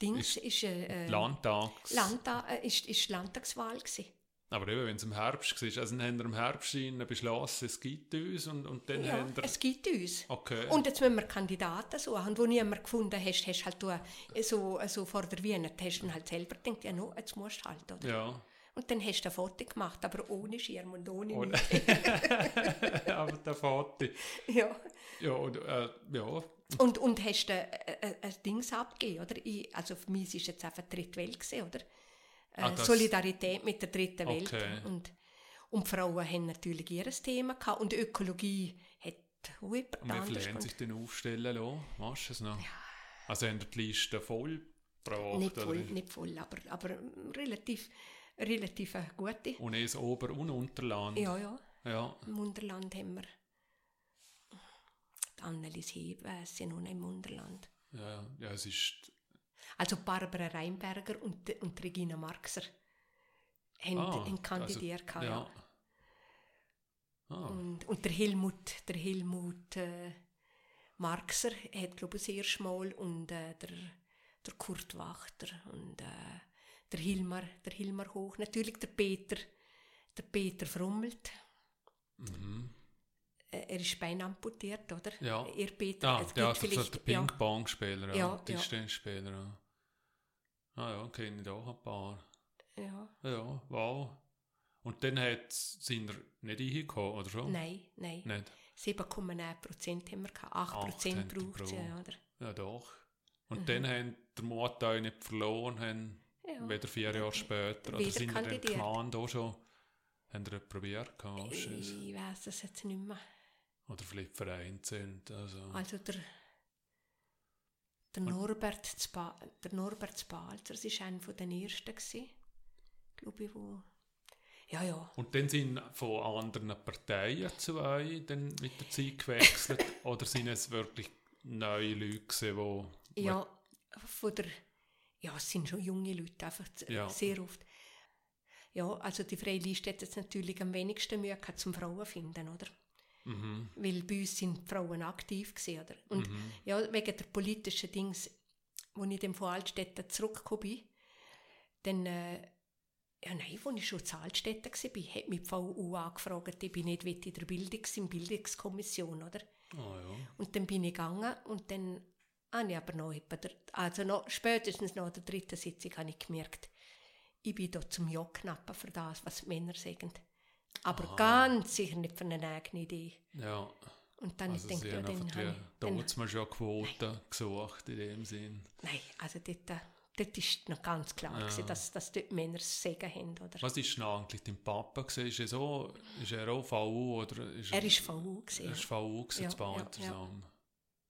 Dings, ist, äh, Landtags... Landtag, äh, ist, ist Landtagswahl gewesen. Aber eben, wenn es im Herbst war, also dann haben wir im Herbst beschlossen, es gibt uns und, und dann Ja, haben wir... es gibt uns. Okay. Und jetzt müssen wir Kandidaten suchen. Und wo niemand gefunden hast, hast du halt du, so, so vor der Weihnacht, hast du halt selber gedacht, ja, no, jetzt musst du halt, oder? ja. Und dann hast du ein Foto gemacht, aber ohne Schirm und ohne nichts. aber der Vater... Ja. Ja, und, äh, ja, Und, und hast du äh, äh, ein Dings abgegeben, oder? Ich, also für mich ist jetzt einfach Dritte Welt gewesen, oder? Äh, Ah, Solidarität mit der Dritten Welt. Okay. Und, und die Frauen haben natürlich ihr Thema gehabt. Und Ökologie hat und wie viele haben Und sich denn aufstellen lassen? Weißt du es noch? Also haben die Liste voll gebracht? nicht oder? voll, nicht voll, aber, aber relativ, relativ eine gute. Und es Ober- und Unterland? Ja, ja. Ja. Im Unterland haben wir die Annelies Heb, weiss ich noch, im Unterland. Ja, ja, es ist... Also Barbara Reinberger und, und Regina Marxer haben, Ah, haben kandidiert. also, ja. ja. Ah, Und, und der Helmut, der Helmut äh, Marxer hat, glaube ich, das erste Mal und äh, der, der Kurt Wachter und äh, der Hilmar, der Hilmar Hoch, natürlich der Peter, der Peter Frummelt. mhm. Äh, er ist beinahe amputiert, oder? Ja. Er Peter, Ah, es der, gibt der, der vielleicht- ja. Ping-Pong-Spieler, ja. Ja, ja. Tischtennisspieler, ja. Ah ja, kenne ich auch ein paar. Ja. Ja, wow. Und dann hat, sind er nicht reingekommen, oder schon? Nein, nein. Nicht? 7,9 Prozent haben wir gehabt. 8 Acht Prozent haben die braucht sie, gebraucht. oder? Ja, doch. Und Mhm. dann haben der Mutter nicht verloren, haben Ja. wieder vier Jahre später, oder sind wir kandidiert. Gemeinde auch schon, haben wir probiert, gehabt, es? Ich weiß das jetzt nicht mehr. oder vielleicht vereinzelt, also. Also der, der Norbert Zba, der Norbert Spalzer, das war einer von den ersten, gewesen, glaube ich, wo... Ja, ja. Und dann sind von anderen Parteien zwei dann mit der Zeit gewechselt, oder sind es wirklich neue Leute gewesen, die... Ja, von der... Ja, es sind schon junge Leute, einfach Ja. sehr oft. Ja, also die Freie Liste hat jetzt natürlich am wenigsten Mühe gehabt zum Frauen finden, oder? Mhm. Weil bei uns sind Frauen aktiv gewesen, oder? Und ja, wegen der politischen Dings, wo ich dann von Altstädten zurückgekommen bin, dann, äh, ja nein, als ich schon zu Altstädten war, hat mich die VU angefragt, ich bin nicht in der Bildungs-, in Bildungskommission, oder? Ah ja. Und dann bin ich gegangen und dann habe ich aber noch also noch, spätestens nach der dritten Sitzung habe ich gemerkt, ich bin da zum Ja-Knappen für das, was Männer sagen. Aber ganz sicher nicht für eine eigene Idee. Ja, Und dann also denke ich, ja, dann habe ich, da hat man schon Quoten gesucht in dem Sinn. Nein, also dort, äh, dort ist noch ganz klar, gewesen, dass, dass dort Männer das Segen haben. Oder? Was ist denn eigentlich dein Papa gewesen? Ist er, so, ist er auch VU oder ist Er war VU. Gewesen, Er ja. ist VU gewesen, Ja, zu beiden ja, ja. zusammen.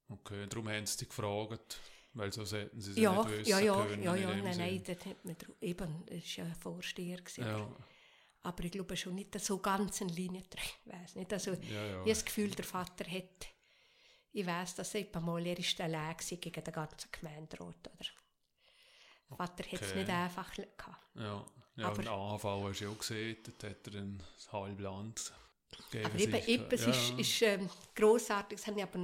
Okay, darum haben sie dich gefragt, weil so hätten sie es Ja, nicht wissen ja, ja, können. ja, ja, nein, Sinn. nein, dort hat man, eben, es war ja ein Vorsteher. Gewesen, Ja, Aber ich glaube schon nicht so ganz eine Linie treu. Ich weiß nicht. Also, ja, Ich ja. habe das Gefühl, der Vater hat, ich weiß, dass er mal, er ist allein gewesen gegen den ganzen Gemeinderat, oder? Der Vater hat es Okay. nicht einfach gehabt. ja. ja Aber- und AHV hast du ja auch gesehen, dort hat er ein halbes Land gegeben. Aber eben, es ja. ist, ist ähm, grossartig, das habe ich aber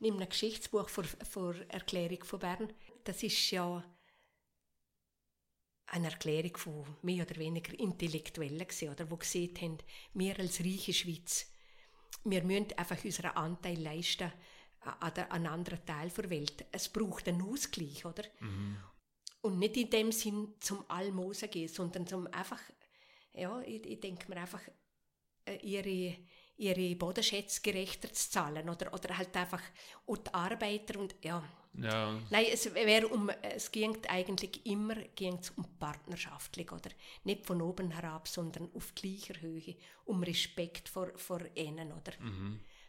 in einem Geschichtsbuch vor, vor Erklärung von Bern, das ist ja eine Erklärung von mehr oder weniger Intellektuellen gewesen, oder, die gesehen haben, wir als reiche Schweiz, wir müssen einfach unseren Anteil leisten an, einem anderen Teil der Welt. Es braucht einen Ausgleich, oder? Und nicht in dem Sinn zum Almosen gehen, sondern zum einfach, ja, ich, ich denke mir einfach, äh, ihre, ihre Bodenschätze gerechter zu zahlen oder, oder halt einfach auch die Arbeiter und ja. Ja, Nein, es wäre um, es ging eigentlich immer ging's um partnerschaftlich oder nicht von oben herab, sondern auf gleicher Höhe, um Respekt vor, vor ihnen oder.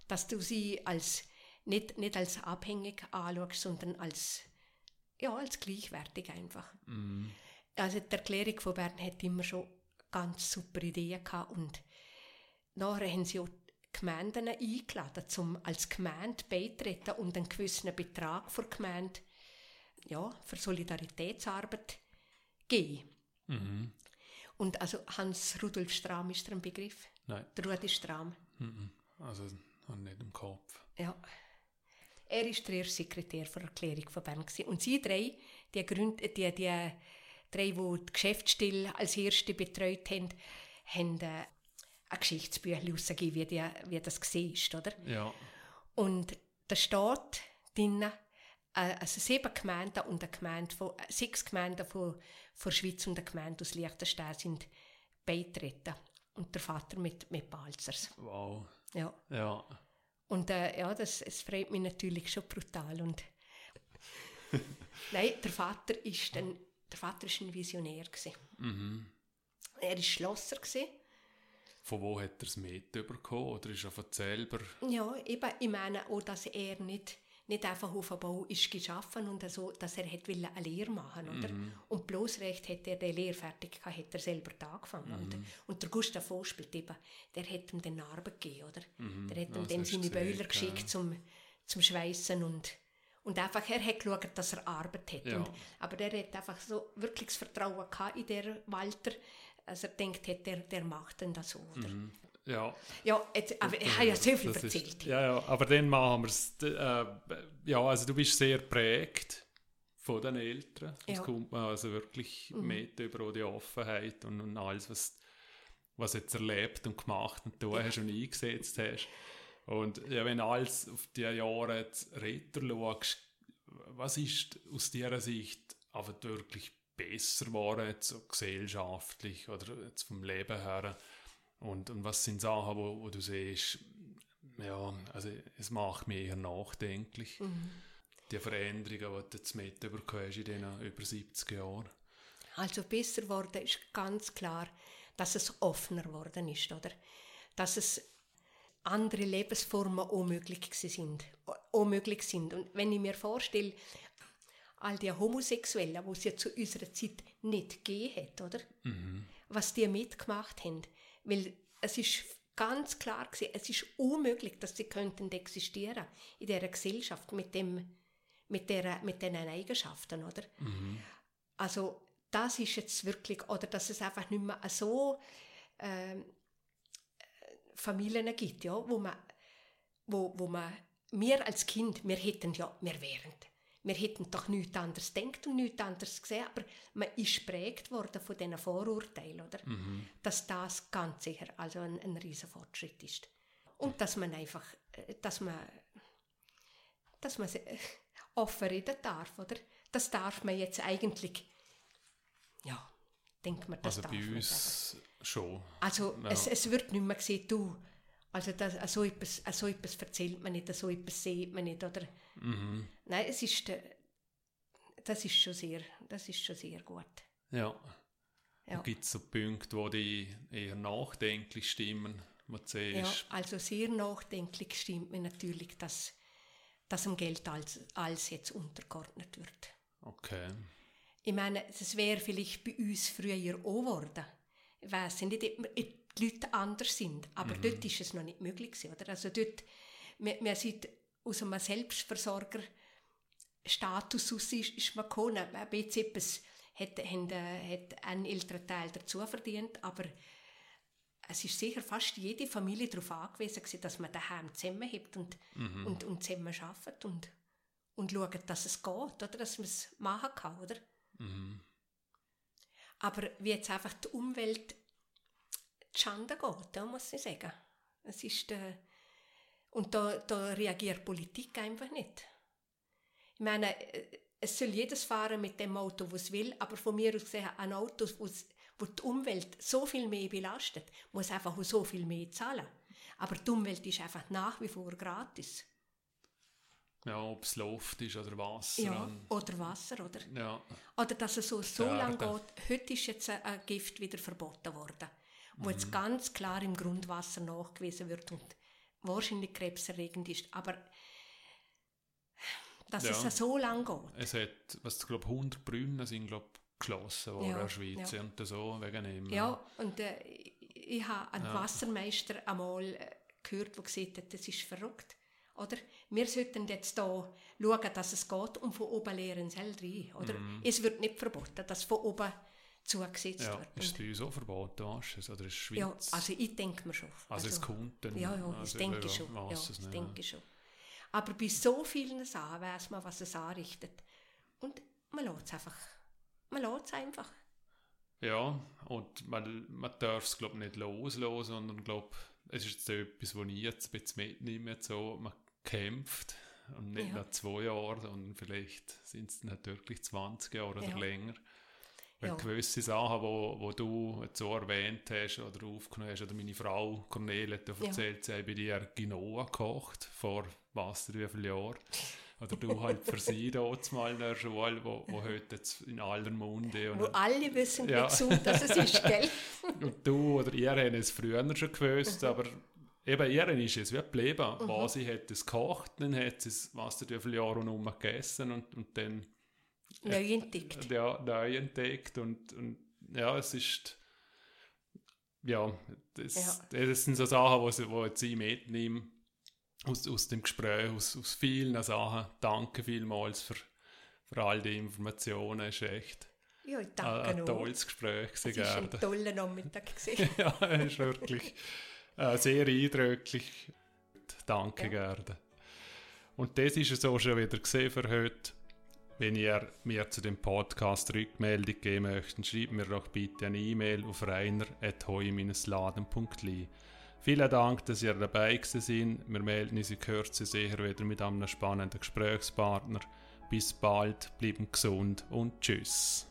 Dass du sie als nicht, nicht als abhängig anschaust, sondern als ja, als gleichwertig einfach. Also die Erklärung von Bern hat immer schon ganz super Ideen gehabt und nachher haben sie auch Gemeinden eingeladen, um als Gemeinde beitreten und einen gewissen Betrag für die Gemeinde ja, für Solidaritätsarbeit geben. Mhm. Und also Hans Rudolf Strahm ist der ein Begriff? Nein. Der Rudi Strahm. Mhm. Also, habe nicht im Kopf. Ja. Er ist der erste Sekretär der Erklärung von Bern. Gewesen. Und sie drei, die, Gründ die, die drei, die die Geschäftsstelle als erste betreut haben, haben äh, ein Geschichtsbüchlein herausgegeben, wie, die, wie das gesehen ist, oder? Ja. Und da steht drinnen, äh, also sieben Gemeinden und eine Gemeinde von, äh, sechs Gemeinden von, von der Schweiz und eine Gemeinde aus Liechtenstein sind beitreten. Und der Vater mit, mit Balzers. Wow. Ja. Ja. Und äh, ja, das, es freut mich natürlich schon brutal. Und Nein, der Vater ist ein, der Vater ist ein Visionär. Gewesen. Mhm. Er war Schlosser. Gewesen. Von wo hat er es mitbekommen? Oder ist er von selber? Ja, eben, ich meine auch, dass er nicht, nicht einfach auf dem Bau ist geschaffen und so, dass er hat eine Lehre machen oder? Und bloß recht hat er die Lehre fertig gehabt, hat er selber angefangen. Und, und der Gustav Vospielt eben, der hat ihm den Arbeit gegeben, oder? Der hat ihm das dann seine ja. geschickt zum, zum Schweissen und und einfach, er hat geschaut, dass er Arbeit hat. Ja. Und, aber er hat einfach so wirklich das Vertrauen gehabt in der Walter, als er denkt hat, der, der macht denn das oder? Ja. Ja, jetzt, aber ich habe ja so viel Das ist- erzählt. ja, ja, aber dann machen wir es. Äh, ja, also du bist sehr prägt von den Eltern. Das Ja. Mhm. kommt man also wirklich mit über die Offenheit und, und alles, was, was du jetzt erlebt und gemacht und du hast und eingesetzt hast. Und ja, wenn du alles auf die Jahre jetzt retour schaust, was ist aus dieser Sicht aber wirklich besser geworden, jetzt so gesellschaftlich oder jetzt vom Leben her? Und, und was sind Sachen, wo, wo du siehst, ja, also es macht mich eher nachdenklich, die Veränderungen, die du jetzt mitbekommen hast in diesen über 70 Jahren. Also besser geworden ist ganz klar, dass es offener geworden ist, oder? Dass es andere Lebensformen auch möglich gewesen sind, auch möglich sind. Und wenn ich mir vorstelle, all die Homosexuellen, wo es ja zu unserer Zeit nicht gegeben hat, oder? Was die mitgemacht haben, weil es ist ganz klar gewesen, es ist unmöglich, dass sie könnten existieren in dieser Gesellschaft mit dem mit der mit diesen Eigenschaften, oder? Also das ist jetzt wirklich, oder dass es einfach nicht mehr so ähm, Familien gibt, ja, wo man, wo, wo man, wir als Kind, wir hätten ja, wir wären, wir hätten doch nichts anderes denkt und nichts anderes gesehen, aber man ist geprägt worden von diesen Vorurteilen, oder? Dass das ganz sicher also ein, ein riesen Fortschritt ist. Und dass man einfach, äh, dass man, dass man offen reden darf, oder? Das darf man jetzt eigentlich, ja, denkt man, das Also darf bei uns schon. Also Ja. es, es wird nicht mehr gesehen, du, also das, so, etwas, so etwas erzählt man nicht, so etwas sieht man nicht, oder? Mhm. Nein, es ist, äh, das ist schon sehr, das ist schon sehr gut. Ja. Ja. Gibt es so Punkte, wo die eher nachdenklich stimmen, Ja, also sehr nachdenklich stimmt mir natürlich, dass, dass dem Geld als, als jetzt untergeordnet wird. okay, Ich meine, das wäre vielleicht bei uns früher auch geworden. Ich weiss nicht, die Leute anders sind, aber dort ist es noch nicht möglich gewesen, oder? Also dort, wir, wir sind aus einem Selbstversorger-Status aus ist, ist man gekommen. Ein bisschen etwas hat, äh, hat ein älterer Teil dazu verdient, aber es ist sicher fast jede Familie darauf angewiesen gewesen, dass man daheim zusammenhebt und, und, und zusammen arbeitet und, und schaut, dass es geht, oder? Dass man es machen kann, oder? Aber wie jetzt einfach die Umwelt die Schande geht, da muss ich sagen. Es ist, äh, und da, da reagiert die Politik einfach nicht. Ich meine, äh, es soll jedes fahren mit dem Auto, was es will, aber von mir aus gesehen, ein Auto, wo's- wo die Umwelt so viel mehr belastet, muss einfach so viel mehr zahlen. Aber die Umwelt ist einfach nach wie vor gratis. ja, ob es Luft ist oder Wasser. Ja, oder Wasser, oder? ja. Oder dass es so, so lange geht. Heute ist jetzt ein Gift wieder verboten worden, wo Mhm. jetzt ganz klar im Grundwasser nachgewiesen wird und wahrscheinlich krebserregend ist. Aber dass Ja. es so lange geht. Es hat, was ich glaube, 100 Brunnen sind, glaube geschlossen worden Ja, in der Schweiz ja. und so, wegen dem. Ja, und äh, ich, habe einen Ja. Wassermeister einmal äh, gehört, der gesagt hat, das ist verrückt. Oder? Wir sollten jetzt da schauen, dass es geht und von oben leeren sie rein. Oder? Mhm. Es wird nicht verboten, dass von oben zugesetzt ja. wird. Ist es bei uns auch verboten, du? Oder ist es Schweiz? Ja, also ich denke mir schon. Also, es kommt dann. Ja, ja, also das denke ich ja, schon. Ja, das nicht. denke ich schon. Aber bei so vielen Sachen weiß man, was es anrichtet. Und man lässt es einfach. Man lässt es einfach. Ja, und man, man darf es, glaube ich, nicht loslassen, sondern, glaube es ist jetzt etwas, was ich jetzt ein bisschen mitnehme, so, man kämpft und nicht Ja. nach zwei Jahren, sondern vielleicht sind es dann halt wirklich 20 Jahre oder Ja. länger. Ja. gewisse Sachen, wo, wo du jetzt so erwähnt hast oder aufgenommen hast, oder meine Frau Cornelia hat ja Ja. erzählt, sie hat bei dir Quinoa gekocht, vor was, wie viele Jahren. Oder du halt für sie dort mal in der Schule, wo, wo heute jetzt in aller Munde und Wo alle wissen, Ja. wie gesund das es ist, gell? und du oder ihr habt es früher schon gewusst, Mhm. aber eben ihr ist es wie geblieben. Was sie hat es gekocht, dann hat sie es, was du wie viele Jahre noch gegessen und, und dann Neu entdeckt. ja, neu entdeckt und, und ja, es ist ja, das, das sind so Sachen, wo, sie, wo jetzt ich mitnehme aus, aus dem Gespräch, aus, aus vielen Sachen. Danke vielmals für, für all die Informationen, es ist echt Ja, ich ein, danke ein noch. tolles Gespräch Es war ein toller Nachmittag. ja, es ist wirklich äh, sehr eindrücklich. Danke, Ja. Gerda. Und das ist es auch schon wieder gesehen für heute. Wenn ihr mir zu dem Podcast Rückmeldung geben möchtet, schreibt mir doch bitte eine E-Mail auf reiner.heu-laden.li. Vielen Dank, dass ihr dabei seid. Wir melden uns in Kürze sicher wieder mit einem spannenden Gesprächspartner. Bis bald, bleiben gesund und tschüss.